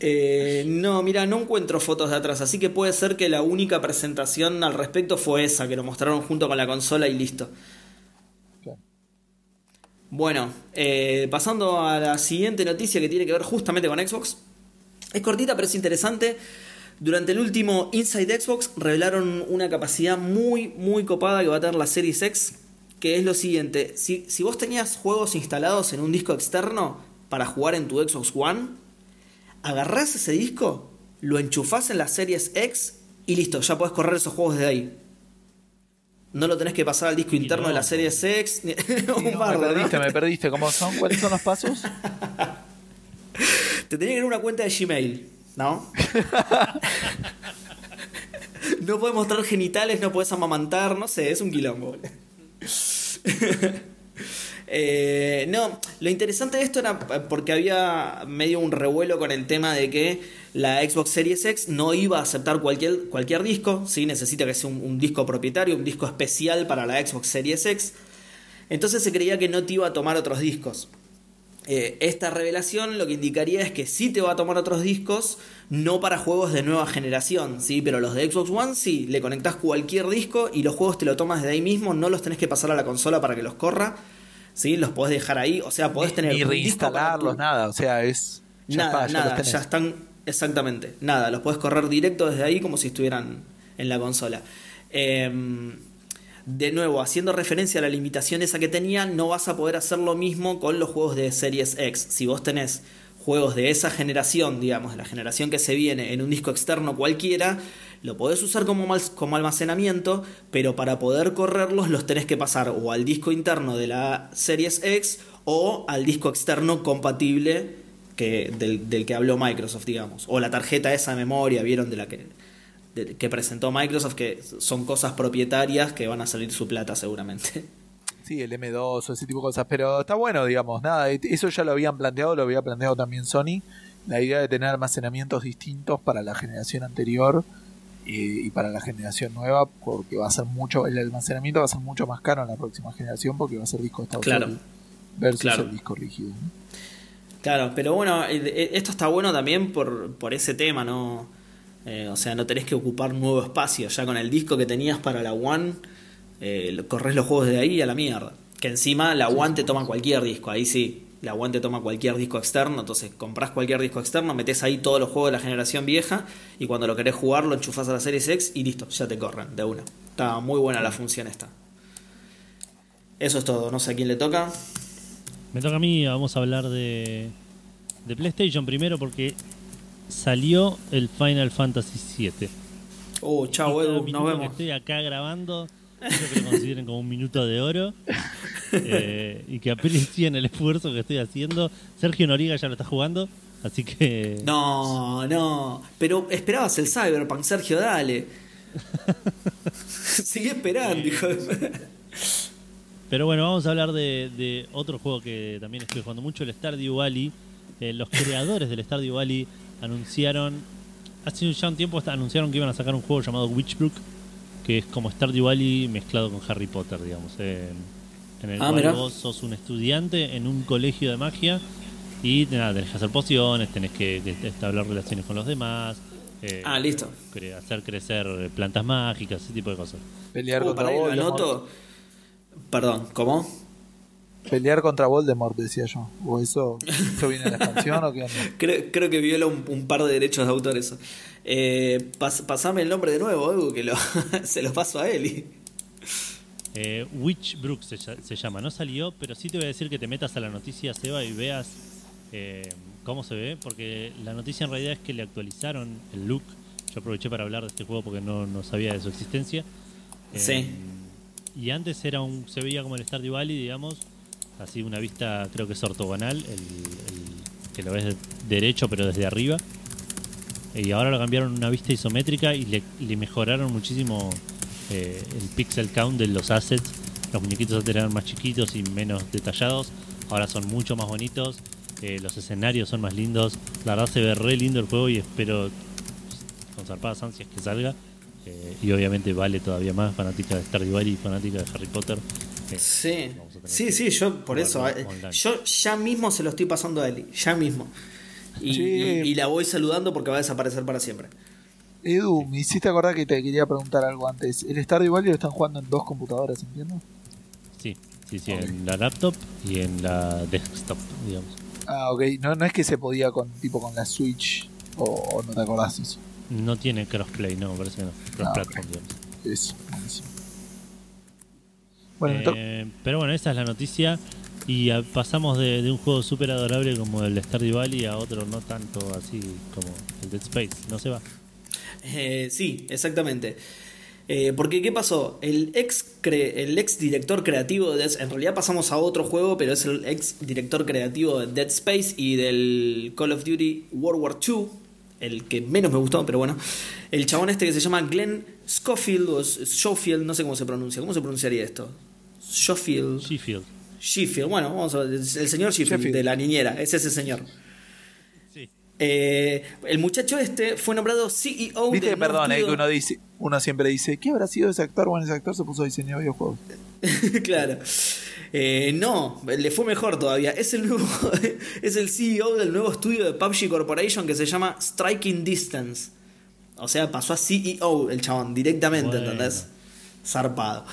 Eh, no, mira, no encuentro fotos de atrás, así que puede ser que la única presentación al respecto fue esa, que lo mostraron junto con la consola y listo. Bueno, eh, pasando a la siguiente noticia que tiene que ver justamente con Xbox. Es cortita, pero es interesante. Durante el último Inside Xbox revelaron una capacidad muy, muy copada que va a tener la Series X, que es lo siguiente. Si, si vos tenías juegos instalados en un disco externo para jugar en tu Xbox One, agarrás ese disco, lo enchufás en la Series X y listo, ya podés correr esos juegos de ahí. No lo tenés que pasar al disco interno de la no. Series X. ni- un no, me perdiste, me perdiste. ¿Cómo son? ¿Cuáles son los pasos? Te tenía que dar una cuenta de Gmail, ¿no? no puedes mostrar genitales, no puedes amamantar, no sé, es un quilombo. Eh, no, lo interesante de esto era porque había medio un revuelo con el tema de que la Xbox Series X no iba a aceptar cualquier, cualquier disco, ¿sí? necesita que sea un, disco propietario, un disco especial para la Xbox Series X. Entonces se creía que no te iba a tomar otros discos. Eh, esta revelación lo que indicaría es que sí te va a tomar otros discos, no para juegos de nueva generación, ¿sí? pero los de Xbox One sí, le conectás cualquier disco y los juegos te lo tomas de ahí mismo, no los tenés que pasar a la consola para que los corra, ¿sí? los podés dejar ahí, o sea, podés tener Ni reinstalarlos, tu- nada. O sea, es. Ya nada, está, ya nada, ya están exactamente, nada, los puedes correr directo desde ahí como si estuvieran en la consola. Em, de nuevo, haciendo referencia a la limitación esa que tenía, no vas a poder hacer lo mismo con los juegos de Series X. Si vos tenés juegos de esa generación, digamos, de la generación que se viene en un disco externo cualquiera, lo podés usar como, como almacenamiento, pero para poder correrlos los tenés que pasar o al disco interno de la Series X o al disco externo compatible que, del, del que habló Microsoft, digamos. O la tarjeta esa de memoria, vieron de la que, que presentó Microsoft, que son cosas propietarias que van a salir su plata seguramente. Sí, el M2 o ese tipo de cosas. Pero está bueno, digamos. Nada, eso ya lo habían planteado, lo había planteado también Sony. La idea de tener almacenamientos distintos para la generación anterior eh, y para la generación nueva, porque va a ser mucho, el almacenamiento va a ser mucho más caro en la próxima generación porque va a ser disco estado Claro. versus Claro. el disco rígido. ¿no? Claro, pero bueno, eh, eh, esto está bueno también por, por ese tema, ¿no? Eh, o sea, no tenés que ocupar nuevo espacio. Ya con el disco que tenías para la One, eh, corres los juegos de ahí a la mierda. Que encima la One te toma cualquier disco, ahí sí. La One te toma cualquier disco externo, entonces compras cualquier disco externo, metes ahí todos los juegos de la generación vieja y cuando lo querés jugar lo enchufás a la Series X y listo, ya te corren de una. Está muy buena la función esta. Eso es todo, no sé a quién le toca. Me toca a mí, vamos a hablar de, de PlayStation primero porque salió el Final Fantasy VII. Oh, chao Y cada Edu, nos vemos. estoy acá grabando, quiero que lo consideren como un minuto de oro eh, y que aprecien el esfuerzo que estoy haciendo. Sergio Noriega ya lo está jugando, así que No, no. Pero esperabas el Cyberpunk, Sergio, dale. Sigue esperando, hijo de... Pero bueno, vamos a hablar de, de otro juego que también estoy jugando mucho, el Stardew Valley. Eh, los creadores del Stardew Valley anunciaron, hace ya un tiempo hasta anunciaron que iban a sacar un juego llamado Witchbrook, que es como Stardew Valley mezclado con Harry Potter, digamos. eh, en el Ah, cual mirá. vos sos un estudiante en un colegio de magia y nada, tenés que hacer pociones, tenés que, establecer relaciones con los demás. eh, Ah, listo. cre- hacer crecer plantas mágicas, ese tipo de cosas. Pelear Oh, contra Voldemort. anoto. Perdón, ¿cómo? Pelear contra Voldemort, decía yo. ¿O eso, eso viene de la expansión o qué onda? Creo, creo que viola un, un par de derechos de autor eso. Eh, pas- pasame el nombre de nuevo, Edu, que lo, se lo paso a Eli. Eh, Witchbrook se, se llama, no salió, pero sí te voy a decir que te metas a la noticia, Seba, y veas eh, cómo se ve, porque la noticia en realidad es que le actualizaron el look. Yo aproveché para hablar de este juego porque no, no sabía de su existencia. Eh, Sí. Y antes era un, se veía como el Stardew Valley, digamos, así una vista creo que es ortogonal, el, el- que lo ves de- derecho pero desde arriba. Y ahora lo cambiaron una vista isométrica y le, le mejoraron muchísimo eh, el pixel count de los assets. Los muñequitos antes eran más chiquitos y menos detallados. Ahora son mucho más bonitos. eh, los escenarios son más lindos. La verdad se ve re lindo el juego y espero con zarpadas ansias que salga. Eh, y obviamente vale todavía más, fanática de Stardew Valley y fanática de Harry Potter. Sí, sí, sí, yo por eso. Yo ya mismo se lo estoy pasando a Eli, ya mismo. Y, Sí. y- y la voy saludando porque va a desaparecer para siempre. Edu, me hiciste acordar que te quería preguntar algo antes. El Stardew Valley lo están jugando en dos computadoras, ¿entiendo? Sí, sí, sí, Ok. en la laptop y en la desktop, digamos. Ah, ok. No, no es que se podía con tipo con la Switch o, o no te acordás eso. No tiene crossplay, no, me parece que no. Cross-platform, digamos. Eso, buenísimo. Bueno, Eh, pero bueno, esa es la noticia. Y a- pasamos de, de un juego súper adorable como el Stardew Valley a otro no tanto así como el Dead Space. No se va. Eh, sí, exactamente. Eh, porque, ¿qué pasó? El ex, cre- el ex director creativo de Dead En realidad pasamos a otro juego, pero es el ex director creativo de Dead Space y del Call of Duty World War II. El que menos me gustó, pero bueno. El chabón este que se llama Glenn Schofield o Schofield, no sé cómo se pronuncia. ¿Cómo se pronunciaría esto? Schofield. Sheffield, bueno, vamos a ver. El señor Sheffield, Sheffield. de la niñera, es ese señor. Sí. Eh, el muchacho este fue nombrado CEO viste, nuevo perdón, eh, que uno dice, uno siempre dice, ¿qué habrá sido ese actor? Bueno, ese actor se puso a diseñar videojuegos. claro. Eh, no, le fue mejor todavía. Es el nuevo, es el CEO del nuevo estudio de PUBG Corporation que se llama Striking Distance. O sea, pasó a CEO el chabón directamente, Bueno. ¿entendés? Zarpado.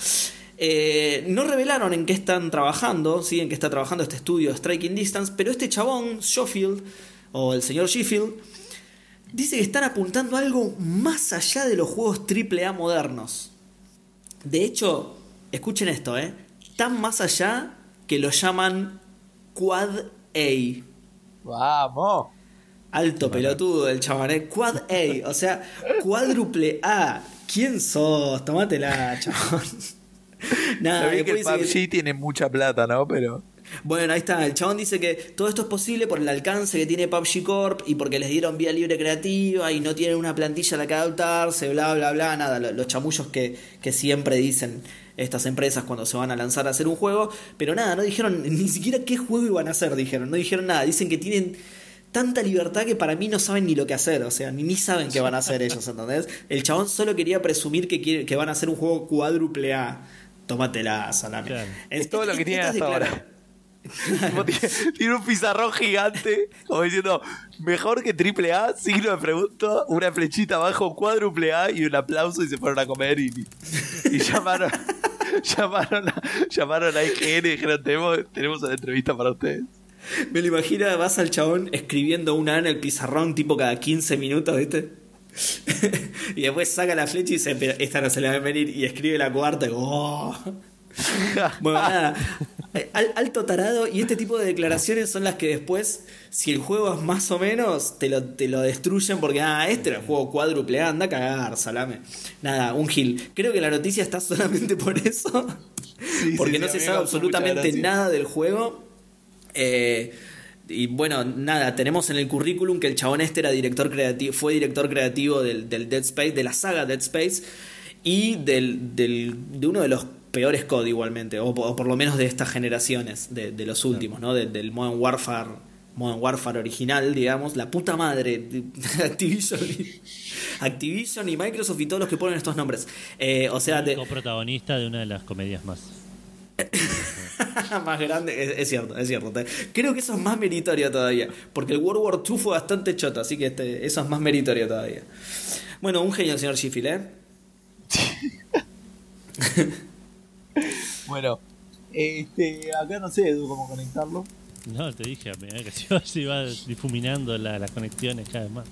Eh, no revelaron en qué están trabajando, ¿sí? en qué está trabajando este estudio Striking Distance, pero este chabón, Schofield, o el señor Sheffield, dice que están apuntando a algo más allá de los juegos AAA modernos. De hecho, escuchen esto, ¿eh? Tan más allá que lo llaman Quad A. Vamos. Alto pelotudo el chabón, ¿eh? Quad A, o sea, cuádruple A. ¿Quién sos? Tomátela, chabón. Nada, Sabía que el dice PUBG tiene mucha plata, ¿no? Pero bueno, ahí está. El chabón dice que todo esto es posible por el alcance que tiene PUBG Corp y porque les dieron vía libre creativa y no tienen una plantilla a la que adaptarse, bla, bla, bla. Nada, lo- los chamullos que, que siempre dicen estas empresas cuando se van a lanzar a hacer un juego. Pero nada, no dijeron ni siquiera qué juego iban a hacer, dijeron. No dijeron nada. Dicen que tienen tanta libertad que para mí no saben ni lo que hacer. O sea, ni, ni saben qué van a hacer ellos, ¿entendés? El chabón solo quería presumir que, quiere, que van a hacer un juego cuádruple A. Tómatela, salame. Claro. es todo lo que Estas tiene hasta declara- ahora. Tiene, un pizarrón gigante, como diciendo, mejor que triple A, signo de pregunta, una flechita abajo, cuádruple A y un aplauso y se fueron a comer y, y llamaron, llamaron, a, llamaron a IGN y dijeron, tenemos, tenemos una entrevista para ustedes. Me lo imagino, vas al chabón escribiendo una A en el pizarrón tipo cada 15 minutos, ¿viste? y después saca la flecha y dice, pero esta no se le va a venir. Y escribe la cuarta y ¡oh! Bueno, nada. Al- alto tarado. Y este tipo de declaraciones son las que después, si el juego es más o menos, te lo, te lo destruyen porque, ah, este era el juego cuádruple A, anda a cagar, salame. Nada, un gil. Creo que la noticia está solamente por eso. Sí, porque sí, no sí, se sabe absolutamente nada del juego. Eh, y bueno, nada, tenemos en el currículum que el chabón este era director creativo, fue director creativo del, del Dead Space, de la saga Dead Space, y del, del- de uno de los peores COD igualmente, o, o por lo menos de estas generaciones, de, de los últimos, ¿no? De- del Modern Warfare, Modern Warfare original, digamos, la puta madre, Activision y, Activision y Microsoft y todos los que ponen estos nombres. Eh, o sea, de, coprotagonista de una de las comedias más. más grande, es, es cierto, es cierto. Creo que eso es más meritorio todavía, porque el World War II fue bastante choto, así que este, eso es más meritorio todavía. Bueno, un genio el señor Sheffield, ¿eh? Bueno, este, acá no sé, Edu, cómo conectarlo. No, te dije, a medida que se va difuminando la- las conexiones cada vez más.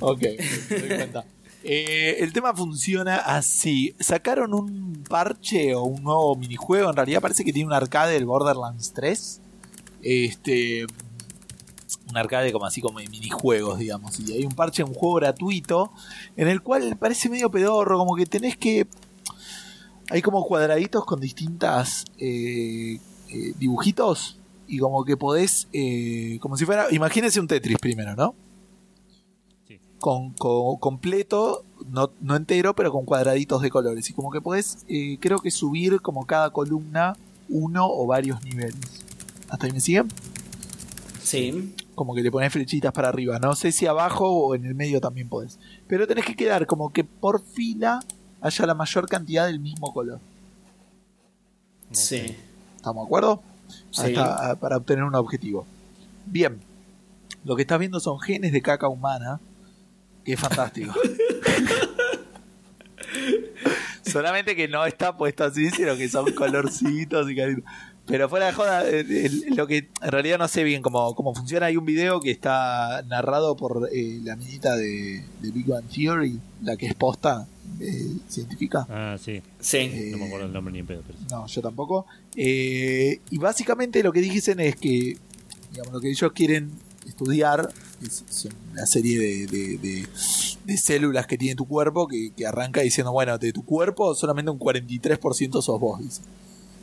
Ok, me doy cuenta. Eh, el tema funciona así. Sacaron un parche o un nuevo minijuego. En realidad parece que tiene un arcade del Borderlands 3. Este. Un arcade como así como de minijuegos, digamos. Y hay un parche, un juego gratuito. En el cual parece medio pedorro. Como que tenés que. Hay como cuadraditos con distintas eh, eh, dibujitos. Y como que podés. como si fuera. Imagínense un Tetris primero, ¿no? Con, con- completo, no, no entero, pero con cuadraditos de colores. Y como que podés, eh, creo que subir como cada columna uno o varios niveles. ¿Hasta ahí me siguen? Sí. Como que le pones flechitas para arriba. No sé si abajo o en el medio también podés. Pero tenés que quedar como que por fila haya la mayor cantidad del mismo color. Sí. ¿Estamos de acuerdo? Sí. Ah, para obtener un objetivo. Bien. Lo que estás viendo son genes de caca humana. Que es fantástico. Solamente que no está puesto así, sino que son colorcitos y caritos. Pero fuera de joda, eh, el- lo que en realidad no sé bien cómo, cómo funciona. Hay un video que está narrado por eh, la minita de, de Big Bang Theory, la que es posta eh, científica. Ah, sí. Sí. No me acuerdo el nombre ni en pedo, pero sí. No, yo tampoco. Eh, y básicamente lo que dicen es que, digamos, lo que ellos quieren estudiar es, son una serie de, de- de- de células que tiene tu cuerpo que, que arranca diciendo, bueno, de tu cuerpo solamente un 43% sos vos, dice.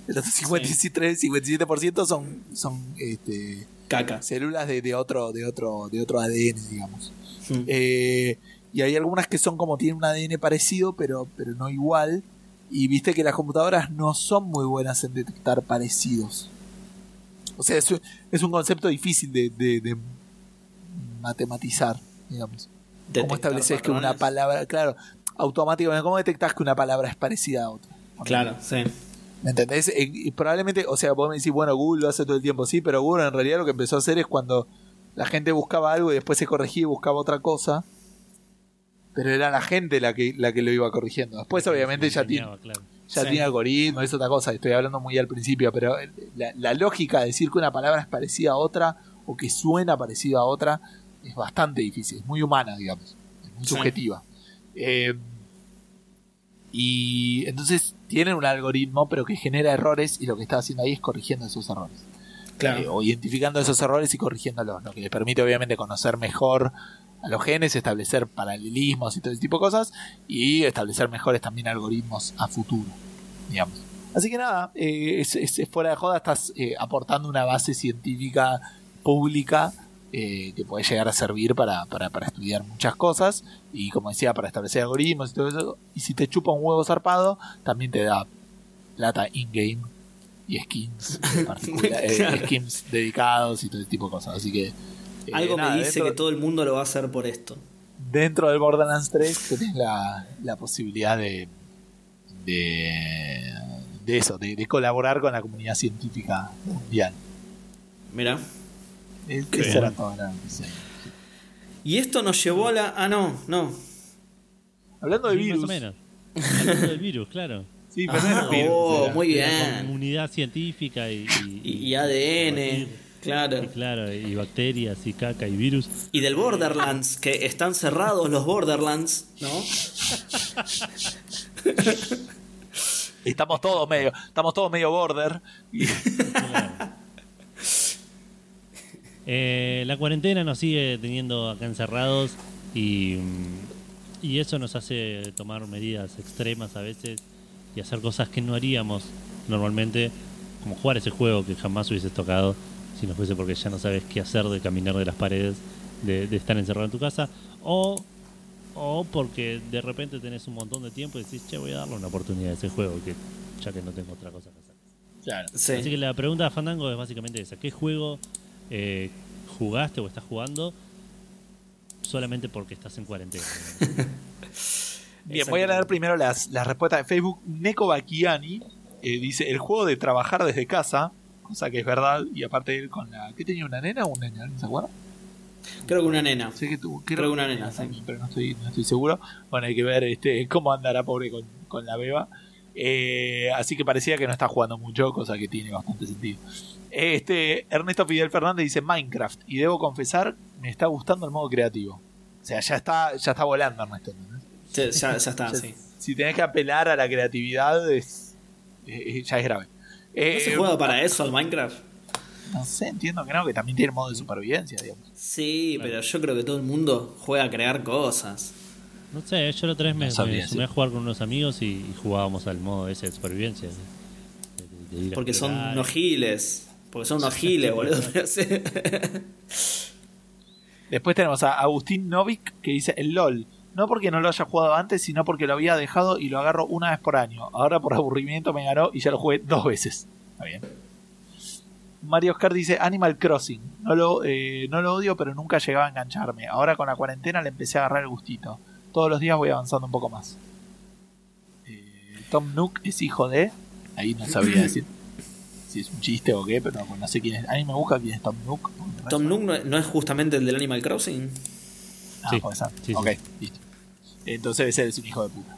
El otro 53, 57% son, son este, Caca. células de, de otro, de otro, de otro ADN, digamos. Mm. Eh, y hay algunas que son como tienen un ADN parecido, pero, pero no igual. Y viste que las computadoras no son muy buenas en detectar parecidos. O sea, es, un- es un concepto difícil de, de- de matematizar, digamos. ¿Cómo estableces que una palabra, claro, automáticamente, cómo detectas que una palabra es parecida a otra? Claro, sí. ¿Me entendés? Eh, y probablemente, o sea, vos me decís, bueno, Google lo hace todo el tiempo, sí, pero Google en realidad lo que empezó a hacer es cuando la gente buscaba algo y después se corregía y buscaba otra cosa, pero era la gente la que, la que lo iba corrigiendo. Después, obviamente, ya tiene, claro. ya Sí. tiene algoritmo, es otra cosa, estoy hablando muy al principio, pero eh, la, la lógica de decir que una palabra es parecida a otra o que suena parecida a otra es bastante difícil, es muy humana, digamos, es muy Sí. subjetiva. Eh, y entonces tienen un algoritmo, pero que genera errores y lo que está haciendo ahí es corrigiendo esos errores. Claro. Eh, o identificando esos errores y corrigiéndolos, lo que les permite obviamente conocer mejor a los genes, establecer paralelismos y todo ese tipo de cosas, y establecer mejores también algoritmos a futuro, digamos. Así que nada, eh, es, es- es fuera de joda, estás eh, aportando una base científica pública eh, que puede llegar a servir para, para, para estudiar muchas cosas, y como decía, para establecer algoritmos y todo eso, y si te chupa un huevo zarpado, también te da plata in-game y skins eh, skins dedicados y todo ese tipo de cosas. Así que. eh, Algo nada, me dice dentro, que todo el mundo lo va a hacer por esto. dentro del Borderlands 3 tenés la, la posibilidad de. de. de eso, de, de colaborar con la comunidad científica mundial. Mira. Es, Qué esa era toda la noticia. Y esto nos llevó a la. Ah, no, no. Hablando de Sí, virus. Más o menos. Hablando del virus, claro. Sí, pero Ah, no era virus, oh, era- muy bien. comunidad científica y, y, Y, y ADN, y- claro. y claro, y bacterias y caca y virus. Y del Borderlands, que están cerrados los Borderlands, ¿no? Estamos todos medio, estamos todos medio border. Y, Eh, la cuarentena nos sigue teniendo acá encerrados y, y eso nos hace tomar medidas extremas a veces y hacer cosas que no haríamos normalmente, como jugar ese juego que jamás hubieses tocado si no fuese porque ya no sabes qué hacer de caminar de las paredes, de, de estar encerrado en tu casa, o, o porque de repente tenés un montón de tiempo y decís, che, voy a darle una oportunidad a ese juego, que ya que no tengo otra cosa que hacer. claro. Sí. Así que la pregunta de Fandango es básicamente esa. ¿Qué juego eh, jugaste o estás jugando solamente porque estás en cuarentena? Bien, voy a leer primero las, las respuestas de Facebook. Neko Bakiani eh, dice: el juego de trabajar desde casa, cosa que es verdad, y aparte él con la. ¿Qué tenía una nena o un nena? ¿No se acuerda? Creo que una nena. Sé que tuvo, Creo que una nena, sí. también, pero no estoy, no estoy seguro. Bueno, hay que ver este cómo andará pobre con, con la beba. Eh, así que parecía que no está jugando mucho, cosa que tiene bastante sentido. Este Ernesto Fidel Fernández dice Minecraft y debo confesar me está gustando el modo creativo. O sea, ya está, ya está volando Ernesto. ¿no? Sí, ya, ya está, sí. Si tenés que apelar a la creatividad, es, eh, ya es grave. ¿No Eh, se juega para eso al Minecraft? no sé, entiendo que no, que también tiene modo de supervivencia, digamos. Sí, pero yo creo que todo el mundo juega a crear cosas. No sé, yo la otra vez me, No sumé a jugar con unos amigos y, y jugábamos al modo ese de supervivencia. de- de- de ir a Porque son explorar. Porque son unos giles, boludo. Después tenemos a Agustín Novik que dice el LOL. No porque no lo haya jugado antes, sino porque lo había dejado y lo agarro una vez por año. Ahora por aburrimiento me ganó y ya lo jugué dos veces. Está bien. Mario Oscar dice Animal Crossing. No lo, eh, no lo odio, pero nunca llegaba a engancharme. Ahora con la cuarentena le empecé a agarrar el gustito. Todos los días voy avanzando un poco más. Eh, Tom Nook es hijo de. Ahí no sabría decir si es un chiste o qué, pero no sé quién es. A mí me busca quién es Tom Nook. Tom Nook no, no es justamente el del Animal Crossing. Ah, Sí, puede ser. sí, sí. ok, listo. Entonces ese es un hijo de puta.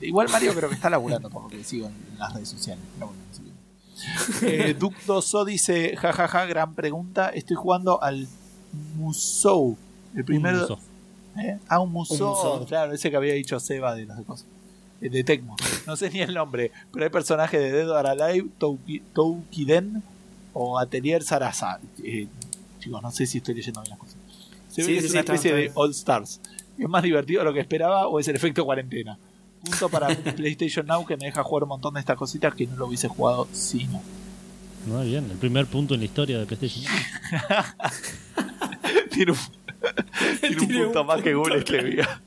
Igual Mario creo que está laburando por lo que sigo en las redes sociales. Pero bueno. Eh, Duke Doso dice, jajaja, gran pregunta. Estoy jugando al Musou. El primero. ¿Eh? Ah, un Musou. Un Musou. Claro, ese que había dicho Seba de las cosas. Eh, De Tecmo. No sé ni el nombre, pero hay personajes de Dead or Alive, Touki- Toukiden o Atelier Sarasa. Eh, chicos, no sé si estoy leyendo bien las cosas. Se ve Sí, que sí, es una especie de. All Stars. ¿Es más divertido de lo que esperaba o es el efecto cuarentena? Punto para PlayStation Now que me deja jugar un montón de estas cositas que no lo hubiese jugado si no. No, bien, el primer punto en la historia de PlayStation. tiene un, tiene un Tiene punto un más que Google Stevia.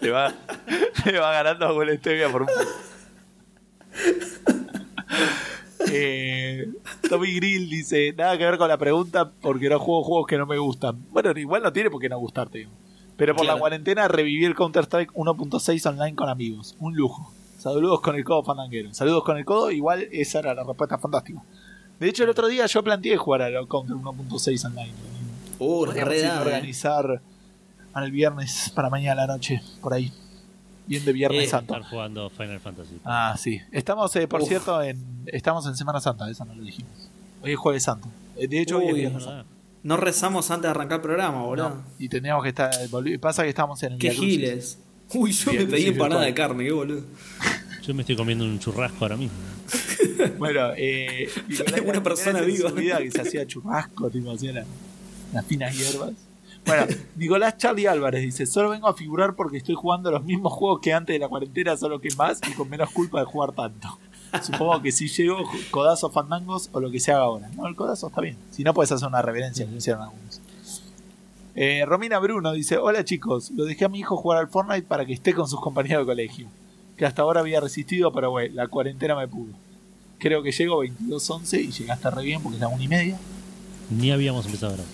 Le va, le va ganando a Google Stevia por un. Eh, Tommy Grill dice: Nada que ver con la pregunta porque no juego juegos que no me gustan. Bueno, igual no tiene por qué no gustarte. Pero por Claro. la cuarentena reviví el Counter-Strike 1.6 online con amigos. Un lujo. Saludos con el codo fandanguero. Saludos con el codo. Igual esa era la respuesta fantástica. De hecho, el otro día yo planteé jugar al Counter 1.6 online. Uh, re eh. organizar para el viernes, para mañana a la noche, por ahí. Bien de Viernes Eh, Santo. Estar jugando Final Fantasy. Ah, sí. Estamos, eh, por Uf. cierto, en estamos en Semana Santa, eso no lo dijimos. Hoy es Jueves Santo. Eh, De hecho, hoy es Viernes Santo. No rezamos antes de arrancar el programa, boludo. No, y tendríamos que estar. Pasa que estamos en el Qué giles. Uy, yo Bien, me pedí empanada de carne, qué boludo. Yo me estoy comiendo un churrasco ahora mismo. Bueno, eh, Nicolás, Una persona viva. que se hacía churrasco, tipo, hacía la- las finas hierbas. Bueno, Nicolás Charlie Álvarez dice: Solo vengo a figurar porque estoy jugando los mismos juegos que antes de la cuarentena, solo que más y con menos culpa de jugar tanto. Supongo que si llego, codazos fandangos o lo que se haga ahora. No, el codazo está bien. Si no, puedes hacer una reverencia, que hicieron algunos. Eh, Romina Bruno dice: Hola chicos, lo dejé a mi hijo jugar al Fortnite para que esté con sus compañeros de colegio. Que hasta ahora había resistido, pero bueno, la cuarentena me pudo. Creo que llego 22.11 y llegaste re bien porque es la una y media. Ni habíamos empezado ahora.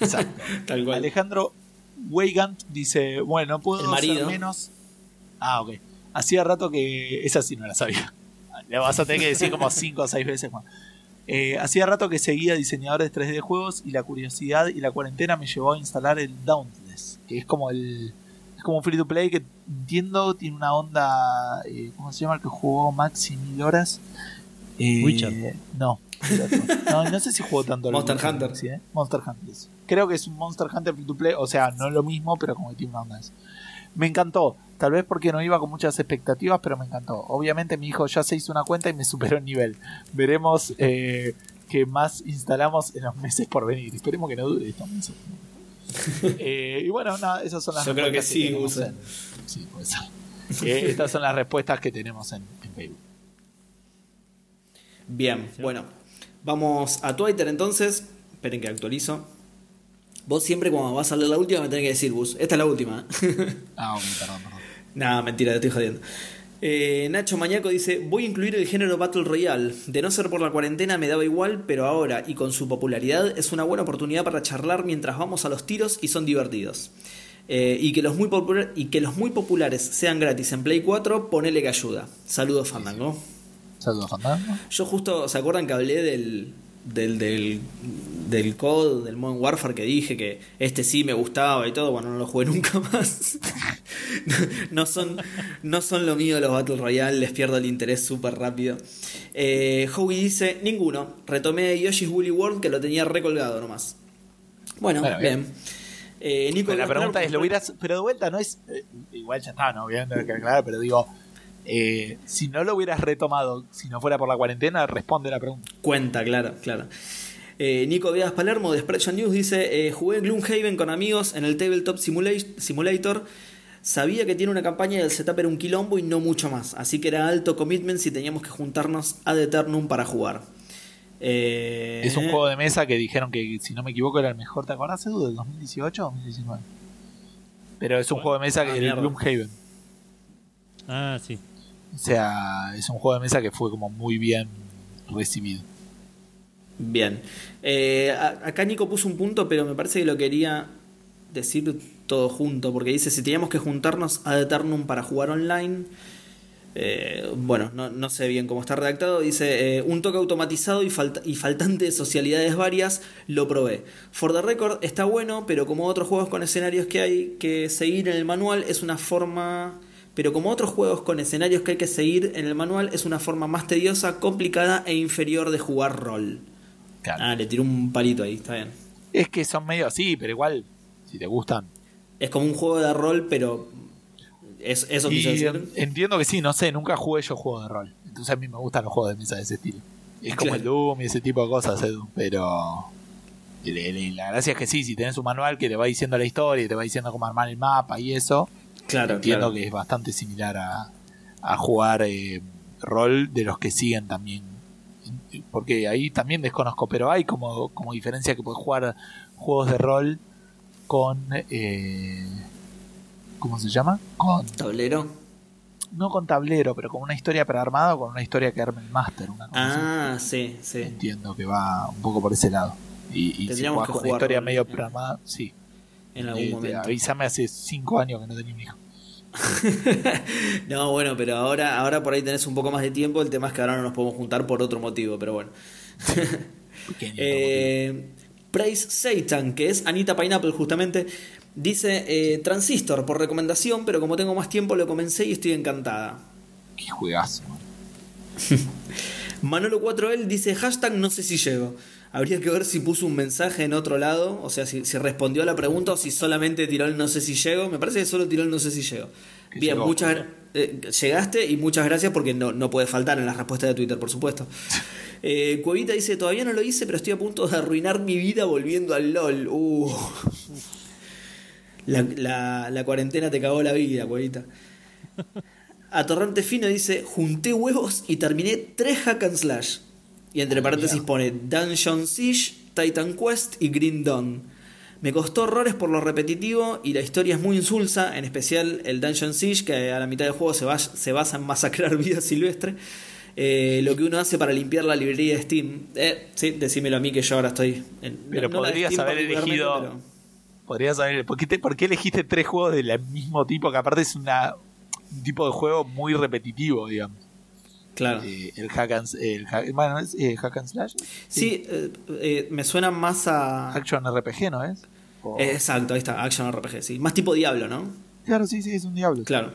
Exacto. Tal cual. Alejandro Weigand dice: Bueno, no puedo ser menos. Ah, ok. Hacía rato que. Esa sí no la sabía. Le vas a tener que decir como 5 o 6 veces más. Eh, hacía rato que seguía diseñadores 3D de juegos y la curiosidad y la cuarentena me llevó a instalar el Dauntless, que es como el es como un free to play que entiendo tiene una onda eh, ¿cómo se llama el que jugó Maxi mil horas? Eh, Witcher. No. no, no sé si jugó tanto Monster Hunter. sí, ¿eh? Monster Hunter. Creo que es un Monster Hunter free to play, o sea, no es lo mismo, pero como que tiene una onda. Me encantó, tal vez porque no iba con muchas expectativas, pero me encantó. Obviamente mi hijo ya se hizo una cuenta y me superó el nivel. Veremos eh, qué más instalamos en los meses por venir. Esperemos que no dure estos meses. Eh, y bueno, nada, esas son las Yo creo que respuestas sí, Gus. en- sí. Eh, estas son las respuestas que tenemos en, en Facebook. Bien, bueno. Vamos a Twitter entonces. Esperen que actualizo. Vos siempre cuando vas a leer la última me tenés que decir, Bus. Esta es la última. Ah, ok, perdón, perdón. Nah, mentira, te estoy jodiendo. Eh, Nacho Mañaco dice: Voy a incluir el género Battle Royale. De no ser por la cuarentena me daba igual, pero ahora y con su popularidad es una buena oportunidad para charlar mientras vamos a los tiros y son divertidos. Eh, y, que los muy y que los muy populares sean gratis en Play 4, ponele que ayuda. Saludos, Fandango. Yo justo, ¿se acuerdan que hablé del, del, del, del COD, del Modern Warfare, que dije que este sí me gustaba y todo? Bueno, no lo jugué nunca más. no, son, no son lo mío los Battle Royale, les pierdo el interés súper rápido. Eh, Howie dice, ninguno. Retomé Yoshi's Woolly World que lo tenía recolgado nomás. Bueno, Bueno, bien. bien. Eh, Nico, Pero la ¿querés pregunta es, ¿lo hubieras, pero de vuelta no es, eh, igual ya está, no, obviamente aclarar, pero digo, eh, si no lo hubieras retomado, si no fuera por la cuarentena, responde la pregunta. Cuenta, claro, claro. Eh, Nico Veas Palermo de Spreadshot News dice: eh, Jugué Gloomhaven con amigos en el Tabletop Simula- Simulator. Sabía que tiene una campaña y el setup era un quilombo y no mucho más. Así que era alto commitment si teníamos que juntarnos ad eternum para jugar. Eh, Es un juego de mesa que dijeron que, si no me equivoco, era el mejor. ¿Te acordás, Edu, del 2018 o 2019? Pero es un juego de mesa que Ah, de mierda. Gloomhaven. Ah, sí. O sea, es un juego de mesa que fue como muy bien recibido. Bien. Eh, acá Nico puso un punto, pero me parece que lo quería decir todo junto, porque dice, si teníamos que juntarnos a Eternum para jugar online, eh, bueno, no, sé bien cómo está redactado, dice, eh, un toque automatizado y, y faltante de socialidades varias, lo probé. For the record está bueno, pero como otros juegos con escenarios que hay que seguir en el manual, es una forma... Pero como otros juegos con escenarios que hay que seguir en el manual, es una forma más tediosa, complicada e inferior de jugar rol. Claro. Ah, le tiró un palito ahí, está bien. Es que son medio así, pero igual, si te gustan. Es como un juego de rol, pero. Es, eso Y decir. entiendo que sí, no sé, nunca jugué yo juegos de rol. Entonces a mí me gustan los juegos de mesa de ese estilo. Es como Claro. el Doom y ese tipo de cosas, Edu. Pero la gracia es que sí, si tenés un manual que te va diciendo la historia y te va diciendo cómo armar el mapa y eso, Claro, entiendo claro. que es bastante similar a, a jugar eh, rol de los que siguen también. Porque ahí también desconozco, pero hay como, como diferencia que puedes jugar juegos de rol con... Eh, ¿Cómo se llama? Con Tablero. no con tablero, pero con una historia prearmada o con una historia que arme el máster. Ah, sí, así. sí. Entiendo que va un poco por ese lado. Y, y si Tendríamos jugás que con una historia medio prearmada, sí. En algún momento. Avísame hace cinco años que no tenía un hijo. no, bueno, pero ahora, ahora por ahí tenés un poco más de tiempo. El tema es que ahora no nos podemos juntar por otro motivo, pero bueno. Eh, Praise Satan, que es Anita Pineapple justamente, dice eh, Transistor por recomendación, pero como tengo más tiempo lo comencé y estoy encantada. Qué juegazo. man. Manolo 4L dice hashtag no sé si llego. Habría que ver si puso un mensaje en otro lado, o sea, si, si respondió a la pregunta o si solamente tiró el no sé si llego. Me parece que solo tiró el no sé si llego. Bien, llegó. muchas eh, llegaste y muchas gracias porque no, no puede faltar en las respuestas de Twitter, por supuesto. Eh, Cuevita dice, todavía no lo hice, pero estoy a punto de arruinar mi vida volviendo al LOL. Uh. La, la- la cuarentena te cagó la vida, Cuevita. Atorrante Fino dice, junté huevos y terminé tres hack and slash. Y entre paréntesis pone Dungeon Siege, Titan Quest y Green Dawn. Me costó horrores por lo repetitivo y la historia es muy insulsa, en especial el Dungeon Siege, que a la mitad del juego se, va- se basa en masacrar vida silvestre. Eh, lo que uno hace para limpiar la librería de Steam. Eh, sí, decímelo a mí que yo ahora estoy en. Pero no podrías haber elegido- pero- Podrías saber, ¿por qué, te- por qué elegiste tres juegos del mismo tipo? Que aparte es una, un tipo de juego muy repetitivo, digamos. Claro. Eh, el hack and, el hack- bueno, es, eh, hack and slash. Sí, eh, eh, me suena más a. Action RPG, ¿no es? O- exacto, ahí está, Action RPG, sí. Más tipo Diablo, ¿no? Claro, sí, sí, es un diablo. Claro.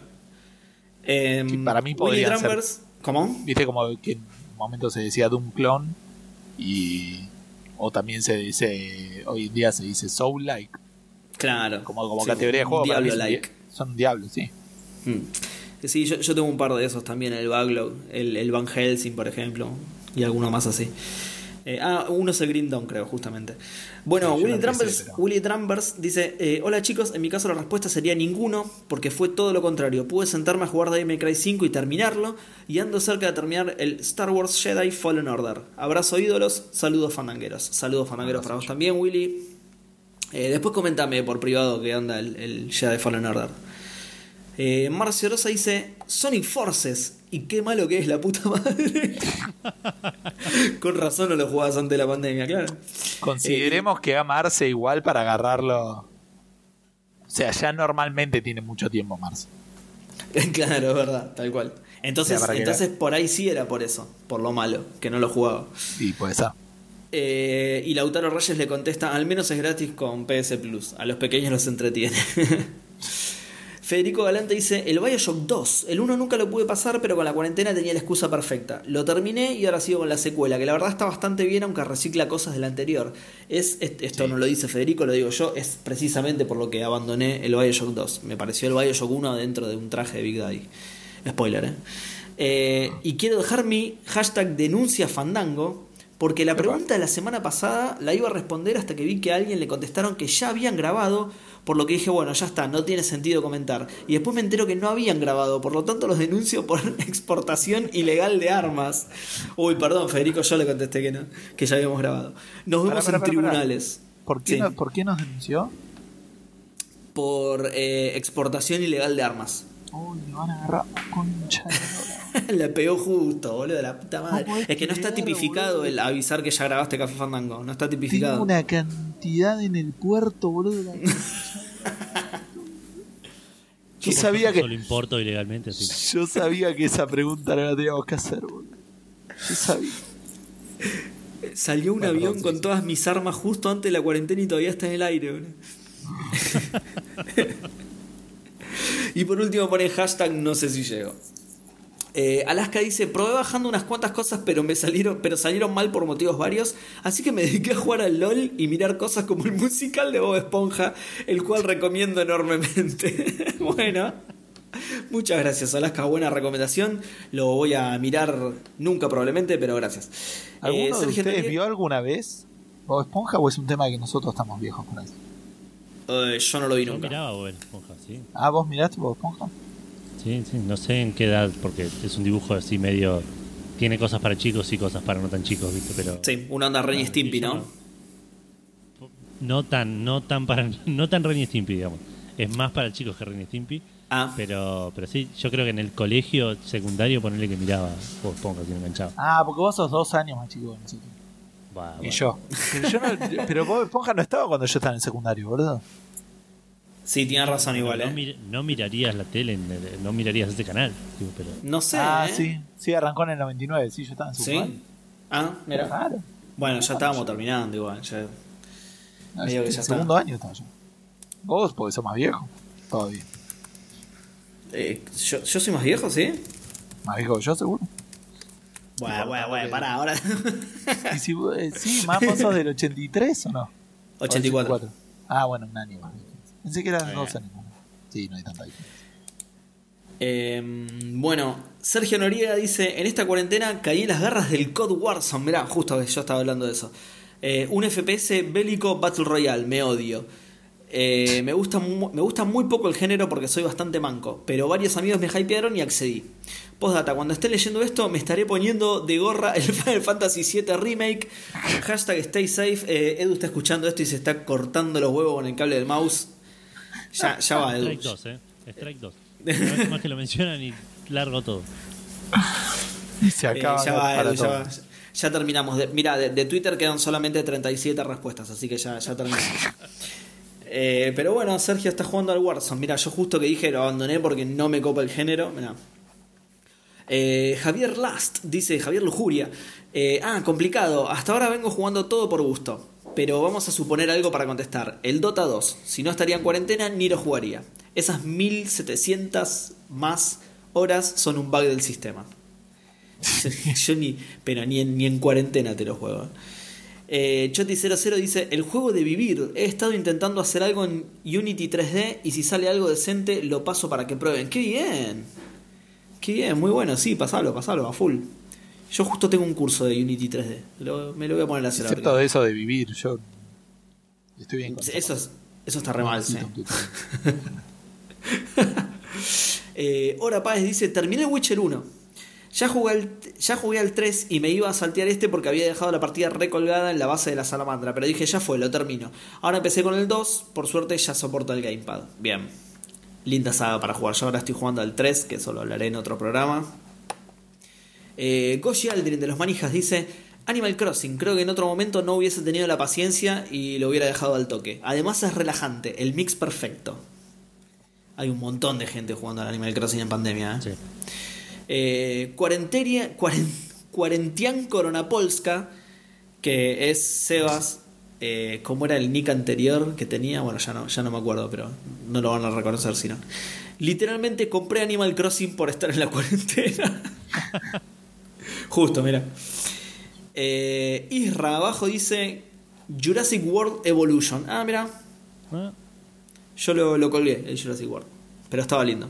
Em, Sí, para mí Willy podrían ser. ¿Cómo? Viste como que en un momento se decía Doom Clone y o también se dice hoy en día se dice Soul Like Claro. como, como Sí, categoría de juego Diablo son, like. di- son diablos sí Mm. Sí, yo, yo tengo un par de esos también, el Backlog, el, el Van Helsing, por ejemplo, y alguno más así. Eh, ah, uno es el Green Dawn, creo, justamente. Bueno, Sí, Willy, Trumbers, pero- Willy Trumbers dice: eh, Hola chicos, en mi caso la respuesta sería ninguno, porque fue todo lo contrario. Pude sentarme a jugar Devil May Cry 5 y terminarlo, y ando cerca de terminar el Star Wars Jedi Fallen Order. Abrazo ídolos, saludos fandangueros. Saludos fandangueros para vos también, Willy. Eh, después comentame por privado qué onda el, el Jedi Fallen Order. Eh, Marcio Rosa dice Sonic Forces. Y qué malo que es la puta madre. Con razón no lo jugabas antes de la pandemia, claro. consideremos que a Marce igual para agarrarlo o sea ya normalmente tiene mucho tiempo Marce claro, es verdad, tal cual. Entonces, O sea, para que entonces por ahí sí era por eso, por lo malo, que no lo jugaba. y puede ser Eh, y Lautaro Reyes le contesta, al menos es gratis con PS Plus. A los pequeños los entretiene. Federico Galante dice, el Bioshock 2. El 1 nunca lo pude pasar, pero con la cuarentena tenía la excusa perfecta. Lo terminé y ahora sigo con la secuela, que la verdad está bastante bien, aunque recicla cosas del anterior. Es, es- esto Sí. no lo dice Federico, lo digo yo, es precisamente por lo que abandoné el Bioshock 2. Me pareció el Bioshock 1 dentro de un traje de Big Daddy. Spoiler, ¿eh? Eh, y quiero dejar mi hashtag denuncia fandango Porque la pregunta de la semana pasada la iba a responder hasta que vi que a alguien le contestaron que ya habían grabado, por lo que dije, bueno, ya está, no tiene sentido comentar. Y después me entero que no habían grabado, por lo tanto los denuncio por exportación ilegal de armas. Uy, perdón, Federico, yo le contesté que no, que ya habíamos grabado. Nos vemos Pará, pará, en pará, tribunales. ¿Por qué, Sí. no- ¿Por qué nos denunció? Por eh, exportación ilegal de armas. Uy, me van a agarrar concha de la pegó justo, boludo, de la puta madre. es que no está creer, tipificado boludo. el avisar que ya grabaste Café Fandango. No está Tengo tipificado. una cantidad en el puerto, boludo. Yo sabía que Solo importo ilegalmente, así. yo sabía que esa pregunta no la teníamos que hacer, boludo. Yo sabía. Salió un Bueno, avión con sí. todas mis armas justo antes de la cuarentena y todavía está en el aire, boludo. y por último pone hashtag no sé si llego. Eh, Alaska dice, probé bajando unas cuantas cosas pero me salieron, pero salieron mal por motivos varios, así que me dediqué a jugar al LOL y mirar cosas como el musical de Bob Esponja, el cual recomiendo enormemente. bueno, muchas gracias Alaska, buena recomendación. Lo voy a mirar nunca probablemente, pero gracias. ¿Alguno Eh, de Sergio ustedes vio alguna vez Bob Esponja o es un tema que nosotros estamos viejos para eso? Eh, yo no lo vi Yo nunca. miraba Bob Esponja, sí. Ah, ¿vos miraste Bob Esponja? Sí, sí, no sé en qué edad, porque es un dibujo así medio. Tiene cosas para chicos y cosas para no tan chicos, ¿viste? Pero. Sí, una onda Ren y Stimpy, ¿no? No tan, no tan para. No tan Ren y Stimpy, digamos. Es más para chicos que Ren y Stimpy. Ah, Pero, pero sí, yo creo que en el colegio secundario ponerle que miraba Bob Esponja, que me enganchaba. Ah, porque vos sos dos años más chico que nosotros. Bah, Y bah. yo. Pero, yo no- pero Bob Esponja no estaba cuando yo estaba en el secundario, boludo. Sí, tienes razón igual, no, ¿eh? mir- no mirarías la tele, en el- no mirarías este canal. tipo, pero No sé, ah, ¿eh? sí. Sí, arrancó en el 99. Sí, yo estaba en ¿Sí? secundario. Ah, mira. Claro. Bueno, ya estábamos terminando igual. ya- No, Medio en que ya el está. segundo año estaba yo. Vos, porque sos más viejo. Todavía. Eh, ¿yo, ¿Yo soy más viejo, sí? Más viejo que yo, seguro. Bueno, bueno, bueno, pará, ahora. Y si, vos- eh, sí, más vos sos del 83 o no? 84. Ah, bueno, un año más. Que eran Eh. dos más. Sí, no hay tanta diferencia. Eh, bueno, Sergio Noriega dice: En esta cuarentena caí en las garras del COD Warzone. Mirá, justo yo estaba hablando de eso. Eh, un FPS bélico Battle Royale, me odio. Eh, me, gusta me gusta muy poco el género porque soy bastante manco, pero varios amigos me hypearon y accedí. Postdata, cuando esté leyendo esto me estaré poniendo de gorra el Final Fantasy VII Remake. Hashtag stay safe. Eh, Edu está escuchando esto y se está cortando los huevos con el cable del mouse. Ya, ya va, Edu. Strike 2, ¿eh? Strike 2. Una vez más que lo mencionan y largo todo. Y se Eh, acaba ya va, para Edu, ya va. Ya terminamos. De, mira, de, de Twitter quedan solamente 37 respuestas, así que ya, ya terminamos. Eh, pero bueno, Sergio está jugando al Warzone. Mira, yo justo que dije lo abandoné porque no me copa el género. Mirá. Eh, Javier Last dice Javier Lujuria. eh, ah, complicado. Hasta ahora vengo jugando todo por gusto. Pero vamos a suponer algo para contestar. El Dota 2. Si no estaría en cuarentena, ni lo jugaría. Esas 1700 más horas son un bug del sistema. Yo ni, pero ni en, cuarentena te lo juego. Eh, Choti00 dice: El juego de vivir. He estado intentando hacer algo en Unity 3D y si sale algo decente, lo paso para que prueben. ¡Qué bien! ¡Qué bien! Muy bueno, sí, pasalo, pasalo, a full. Yo justo tengo un curso de Unity 3D. Lo- me lo voy a poner a hacer Excepto de eso de vivir, yo estoy bien con Eso, es- eso está re mal, sí. Eh, Ora Páez dice: Terminé Witcher 1. Ya jugué, al, ya jugué al 3 y me iba a saltear este porque había dejado la partida recolgada en la base de la salamandra. Pero dije: Ya fue, lo termino. Ahora empecé con el 2. Por suerte ya soporta el gamepad. Bien. Linda saga para jugar. Yo ahora estoy jugando al 3, que eso lo hablaré en otro programa. Eh, Goshi Aldrin de los Manijas dice: Animal Crossing, creo que en otro momento no hubiese tenido la paciencia y lo hubiera dejado al toque. Además es relajante, el mix perfecto. Hay un montón de gente jugando al Animal Crossing en pandemia. ¿eh? Sí. Eh, Cuarenteria- Cuaren- Cuarentian Koronapolska, que es Sebas. Eh, ¿Cómo era el nick anterior que tenía? Bueno, ya no, ya no me acuerdo, pero no lo van a reconocer si no. Literalmente compré Animal Crossing por estar en la cuarentena. Justo, mira. Eh, Isra abajo dice Jurassic World Evolution. Ah, mira. Ah, Yo lo, lo colgué, el Jurassic World. Pero estaba lindo.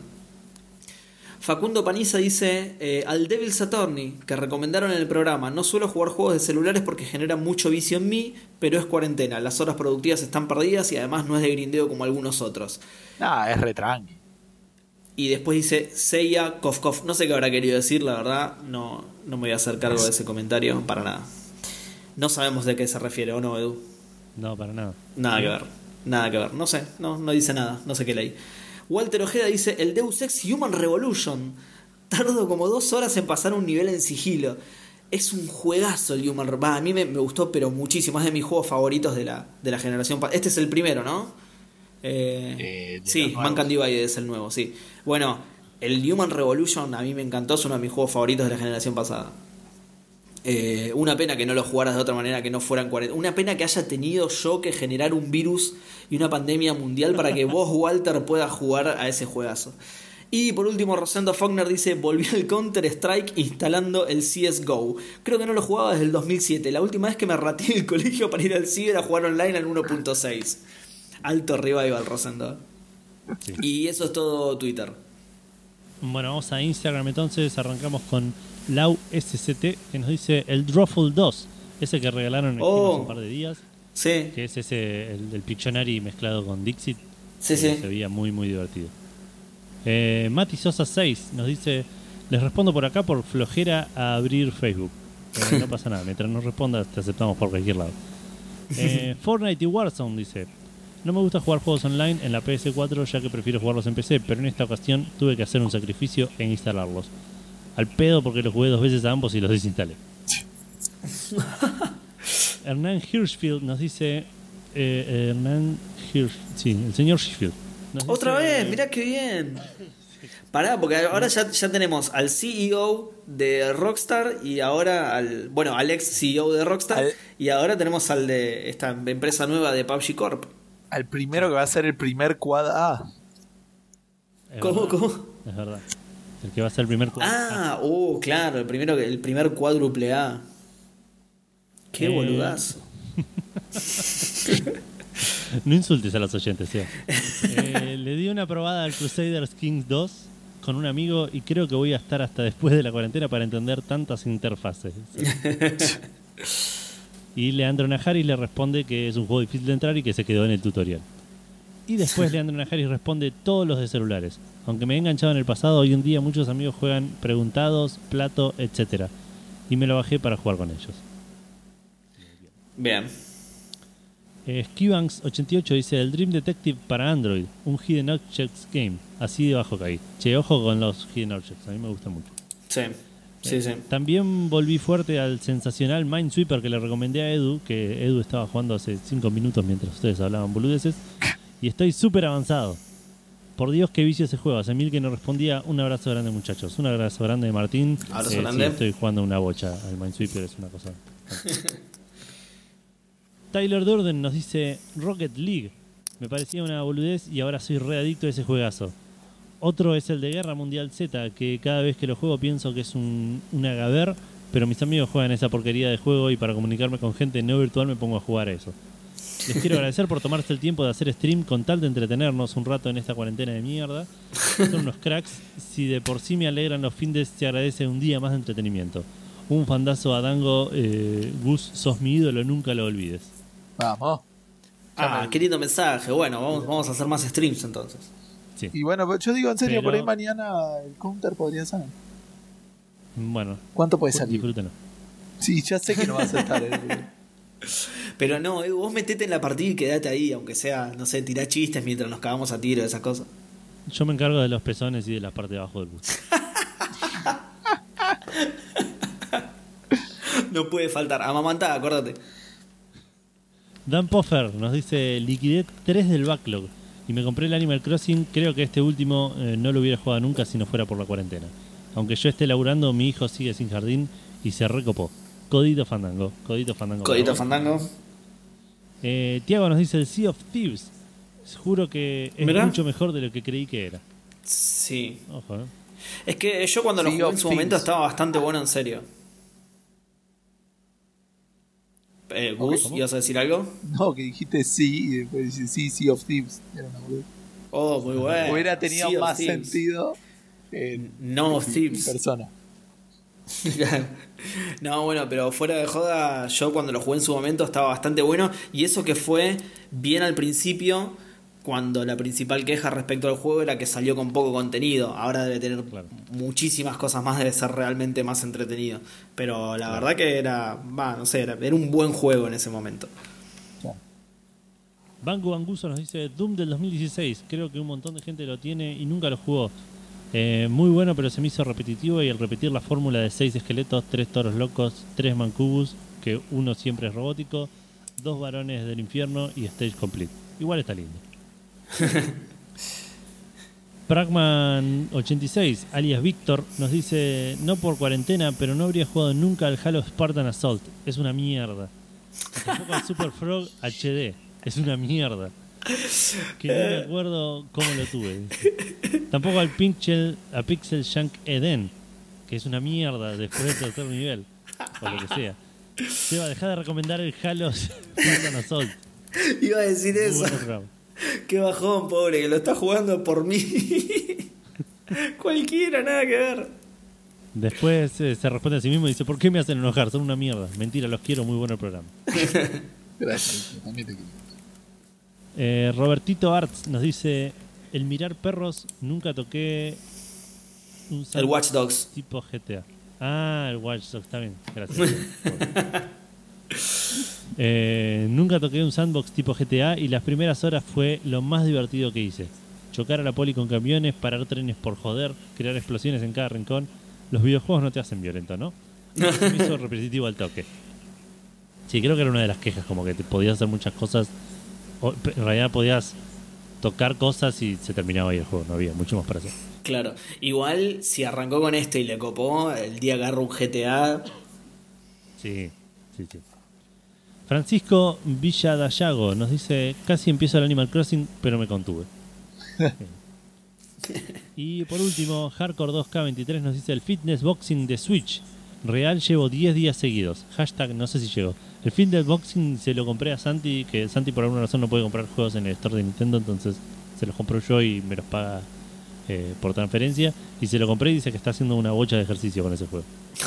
Facundo Paniza dice eh, al Devil's Attorney, que recomendaron en el programa. No suelo jugar juegos de celulares porque generan mucho vicio en mí, pero es cuarentena. Las horas productivas están perdidas y además no es de grindeo como algunos otros. Ah, es retranqui. Y después dice Seiya Kof No sé qué habrá querido decir, la verdad. No, no me voy a hacer cargo de ese comentario para nada. No sabemos de qué se refiere, ¿o no, Edu? No, para nada. Nada que ver. Nada que ver. No sé, no, no dice nada. No sé qué leí. Walter Ojeda dice: El Deus Ex Human Revolution. Tardo como dos horas en pasar un nivel en sigilo. Es un juegazo el Human Revolution. A mí me, me, gustó, pero muchísimo. Es de mis juegos favoritos de la, de la generación. Este es el primero, ¿no? Eh, eh, sí, Mankind Divide es el nuevo, sí. Bueno, el Human Revolution a mí me encantó, es uno de mis juegos favoritos de la generación pasada. Eh, una pena que no lo jugaras de otra manera, que no fueran 40. Una pena que haya tenido yo que generar un virus y una pandemia mundial para que vos, Walter, puedas jugar a ese juegazo. Y por último, Rosendo Faulkner dice: Volví al Counter-Strike instalando el CSGO. Creo que no lo jugaba desde el 2007. La última vez que me raté del colegio para ir al ciber a jugar online al 1.6. Alto revival, Rosendo. Y eso es todo Twitter. Bueno, vamos a Instagram entonces. Arrancamos con Lau SCT que nos dice el Drawful 2, ese que regalaron hace Oh. un par de días. Sí, Que es ese, el del Pictionary mezclado con Dixit. sí, sí. Se veía muy, muy divertido. Eh, Mati Sosa 6 nos dice: Les respondo por acá por flojera a abrir Facebook. Eh, no pasa nada, mientras nos respondas, te aceptamos por cualquier lado. Eh, Fortnite y Warzone dice: No me gusta jugar juegos online en la PS4 ya que prefiero jugarlos en PC, pero en esta ocasión tuve que hacer un sacrificio en instalarlos. Al pedo porque los jugué dos veces a ambos y los desinstalé. Hernán Hirschfield nos dice. eh, eh, Hernán Hirsch, sí, el señor Hirschfield. Otra dice- vez, mirá qué bien. Pará, porque ahora ya, ya tenemos al CEO de Rockstar y ahora al. Bueno, al ex CEO de Rockstar. Al- Y ahora tenemos al de esta empresa nueva de PUBG Corp. Al primero que va a ser el primer quad A. Es ¿Cómo, verdad, cómo? Es verdad. El que va a ser el primer cuadro. Ah, oh, claro, el primero que- el primer cuádruple A. Qué Eh. boludazo. No insultes a los oyentes, Seba. Eh, le di una probada al Crusaders Kings 2 con un amigo y creo que voy a estar hasta después de la cuarentena para entender tantas interfaces. y Leandro Najaris le responde que es un juego difícil de entrar y que se quedó en el tutorial. Y después Leandro Najaris responde todos los de celulares. Aunque me he enganchado en el pasado, hoy en día muchos amigos juegan preguntados, plato, etc. Y me lo bajé para jugar con ellos. Bien. Eh, Skibanks88 dice el Dream Detective para Android, un Hidden Objects game. Así de bajo caí. Che, ojo con los Hidden Objects, a mí me gusta mucho. Sí, sí, sí. También volví fuerte al sensacional Minesweeper que le recomendé a Edu, que Edu estaba jugando hace 5 minutos mientras ustedes hablaban boludeces. Y estoy súper avanzado. Por Dios, qué vicio ese juego. Hace mil que no respondía. Un abrazo grande, muchachos. Un abrazo grande de Martín. Abrazo Eh, sí, grande. estoy jugando una bocha al Minesweeper, es una cosa. Tyler Durden nos dice Rocket League. Me parecía una boludez y ahora soy readicto a ese juegazo. Otro es el de Guerra Mundial Z, que cada vez que lo juego pienso que es un, un agaver, pero mis amigos juegan esa porquería de juego y para comunicarme con gente no virtual me pongo a jugar a eso. Les quiero agradecer por tomarse el tiempo de hacer stream con tal de entretenernos un rato en esta cuarentena de mierda. Son unos cracks. Si de por sí me alegran los fines, se agradece un día más de entretenimiento. Un fandazo a Dango, eh, Gus, sos mi ídolo, nunca lo olvides. Vamos. Ah, qué lindo mensaje. Bueno, vamos, vamos a hacer más streams entonces. Sí. Y bueno, pero yo digo en serio, Pero- por ahí mañana el counter podría ser. Bueno, ¿Cuánto puede salir? disfrútenlo. Sí, ya sé que no vas a estar. eh. Pero no, Edu, vos metete en la partida y quedate ahí, aunque sea, no sé, tirá chistes mientras nos cagamos a tiro, esas cosas. Yo me encargo de los pezones y de la parte de abajo del bus. No puede faltar. Amamantá, acuérdate. Dan Poffer nos dice, liquidé 3 del backlog y me compré el Animal Crossing. Creo que este último eh, no lo hubiera jugado nunca si no fuera por la cuarentena. Aunque yo esté laburando, mi hijo sigue sin jardín y se recopó. Codito Fandango. Codito Fandango. Codito. Fandango. Eh, Tiago nos dice el Sea of Thieves. Juro que es ¿Verdad? mucho mejor de lo que creí que era. Sí. Ojo, ¿eh? Es que yo cuando lo jugué en su momento estaba bastante bueno en serio. Eh, Gus. ¿ibas a decir algo? No, que dijiste sí y después dices sí, Sea of Thieves. Oh, muy bueno. Hubiera tenido Sea of más sentido en, No en Thieves. persona. no, bueno, pero fuera de joda, yo cuando lo jugué en su momento estaba bastante bueno. Y eso que fue bien al principio, cuando la principal queja respecto al juego era que salió con poco contenido. Ahora debe tener Claro. muchísimas cosas más, debe ser realmente más entretenido. Pero la verdad que era, va, no sé, era, era un buen juego en ese momento. Banco Banguso nos dice Doom del 2016. Creo que un montón de gente lo tiene y nunca lo jugó. Eh, muy bueno, pero se me hizo repetitivo y al repetir la fórmula de seis esqueletos, tres toros locos, tres mancubus, que uno siempre es robótico, dos varones del infierno y stage complete. Igual está lindo. Pragman86, alias Víctor, nos dice, no por cuarentena, pero no habría jugado nunca al Halo Spartan Assault. Es una mierda. Tampoco al Super Frog HD. Es una mierda. Que no me acuerdo cómo lo tuve. Tampoco al Pixel, a Pixel Shank Eden, que es una mierda después del tercer nivel. O lo que sea. Seba, deja de recomendar el Halo Spartan Assault. Iba a decir Muy eso. Qué bajón, pobre, que lo está jugando por mí. Cualquiera, nada que ver. Después eh, se responde a sí mismo y dice, ¿por qué me hacen enojar? Son una mierda. Mentira, los quiero, muy bueno el programa. Gracias, también te quiero. Eh, Robertito Arts nos dice, el mirar perros nunca toqué un El Watch Dogs. tipo GTA. Ah, el Watch Dogs, está bien. Gracias. Eh, nunca toqué un sandbox tipo GTA y las primeras horas fue lo más divertido que hice. Chocar a la poli con camiones, parar trenes por joder, crear explosiones en cada rincón. Los videojuegos no te hacen violento, ¿no? Me hizo repetitivo al toque. Sí, creo que era una de las quejas, como que te podías hacer muchas cosas. o- en realidad podías tocar cosas y se terminaba ahí el juego, no había mucho más para hacer. Claro. Igual, si arrancó con esto y le copó, el día agarra un GTA. Sí, sí, sí. Francisco Villadallago nos dice, casi empiezo el Animal Crossing, pero me contuve. y por último, Hardcore 2K23 nos dice el Fitness Boxing de Switch. Real llevo 10 días seguidos. Hashtag no sé si llegó. El Fitness Boxing se lo compré a Santi, que Santi por alguna razón no puede comprar juegos en el store de Nintendo, entonces se los compro yo y me los paga eh, por transferencia. Y se lo compré y dice que está haciendo una bocha de ejercicio con ese juego.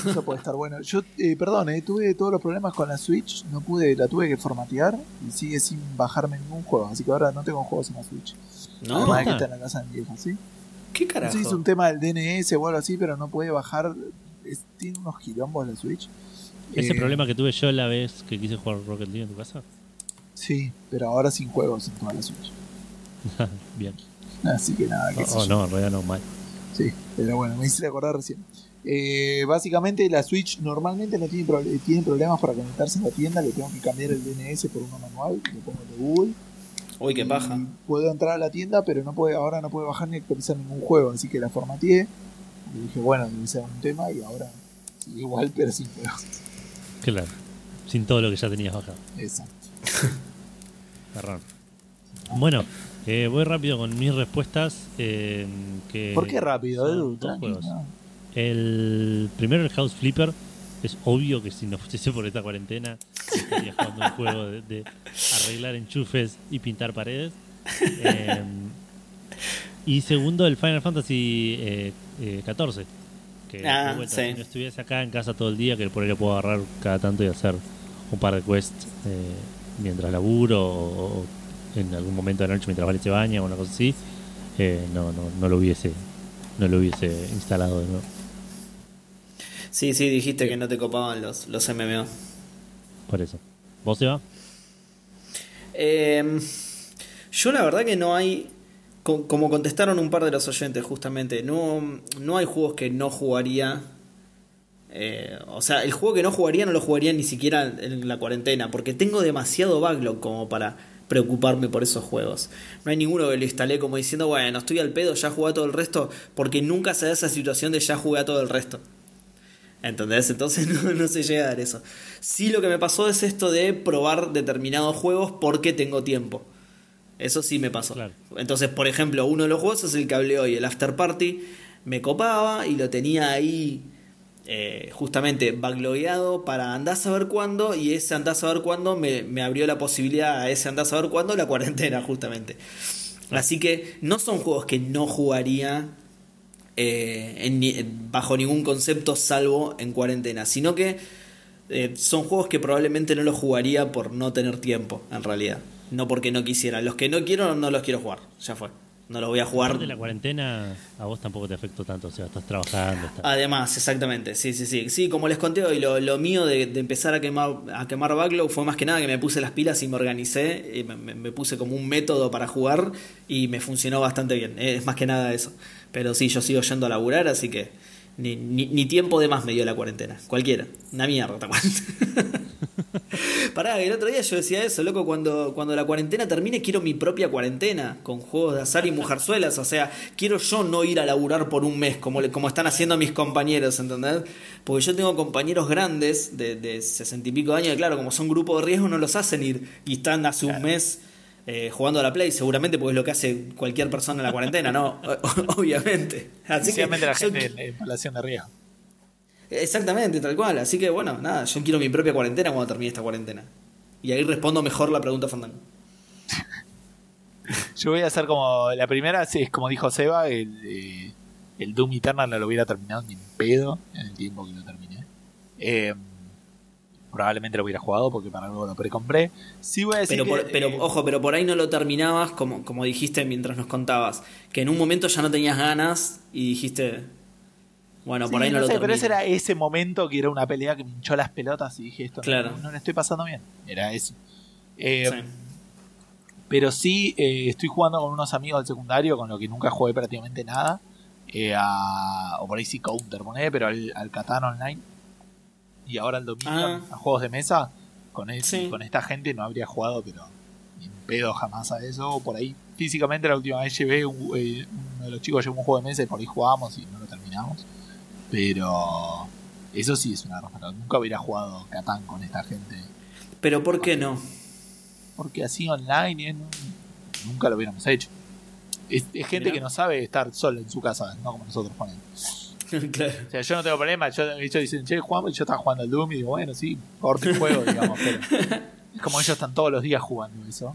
Eso puede estar bueno. Yo, eh, perdón, eh, tuve todos los problemas con la Switch, no pude, la tuve que formatear y sigue sin bajarme ningún juego, así que ahora no tengo juegos en la Switch. ¿No? Además de que Ah. está en la casa de mi vieja, ¿sí? ¿Qué carajo? si es un tema del DNS o algo así, pero no puede bajar. es- tiene unos quilombos la Switch. Ese Eh, problema que tuve yo la vez que quise jugar Rocket League en tu casa. Sí, pero ahora sin juegos en toda la Switch. Bien. Así que nada, sé Oh, yo. no, en realidad no, mal. Sí, pero bueno, me hiciste acordar recién. Eh, básicamente la Switch normalmente no tiene, pro- tiene problemas para conectarse a la tienda, le tengo que cambiar el DNS por uno manual, le pongo el de Google. Uy, qué y paja. Puedo entrar a la tienda, pero no puede, ahora no puede bajar ni actualizar ningún juego, así que la formateé. Y dije, bueno, debe ser un tema y ahora igual, pero sin juegos. Claro. Sin todo lo que ya tenías bajado. Exacto. Garrón. Bueno, eh, voy rápido con mis respuestas. eh, que ¿Por qué rápido, Edu? El primero, el House Flipper. Es obvio que si no fuese por esta cuarentena, estaría jugando un juego de, de arreglar enchufes y pintar paredes. Eh, y segundo, el Final Fantasy eh, eh, 14. Que Ah, de vuelta, sí. si no estuviese acá en casa todo el día, que por ahí lo puedo agarrar cada tanto y hacer un par de quests eh, mientras laburo o, o en algún momento de la noche mientras Vale se baña o una cosa así, eh, no, no, no lo hubiese no lo hubiese instalado de nuevo. Sí, sí, dijiste que no te copaban los, los MMO. Por eso. ¿Vos se va? Eh, yo la verdad que no hay, co- como contestaron un par de los oyentes justamente, no, no hay juegos que no jugaría. eh, o sea, el juego que no jugaría no lo jugaría ni siquiera en la cuarentena, porque tengo demasiado backlog como para preocuparme por esos juegos. No hay ninguno que lo instalé como diciendo, bueno, estoy al pedo, ya jugué a todo el resto, porque nunca se da esa situación de ya jugué a todo el resto. ¿Entendés? Entonces no, no se llega a dar eso. Sí lo que me pasó es esto de probar determinados juegos porque tengo tiempo. Eso sí me pasó. Claro. Entonces, por ejemplo, uno de los juegos es el que hablé hoy, el After Party. Me copaba y lo tenía ahí eh, justamente backlogueado para andar a saber cuándo. Y ese andar a saber cuándo me, abrió la posibilidad a ese andar a saber cuándo la cuarentena, justamente. Así que no son juegos que no jugaría eh, bajo ningún concepto salvo en cuarentena, sino que eh, son juegos que probablemente no los jugaría por no tener tiempo, en realidad. No porque no quisiera. Los que no quiero, no los quiero jugar. Ya fue. No los voy a jugar. De la cuarentena, a vos tampoco te afectó tanto, o sea, estás trabajando. Estás... Además, exactamente, sí, sí, sí. Sí, como les conté hoy, lo, lo mío de, de empezar a quemar, a quemar backlog fue más que nada que me puse las pilas y me organicé, y me, me- me puse como un método para jugar y me funcionó bastante bien. Es más que nada eso. Pero sí, yo sigo yendo a laburar, así que ni, ni, ni tiempo de más me dio la cuarentena. Cualquiera. Una mierda, ¿te acuerdas? Pará, el otro día yo decía eso, loco, cuando, cuando la cuarentena termine quiero mi propia cuarentena, con juegos de azar y mujerzuelas, o sea, quiero yo no ir a laburar por un mes, como, como están haciendo mis compañeros, ¿entendés? Porque yo tengo compañeros grandes de, de 60 y pico de años, y claro, como son grupos de riesgo no los hacen ir y están hace un mes eh, jugando a la Play, seguramente porque es lo que hace cualquier persona en la cuarentena, ¿no? Obviamente. Así que la yo gente en, en población de riesgo. Exactamente, tal cual. Así que bueno, nada, yo quiero mi propia cuarentena cuando termine esta cuarentena. Y ahí respondo mejor la pregunta Fandango. Yo voy a hacer como. La primera sí, es como dijo Seba: el, eh, el Doom Eternal no lo hubiera terminado ni en pedo en el tiempo que lo terminé. Eh, probablemente lo hubiera jugado porque para algo lo precompré. Sí, voy a decir. Pero, que, pero eh, ojo, pero por ahí no lo terminabas como, como dijiste mientras nos contabas. Que en un momento ya no tenías ganas y dijiste. Bueno, por ahí no, no lo sé, pero ese era ese momento que era una pelea que me hinchó las pelotas y dije: Esto no- Claro. no, le estoy pasando bien. Era eso. Eh, Sí. Pero sí, eh, estoy jugando con unos amigos del secundario con lo que nunca jugué prácticamente nada. eh, a- o por ahí sí Counter, poné, pero al, al Catán Online. Y ahora al Dominion, Ah. a juegos de mesa. Con, Sí. con esta gente no habría jugado, pero ni pedo jamás a eso. O por ahí, físicamente, la última vez llevé un- eh, uno de los chicos llevó un juego de mesa y por ahí jugábamos y no lo terminamos. Pero eso sí es una roja. Nunca hubiera jugado Catán con esta gente. Pero ¿por qué no? Porque así online eh, no- nunca lo hubiéramos hecho. Es, es gente Mirá. que no sabe estar sola en su casa, no como nosotros ponemos. claro. O sea, yo no tengo problema. Yo, ellos dicen, che, jugamos. Y yo estaba jugando al Doom y digo, bueno, sí, corte el juego, digamos. Pero es como ellos están todos los días jugando eso.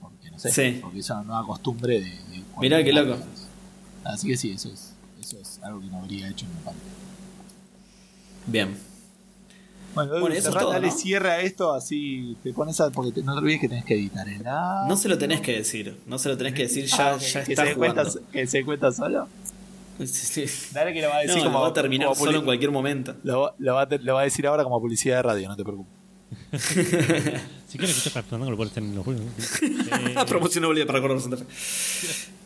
Porque no sé, Sí. porque es una nueva costumbre de. de Mirá qué loco. Así que sí, eso es, eso es algo que no habría hecho en mi parte. Bien. Bueno, eso es todo, dale ¿no? cierre a esto, así te pones a. Porque te- no te olvides que tenés que editar el audio. No se lo tenés que decir. No se lo tenés que decir, ya, Ah, ya que está se cuenta, que se cuenta solo. Sí, sí. Dale que lo va a decir No, como. lo va a terminar solo en cualquier momento. Lo, va- lo va a te- lo va a decir ahora como publicidad de radio, no te preocupes. Si quieren escuchar Café Fandango, lo pueden hacer en los juegos. Eh, Promoción obligada para correr Santa Fe.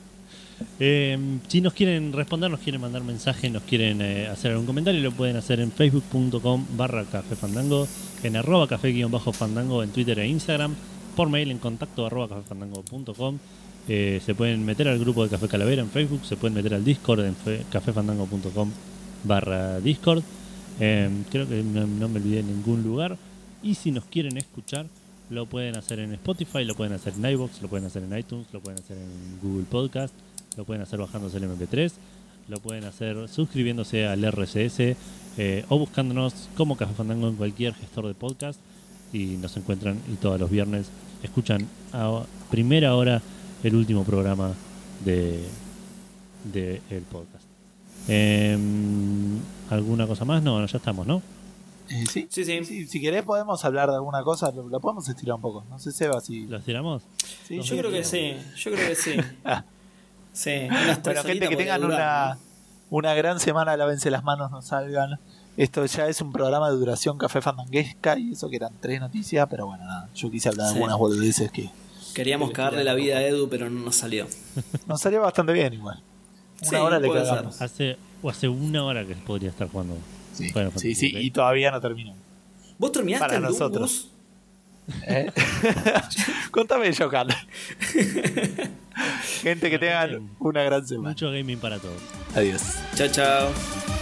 Eh, si nos quieren responder, nos quieren mandar mensaje, nos quieren eh, hacer algún comentario, lo pueden hacer en facebook.com barra café fandango, en arroba café guion bajo fandango en Twitter e Instagram, por mail en contacto arroba cafefandango.com. Eh, se pueden meter al grupo de Café Calavera en Facebook, se pueden meter al Discord en fe- cafefandango.com barra Discord. Eh, creo que no, no me olvidé de ningún lugar. Y si nos quieren escuchar, lo pueden hacer en Spotify, lo pueden hacer en iVoox, lo pueden hacer en iTunes, lo pueden hacer en Google Podcast, lo pueden hacer bajándose el MP3, lo pueden hacer suscribiéndose al RCS eh, o buscándonos como Café Fandango en cualquier gestor de podcast y nos encuentran y todos los viernes escuchan a primera hora el último programa de, de el podcast. Em, ¿Alguna cosa más? No, ya estamos, ¿no? Eh, sí. Sí, sí. Sí, si querés podemos hablar de alguna cosa, lo, lo podemos estirar un poco. No sé, Seba, si... ¿Lo tiramos? Sí, Yo creo que sí, yo creo que sí. Sí, unas tres Bueno, gente que tengan durar, una, una gran semana, lávense las manos, no salgan. Esto ya es un programa de duración café fandanguesca y eso que eran tres noticias, pero bueno, nada, yo quise hablar de Sí. algunas boludeces que. Queríamos cagarle la vida a Edu, pero no nos salió. nos salió bastante bien igual. Una Sí, hora le cagamos. Hace, o hace una hora que podría estar jugando. Sí, sí, VI. y todavía no terminó. ¿Vos terminaste Para el nosotros. ¿Eh? Contame yo, Carlos. Gente que tengan una gran semana. Mucho gaming para todos. Adiós. Chao, chao.